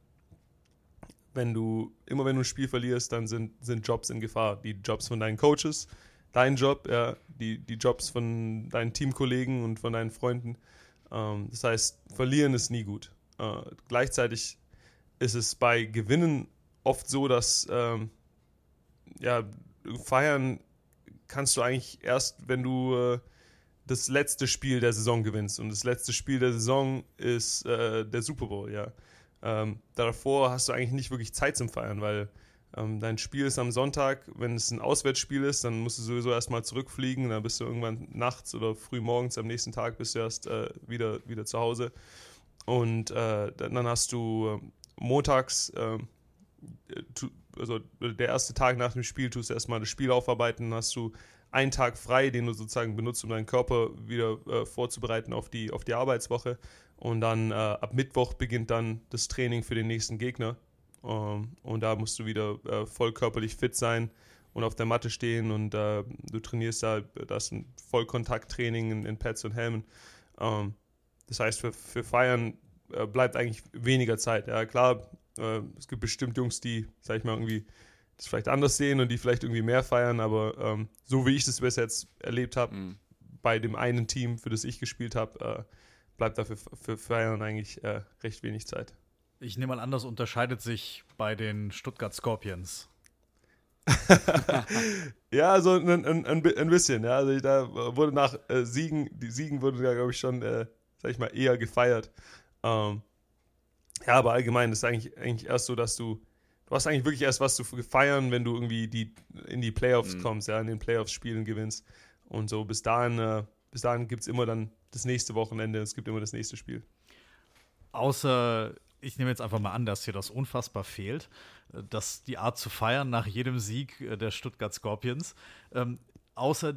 wenn du, immer wenn du ein Spiel verlierst, dann sind, sind Jobs in Gefahr. Die Jobs von deinen Coaches, dein Job, ja, die, die Jobs von deinen Teamkollegen und von deinen Freunden. Ähm, das heißt, verlieren ist nie gut. Äh, gleichzeitig ist es bei Gewinnen oft so, dass ähm, ja, feiern kannst du eigentlich erst, wenn du äh, das letzte Spiel der Saison gewinnst. Und das letzte Spiel der Saison ist äh, der Super Bowl, ja. Ähm, davor hast du eigentlich nicht wirklich Zeit zum Feiern, weil ähm, dein Spiel ist am Sonntag. Wenn es ein Auswärtsspiel ist, dann musst du sowieso erstmal zurückfliegen. Dann bist du irgendwann nachts oder früh morgens am nächsten Tag bist du erst äh, wieder, wieder zu Hause. Und äh, dann hast du äh, montags, ähm, also der erste Tag nach dem Spiel, tust du erstmal das Spiel aufarbeiten. Dann hast du einen Tag frei, den du sozusagen benutzt, um deinen Körper wieder äh, vorzubereiten auf die, auf die Arbeitswoche. Und dann äh, ab Mittwoch beginnt dann das Training für den nächsten Gegner. Ähm, und da musst du wieder äh, voll körperlich fit sein und auf der Matte stehen und äh, du trainierst da, das ist ein Vollkontakttraining in, in Pads und Helmen. Ähm, das heißt, für, für Feiern äh, bleibt eigentlich weniger Zeit. Ja, klar, äh, es gibt bestimmt Jungs, die, sag ich mal, irgendwie das vielleicht anders sehen und die vielleicht irgendwie mehr feiern, aber ähm, so wie ich das bis jetzt erlebt habe, mhm. bei dem einen Team, für das ich gespielt habe, äh, bleibt dafür für Feiern eigentlich äh, recht wenig Zeit. Ich nehme mal an, das unterscheidet sich bei den Stuttgart Scorpions. ja, also ein, ein, ein, ein, bisschen. Ja. Also da wurde nach äh, Siegen, die Siegen wurden da, glaube ich, schon, äh, sag ich mal, eher gefeiert. Ähm, ja, aber allgemein ist eigentlich, eigentlich erst so, dass du, du hast eigentlich wirklich erst was zu feiern, wenn du irgendwie die, in die Playoffs mhm. kommst, ja, in den Playoffs spielen gewinnst. Und so bis dahin, äh, bis dahin gibt es immer dann das nächste Wochenende, es gibt immer das nächste Spiel. Außer, ich nehme jetzt einfach mal an, dass hier das unfassbar fehlt, äh, dass die Art zu feiern nach jedem Sieg äh, der Stuttgart Scorpions. Ähm, außer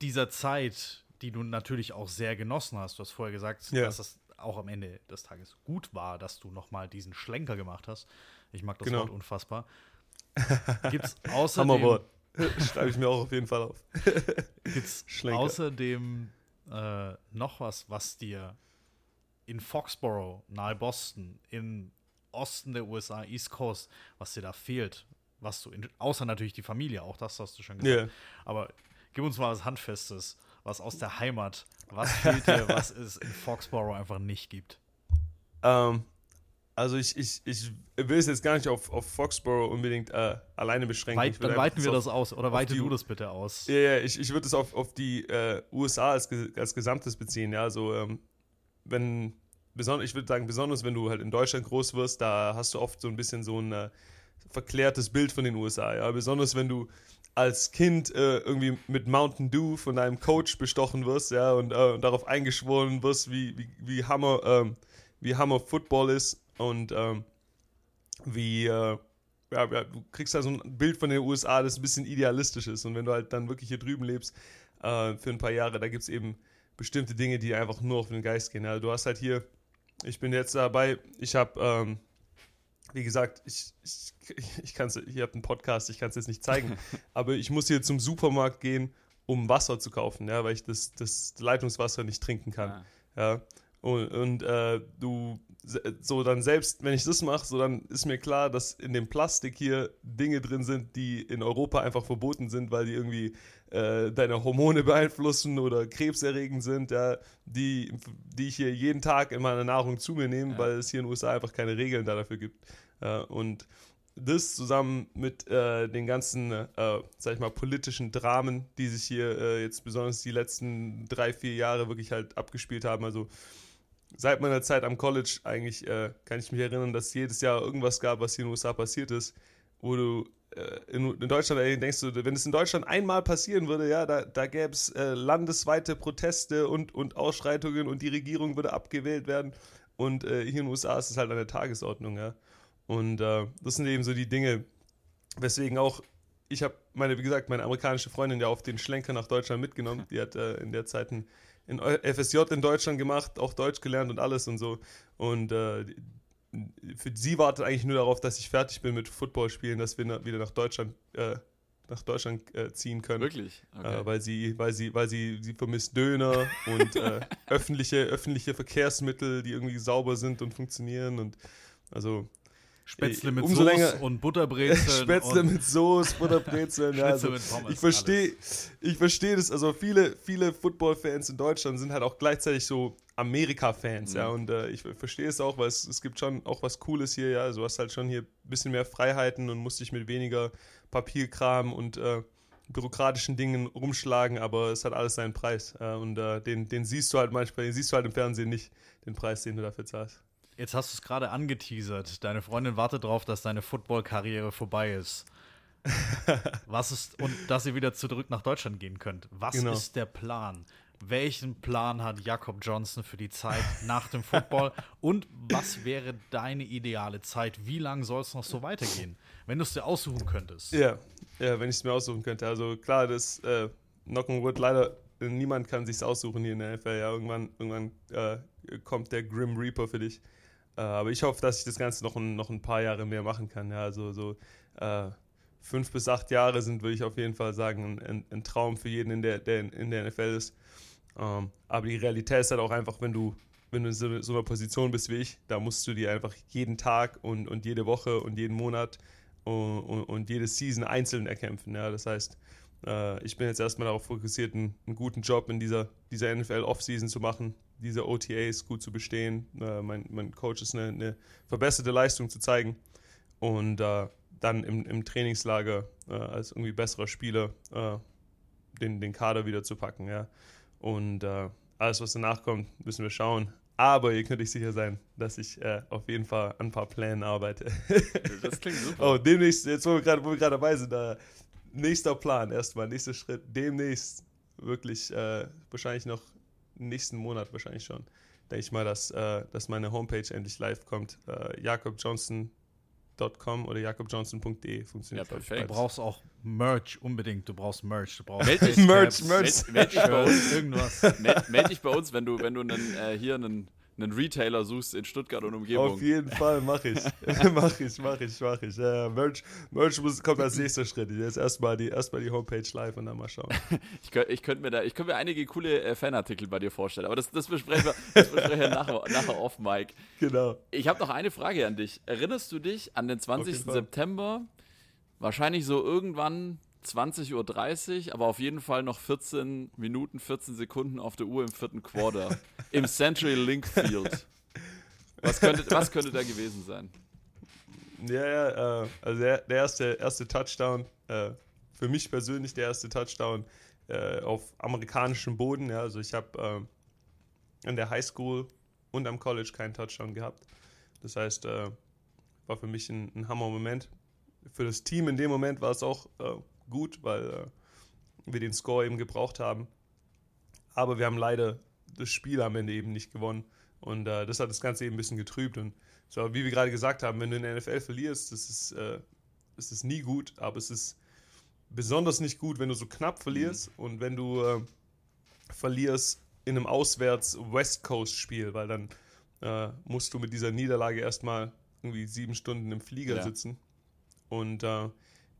dieser Zeit, die du natürlich auch sehr genossen hast. Du hast vorher gesagt, ja. dass es auch am Ende des Tages gut war, dass du nochmal diesen Schlenker gemacht hast. Ich mag das genau. Wort unfassbar. Gibt es außerdem. Hammerwort. Schreibe ich mir auch auf jeden Fall auf. Gibt es außerdem äh, noch was, was dir in Foxborough, nahe Boston, im Osten der USA, East Coast, was dir da fehlt, was du, in, außer natürlich die Familie, auch das hast du schon gesagt. Yeah. Aber gib uns mal was Handfestes, was aus der Heimat, was fehlt dir, was es in Foxborough einfach nicht gibt. Ähm, also ich, ich, ich will es jetzt gar nicht auf, auf Foxborough unbedingt äh, alleine beschränken. Weit, dann weiten wir das aus, oder weite die, du das bitte aus. Ja, ja ich, ich würde es auf, auf die äh, USA als, als Gesamtes beziehen, ja, also ähm, wenn, ich würde sagen, besonders wenn du halt in Deutschland groß wirst, da hast du oft so ein bisschen so ein äh, verklärtes Bild von den USA. Ja? Besonders wenn du als Kind äh, irgendwie mit Mountain Dew von deinem Coach bestochen wirst, ja, und, äh, und darauf eingeschworen wirst, wie, wie, wie Hammer, ähm, wie Hammer Football ist und ähm, wie, äh, ja, du kriegst da so ein Bild von den USA, das ein bisschen idealistisch ist. Und wenn du halt dann wirklich hier drüben lebst, äh, für ein paar Jahre, da gibt es eben bestimmte Dinge, die einfach nur auf den Geist gehen. Ja, du hast halt hier, ich bin jetzt dabei, ich habe, ähm, wie gesagt, ich, ich, ich kann es, ihr habt einen Podcast, ich kann es jetzt nicht zeigen, aber ich muss hier zum Supermarkt gehen, um Wasser zu kaufen, ja, weil ich das, das Leitungswasser nicht trinken kann. Ah. Ja. Und, und äh, du, so dann selbst, wenn ich das mache, so dann ist mir klar, dass in dem Plastik hier Dinge drin sind, die in Europa einfach verboten sind, weil die irgendwie äh, deine Hormone beeinflussen oder krebserregend sind, ja, die, die ich hier jeden Tag in meiner Nahrung zu mir nehme, ja. weil es hier in den USA einfach keine Regeln da dafür gibt. Ja, und das zusammen mit äh, den ganzen, äh, sag ich mal, politischen Dramen, die sich hier äh, jetzt besonders die letzten drei, vier Jahre wirklich halt abgespielt haben. Also seit meiner Zeit am College eigentlich äh, kann ich mich erinnern, dass jedes Jahr irgendwas gab, was hier in den USA passiert ist, wo du äh, in, in, Deutschland denkst du, wenn es in Deutschland einmal passieren würde, ja, da, da gäbe es äh, landesweite Proteste und, und Ausschreitungen und die Regierung würde abgewählt werden. Und äh, hier in den USA ist es halt an der Tagesordnung, ja. Und äh, das sind eben so die Dinge, weswegen auch ich habe meine, wie gesagt, meine amerikanische Freundin ja auf den Schlenker nach Deutschland mitgenommen. Die hat äh, in der Zeit ein, ein FSJ in Deutschland gemacht, auch Deutsch gelernt und alles und so. Und äh, für sie wartet eigentlich nur darauf, dass ich fertig bin mit Football spielen, dass wir wieder nach Deutschland äh, nach Deutschland äh, ziehen können. Wirklich? Okay. Äh, weil sie, weil sie, weil sie, sie vermisst Döner und äh, öffentliche, öffentliche Verkehrsmittel, die irgendwie sauber sind und funktionieren und also Spätzle mit Umso Soße und Butterbrezeln. Spätzle mit Soße, Butterbrezeln. ja, also, mit Pommes, ich verstehe ich verstehe das. Also viele, viele Football-Fans in Deutschland sind halt auch gleichzeitig so Amerika-Fans, mhm. ja. Und äh, ich verstehe es auch, weil es, es gibt schon auch was Cooles hier, ja. Also, du hast halt schon hier ein bisschen mehr Freiheiten und musst dich mit weniger Papierkram und äh, bürokratischen Dingen rumschlagen, aber es hat alles seinen Preis. Äh, und den, den siehst du halt manchmal, den siehst du halt im Fernsehen nicht, den Preis, den du dafür zahlst. Jetzt hast du es gerade angeteasert. Deine Freundin wartet darauf, dass deine Football-Karriere vorbei ist. Was ist, und dass ihr wieder zurück nach Deutschland gehen könnt. Was genau. ist der Plan? Welchen Plan hat Jakob Johnson für die Zeit nach dem Football? und was wäre deine ideale Zeit? Wie lange soll es noch so weitergehen? Wenn du es dir aussuchen könntest. Ja, ja wenn ich es mir aussuchen könnte. Also klar, das äh, Knocken Wood leider niemand kann sich aussuchen hier in der NFL. Ja, irgendwann, irgendwann äh, kommt der Grim Reaper für dich. Äh, aber ich hoffe, dass ich das Ganze noch ein, noch ein paar Jahre mehr machen kann. Ja, also so äh, fünf bis acht Jahre sind, würde ich auf jeden Fall sagen, ein, ein Traum für jeden, in der, der in der NFL ist. Ähm, aber die Realität ist halt auch einfach, wenn du, wenn du in so, so, einer Position bist wie ich, da musst du dir einfach jeden Tag und, und jede Woche und jeden Monat und, und, und jede Season einzeln erkämpfen. Ja, das heißt, äh, ich bin jetzt erstmal darauf fokussiert, einen, einen guten Job in dieser, dieser NFL-Offseason zu machen, diese OTAs gut zu bestehen. Äh, mein, mein Coach ist eine, eine, verbesserte Leistung zu zeigen und äh, dann im, im Trainingslager äh, als irgendwie besserer Spieler äh, den, den Kader wieder zu packen. Ja. Und äh, alles, was danach kommt, müssen wir schauen. Aber ihr könnt euch sicher sein, dass ich äh, auf jeden Fall an ein paar Plänen arbeite. das klingt super. Oh, demnächst, jetzt wo wir gerade dabei sind, äh, nächster Plan erstmal, nächster Schritt. Demnächst wirklich, äh, wahrscheinlich noch nächsten Monat wahrscheinlich schon, denke ich mal, dass, äh, dass meine Homepage endlich live kommt. Äh, jakobjohnson.com oder jakobjohnson.de funktioniert. Ja, perfekt. Du brauchst auch Merch unbedingt. Du brauchst Merch. Du brauchst Merch, Merch. Meld, meld, dich bei uns. Irgendwas. Meld, meld, dich bei uns, wenn du, wenn du einen, äh, hier einen einen Retailer suchst in Stuttgart und Umgebung. Auf jeden Fall, mach ich. mach ich, mach ich, mach ich. Ja, Merch, Merch muss, kommt als nächster Schritt. Jetzt erstmal die, erst die Homepage live und dann mal schauen. ich könnte ich könnt mir da, ich könnte mir einige coole äh, Fanartikel bei dir vorstellen, aber das, das besprechen wir, das besprechen wir nachher, nachher off, Mike. Genau. Ich habe noch eine Frage an dich. Erinnerst du dich an den 20. September? Wahrscheinlich so irgendwann 20.30 Uhr, aber auf jeden Fall noch 14 Minuten, 14 Sekunden auf der Uhr im vierten Quarter. Im Century Link Field. Was könnte, was könnte da gewesen sein? Ja, ja, äh, also der, der, erste, erste Touchdown, äh, für mich persönlich der erste Touchdown äh, auf amerikanischem Boden. Ja, also ich habe äh, in der Highschool und am College keinen Touchdown gehabt. Das heißt, äh, war für mich ein, ein Hammer-Moment. Für das Team in dem Moment war es auch äh, gut, weil wir den Score eben gebraucht haben. Aber wir haben leider das Spiel am Ende eben nicht gewonnen. Und äh, das hat das Ganze eben ein bisschen getrübt. Und so, wie wir gerade gesagt haben, wenn du in der NFL verlierst, das ist, äh, das ist nie gut, aber es ist besonders nicht gut, wenn du so knapp verlierst mhm. und wenn du äh, verlierst in einem Auswärts-West Coast-Spiel, weil dann äh, musst du mit dieser Niederlage erstmal irgendwie sieben Stunden im Flieger ja. sitzen. Und äh,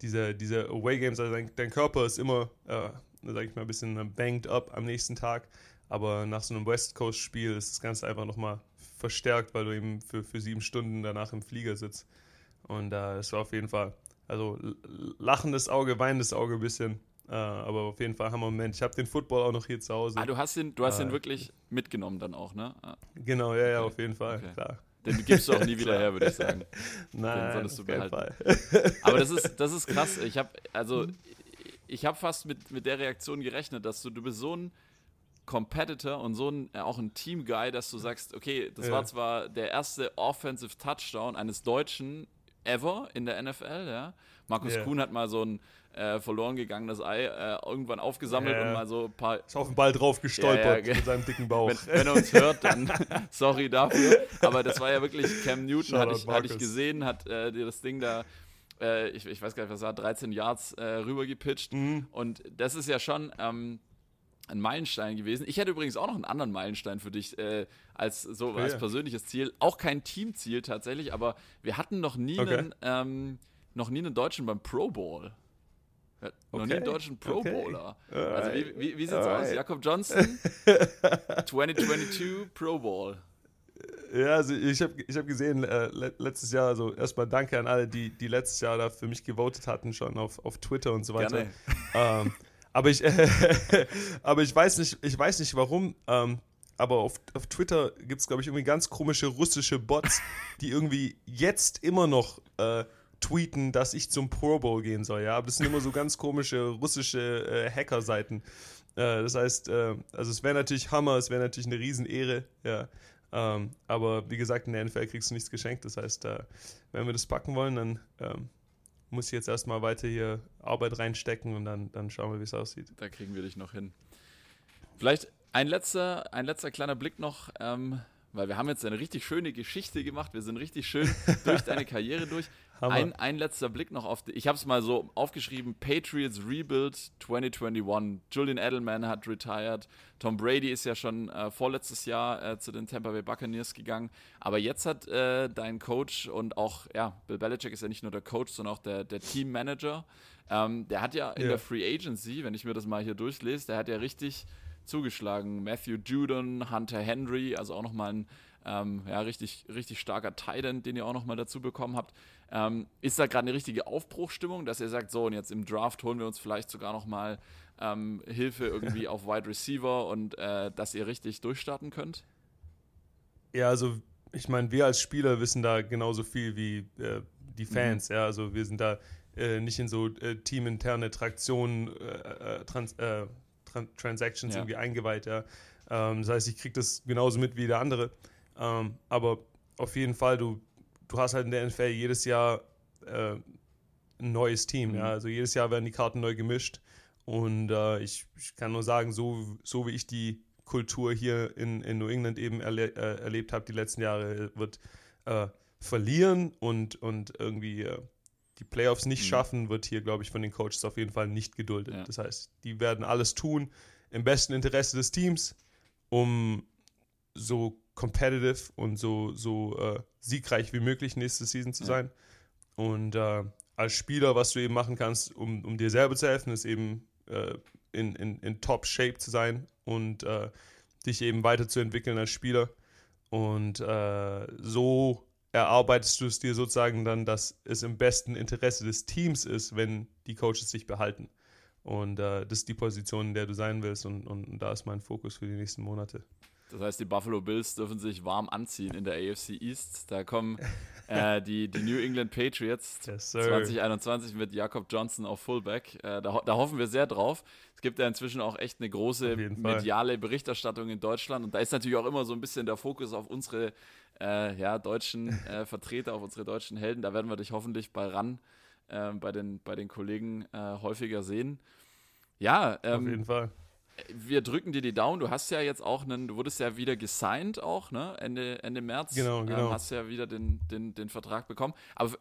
diese, diese Away Games, also dein, dein Körper ist immer, äh, sag ich mal, ein bisschen banged up am nächsten Tag. Aber nach so einem West Coast Spiel ist das Ganze einfach nochmal verstärkt, weil du eben für, für sieben Stunden danach im Flieger sitzt. Und äh, das war auf jeden Fall, also lachendes Auge, weinendes Auge ein bisschen. Äh, aber auf jeden Fall haben wir Moment. Ich habe den Football auch noch hier zu Hause. Ah, du hast ihn, du hast ihn äh, wirklich mitgenommen dann auch, ne? Ah. Genau, ja, ja, auf jeden Fall, okay. klar. Den gibst du auch nie wieder her, würde ich sagen. Nein, Den solltest du behalten. Aber das ist, das ist krass. Ich habe also ich habe fast mit, mit der Reaktion gerechnet, dass du du bist so ein Competitor und so ein auch ein Team Guy, dass du sagst, okay, das ja. war zwar der erste Offensive Touchdown eines Deutschen ever in der NFL, ja. Markus yeah. Kuhn hat mal so ein äh, verloren gegangenes Ei äh, irgendwann aufgesammelt ja, und mal so ein paar. Ist auf den Ball drauf gestolpert ja, mit seinem dicken Bauch. Wenn, wenn, er uns hört, dann sorry dafür. Aber das war ja wirklich Cam Newton, hatte ich, hatte ich, gesehen, hat äh, das Ding da. Äh, ich, ich, weiß gar nicht, was war, 13 Yards äh, rüber gepitcht. Mhm. Und das ist ja schon ähm, ein Meilenstein gewesen. Ich hätte übrigens auch noch einen anderen Meilenstein für dich äh, als so als ja. persönliches Ziel. Auch kein Teamziel tatsächlich, aber wir hatten noch nie okay. einen, ähm, noch nie einen Deutschen beim Pro Bowl. Okay. Noch nie einen deutschen Pro Bowler. Okay. Also wie, wie, wie sieht's Alright. aus? Jakob Johnston, 2022 Pro Bowl. Ja, also ich habe ich hab gesehen, äh, letztes Jahr, also erstmal danke an alle, die, die letztes Jahr da für mich gewotet hatten, schon auf, auf Twitter und so weiter. Ähm, aber, ich, aber ich weiß nicht, ich weiß nicht warum. Ähm, aber auf, auf Twitter gibt es, glaube ich, irgendwie ganz komische russische Bots, die irgendwie jetzt immer noch äh, tweeten, dass ich zum Pro Bowl gehen soll, ja. Aber das sind immer so ganz komische russische äh, Hacker-Seiten. Äh, das heißt, äh, also es wäre natürlich Hammer, es wäre natürlich eine Riesenehre, ja. Ähm, aber wie gesagt, in der NFL kriegst du nichts geschenkt. Das heißt, äh, wenn wir das packen wollen, dann ähm, muss ich jetzt erstmal weiter hier Arbeit reinstecken und dann, dann schauen wir, wie es aussieht. Da kriegen wir dich noch hin. Vielleicht ein letzter, ein letzter kleiner Blick noch, ähm, weil wir haben jetzt eine richtig schöne Geschichte gemacht. Wir sind richtig schön durch deine Karriere durch. Ein, ein letzter Blick noch auf, die, ich habe es mal so aufgeschrieben, Patriots Rebuild 2021. Julian Edelman hat retired, Tom Brady ist ja schon äh, vorletztes Jahr äh, zu den Tampa Bay Buccaneers gegangen, aber jetzt hat äh, dein Coach und auch, ja, Bill Belichick ist ja nicht nur der Coach, sondern auch der, der Teammanager, ähm, der hat ja in yeah. der Free Agency, wenn ich mir das mal hier durchlese, der hat ja richtig zugeschlagen. Matthew Judon, Hunter Henry, also auch nochmal ein ähm, ja, richtig, richtig starker Titan, den ihr auch nochmal dazu bekommen habt. Ähm, ist da gerade eine richtige Aufbruchstimmung, dass ihr sagt, so und jetzt im Draft holen wir uns vielleicht sogar nochmal ähm, Hilfe irgendwie auf Wide Receiver und äh, dass ihr richtig durchstarten könnt? Ja, also ich meine, wir als Spieler wissen da genauso viel wie äh, die mhm. Fans. Mhm. Ja, also wir sind da äh, nicht in so äh, teaminterne Traktionen, äh, äh, Trans Tran Transactions ja. irgendwie eingeweiht. Ja. Ähm, das heißt, ich kriege das genauso mit wie der andere. Ähm, aber auf jeden Fall, du, du hast halt in der NFL jedes Jahr äh, ein neues Team. Mhm. Ja? Also jedes Jahr werden die Karten neu gemischt. Und äh, ich, ich, kann nur sagen, so, so wie ich die Kultur hier in, in New England eben erle äh, erlebt habe die letzten Jahre, wird äh, verlieren und, und irgendwie äh, die Playoffs nicht mhm. schaffen, wird hier, glaube ich, von den Coaches auf jeden Fall nicht geduldet. Ja. Das heißt, die werden alles tun im besten Interesse des Teams, um so competitive und so, so äh, siegreich wie möglich nächste Season zu ja. sein. Und äh, als Spieler, was du eben machen kannst, um, um dir selber zu helfen, ist eben äh, in, in, in Top-Shape zu sein und äh, dich eben weiterzuentwickeln als Spieler. Und äh, so erarbeitest du es dir sozusagen dann, dass es im besten Interesse des Teams ist, wenn die Coaches sich behalten. Und äh, das ist die Position, in der du sein willst. Und, und, und da ist mein Fokus für die nächsten Monate. Das heißt, die Buffalo Bills dürfen sich warm anziehen in der AFC East. Da kommen äh, die, die New England Patriots yes, 2021 mit Jakob Johnson auf Fullback. Äh, da, da, hoffen wir sehr drauf. Es gibt ja inzwischen auch echt eine große mediale Berichterstattung in Deutschland. Und da ist natürlich auch immer so ein bisschen der Fokus auf unsere äh, ja, deutschen äh, Vertreter, auf unsere deutschen Helden. Da werden wir dich hoffentlich bei RAN, äh, bei, den, bei den Kollegen äh, häufiger sehen. Ja, ähm, auf jeden Fall wir drücken dir die Daumen. Du hast ja jetzt auch einen, du wurdest ja wieder gesigned auch, ne? Ende, Ende März. Genau, genau. Ähm, hast ja wieder den, den, den Vertrag bekommen. Aber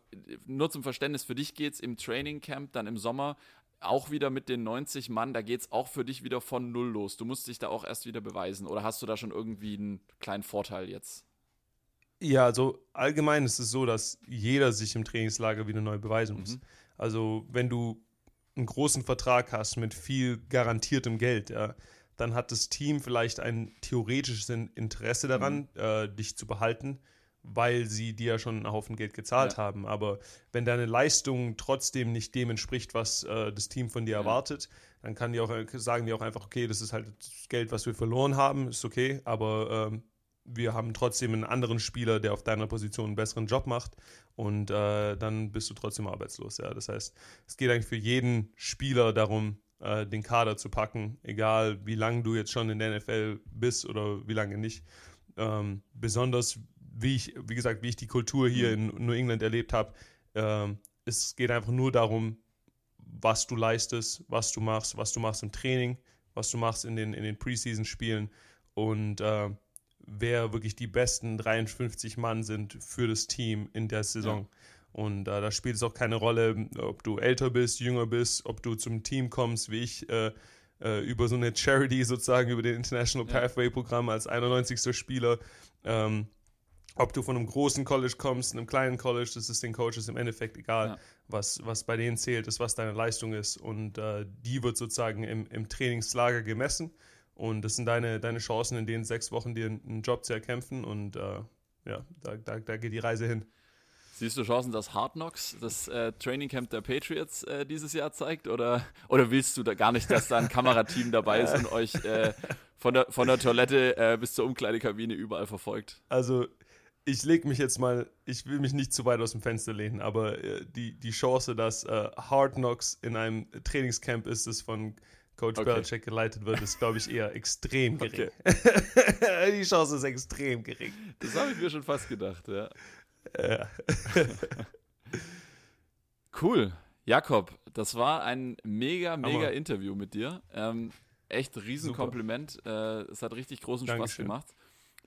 nur zum Verständnis, für dich geht es im Training Camp dann im Sommer auch wieder mit den 90 Mann, da geht es auch für dich wieder von null los. Du musst dich da auch erst wieder beweisen. Oder hast du da schon irgendwie einen kleinen Vorteil jetzt? Ja, also allgemein ist es so, dass jeder sich im Trainingslager wieder neu beweisen muss. Mhm. Also wenn du einen großen Vertrag hast mit viel garantiertem Geld, ja, dann hat das Team vielleicht ein theoretisches Interesse daran, mhm. äh, dich zu behalten, weil sie dir ja schon einen Haufen Geld gezahlt ja. haben. Aber wenn deine Leistung trotzdem nicht dem entspricht, was äh, das Team von dir ja. erwartet, dann kann die auch, äh, sagen die auch einfach, okay, das ist halt das Geld, was wir verloren haben, ist okay, aber ähm, wir haben trotzdem einen anderen Spieler, der auf deiner Position einen besseren Job macht und äh, dann bist du trotzdem arbeitslos. Ja. Das heißt, es geht eigentlich für jeden Spieler darum, äh, den Kader zu packen, egal wie lange du jetzt schon in der NFL bist oder wie lange nicht. Ähm, besonders, wie ich, wie gesagt, wie ich die Kultur hier in New England erlebt habe, äh, es geht einfach nur darum, was du leistest, was du machst, was du machst im Training, was du machst in den, in den Preseason-Spielen und äh, wer wirklich die besten 53 Mann sind für das Team in der Saison. Ja. Und äh, da spielt es auch keine Rolle, ob du älter bist, jünger bist, ob du zum Team kommst, wie ich, äh, äh, über so eine Charity sozusagen, über den International ja. Pathway Programm als 91. Spieler. Ähm, ob du von einem großen College kommst, einem kleinen College, das ist den Coaches im Endeffekt egal. Ja. Was, was bei denen zählt, ist, was deine Leistung ist. Und äh, die wird sozusagen im, im Trainingslager gemessen. Und das sind deine, deine Chancen, in den sechs Wochen dir einen Job zu erkämpfen. Und äh, ja, da, da, da geht die Reise hin. Siehst du Chancen, dass Hard Knocks das äh, Training Camp der Patriots äh, dieses Jahr zeigt? Oder, oder willst du da gar nicht, dass da ein Kamerateam dabei ist und euch äh, von, der, von der Toilette äh, bis zur Umkleidekabine überall verfolgt? Also, ich lege mich jetzt mal, ich will mich nicht zu weit aus dem Fenster lehnen, aber äh, die, die Chance, dass äh, Hard Knocks in einem Trainingscamp ist, das von Coach okay. Belichick geleitet wird, ist, glaube ich, eher extrem gering. Okay. Die Chance ist extrem gering. Das habe ich mir schon fast gedacht, ja. ja. cool. Jakob, das war ein mega, mega Hammer. Interview mit dir. Ähm, echt Riesenkompliment. Äh, es hat richtig großen Dankeschön. Spaß gemacht.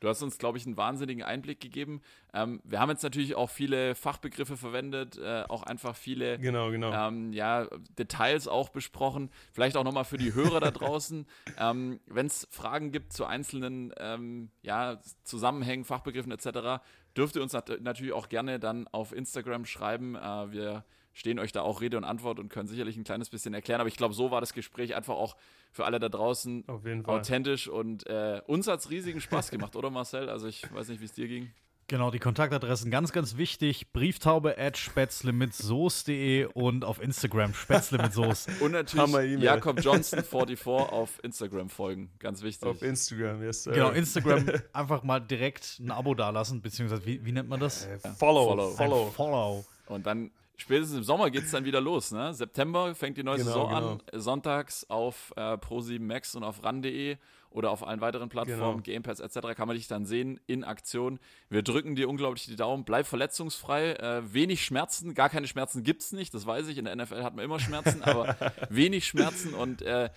Du hast uns, glaube ich, einen wahnsinnigen Einblick gegeben. Ähm, wir haben jetzt natürlich auch viele Fachbegriffe verwendet, äh, auch einfach viele genau, genau. Ähm, ja, Details auch besprochen. Vielleicht auch nochmal für die Hörer da draußen. Ähm, Wenn es Fragen gibt zu einzelnen ähm, ja, Zusammenhängen, Fachbegriffen etc., dürft ihr uns nat natürlich auch gerne dann auf Instagram schreiben. Äh, wir stehen euch da auch Rede und Antwort und können sicherlich ein kleines bisschen erklären. Aber ich glaube, so war das Gespräch einfach auch für alle da draußen authentisch und äh, uns hat es riesigen Spaß gemacht, oder Marcel? Also ich weiß nicht, wie es dir ging. Genau, die Kontaktadressen ganz, ganz wichtig. Brieftaube at spätzle mit Soße.de und auf Instagram spätzle mit Soße. Und natürlich Jakob Johnson 44 auf Instagram folgen. Ganz wichtig. Auf Instagram, yes. Sir. Genau, Instagram einfach mal direkt ein Abo dalassen, beziehungsweise wie, wie nennt man das? Äh, follow. Follow. Follow. follow. Und dann spätestens im Sommer geht es dann wieder los. Ne? September fängt die neue genau, Saison genau. an. Sonntags auf äh, Pro7 Max und auf ran.de oder auf allen weiteren Plattformen, genau. Gamepads etc. kann man dich dann sehen in Aktion. Wir drücken dir unglaublich die Daumen. Bleib verletzungsfrei. Äh, wenig Schmerzen. Gar keine Schmerzen gibt es nicht. Das weiß ich. In der NFL hat man immer Schmerzen, aber wenig Schmerzen und äh,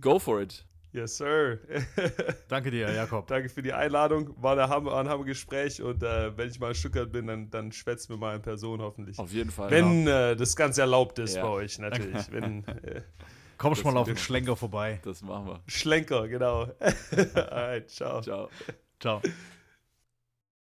go for it. Yes, sir. Danke dir, Jakob. Danke für die Einladung. War ein Hammer, ein Hammer Gespräch und äh, wenn ich mal in Stuttgart bin, dann, dann schwätzen wir mal in Person hoffentlich. Auf jeden Fall. Wenn äh, das Ganze erlaubt ist Ja. bei euch, natürlich. Wenn, äh, Komm schon mal auf den Schlenker vorbei. Das machen wir. Schlenker, genau. Alright, ciao. Ciao. Ciao.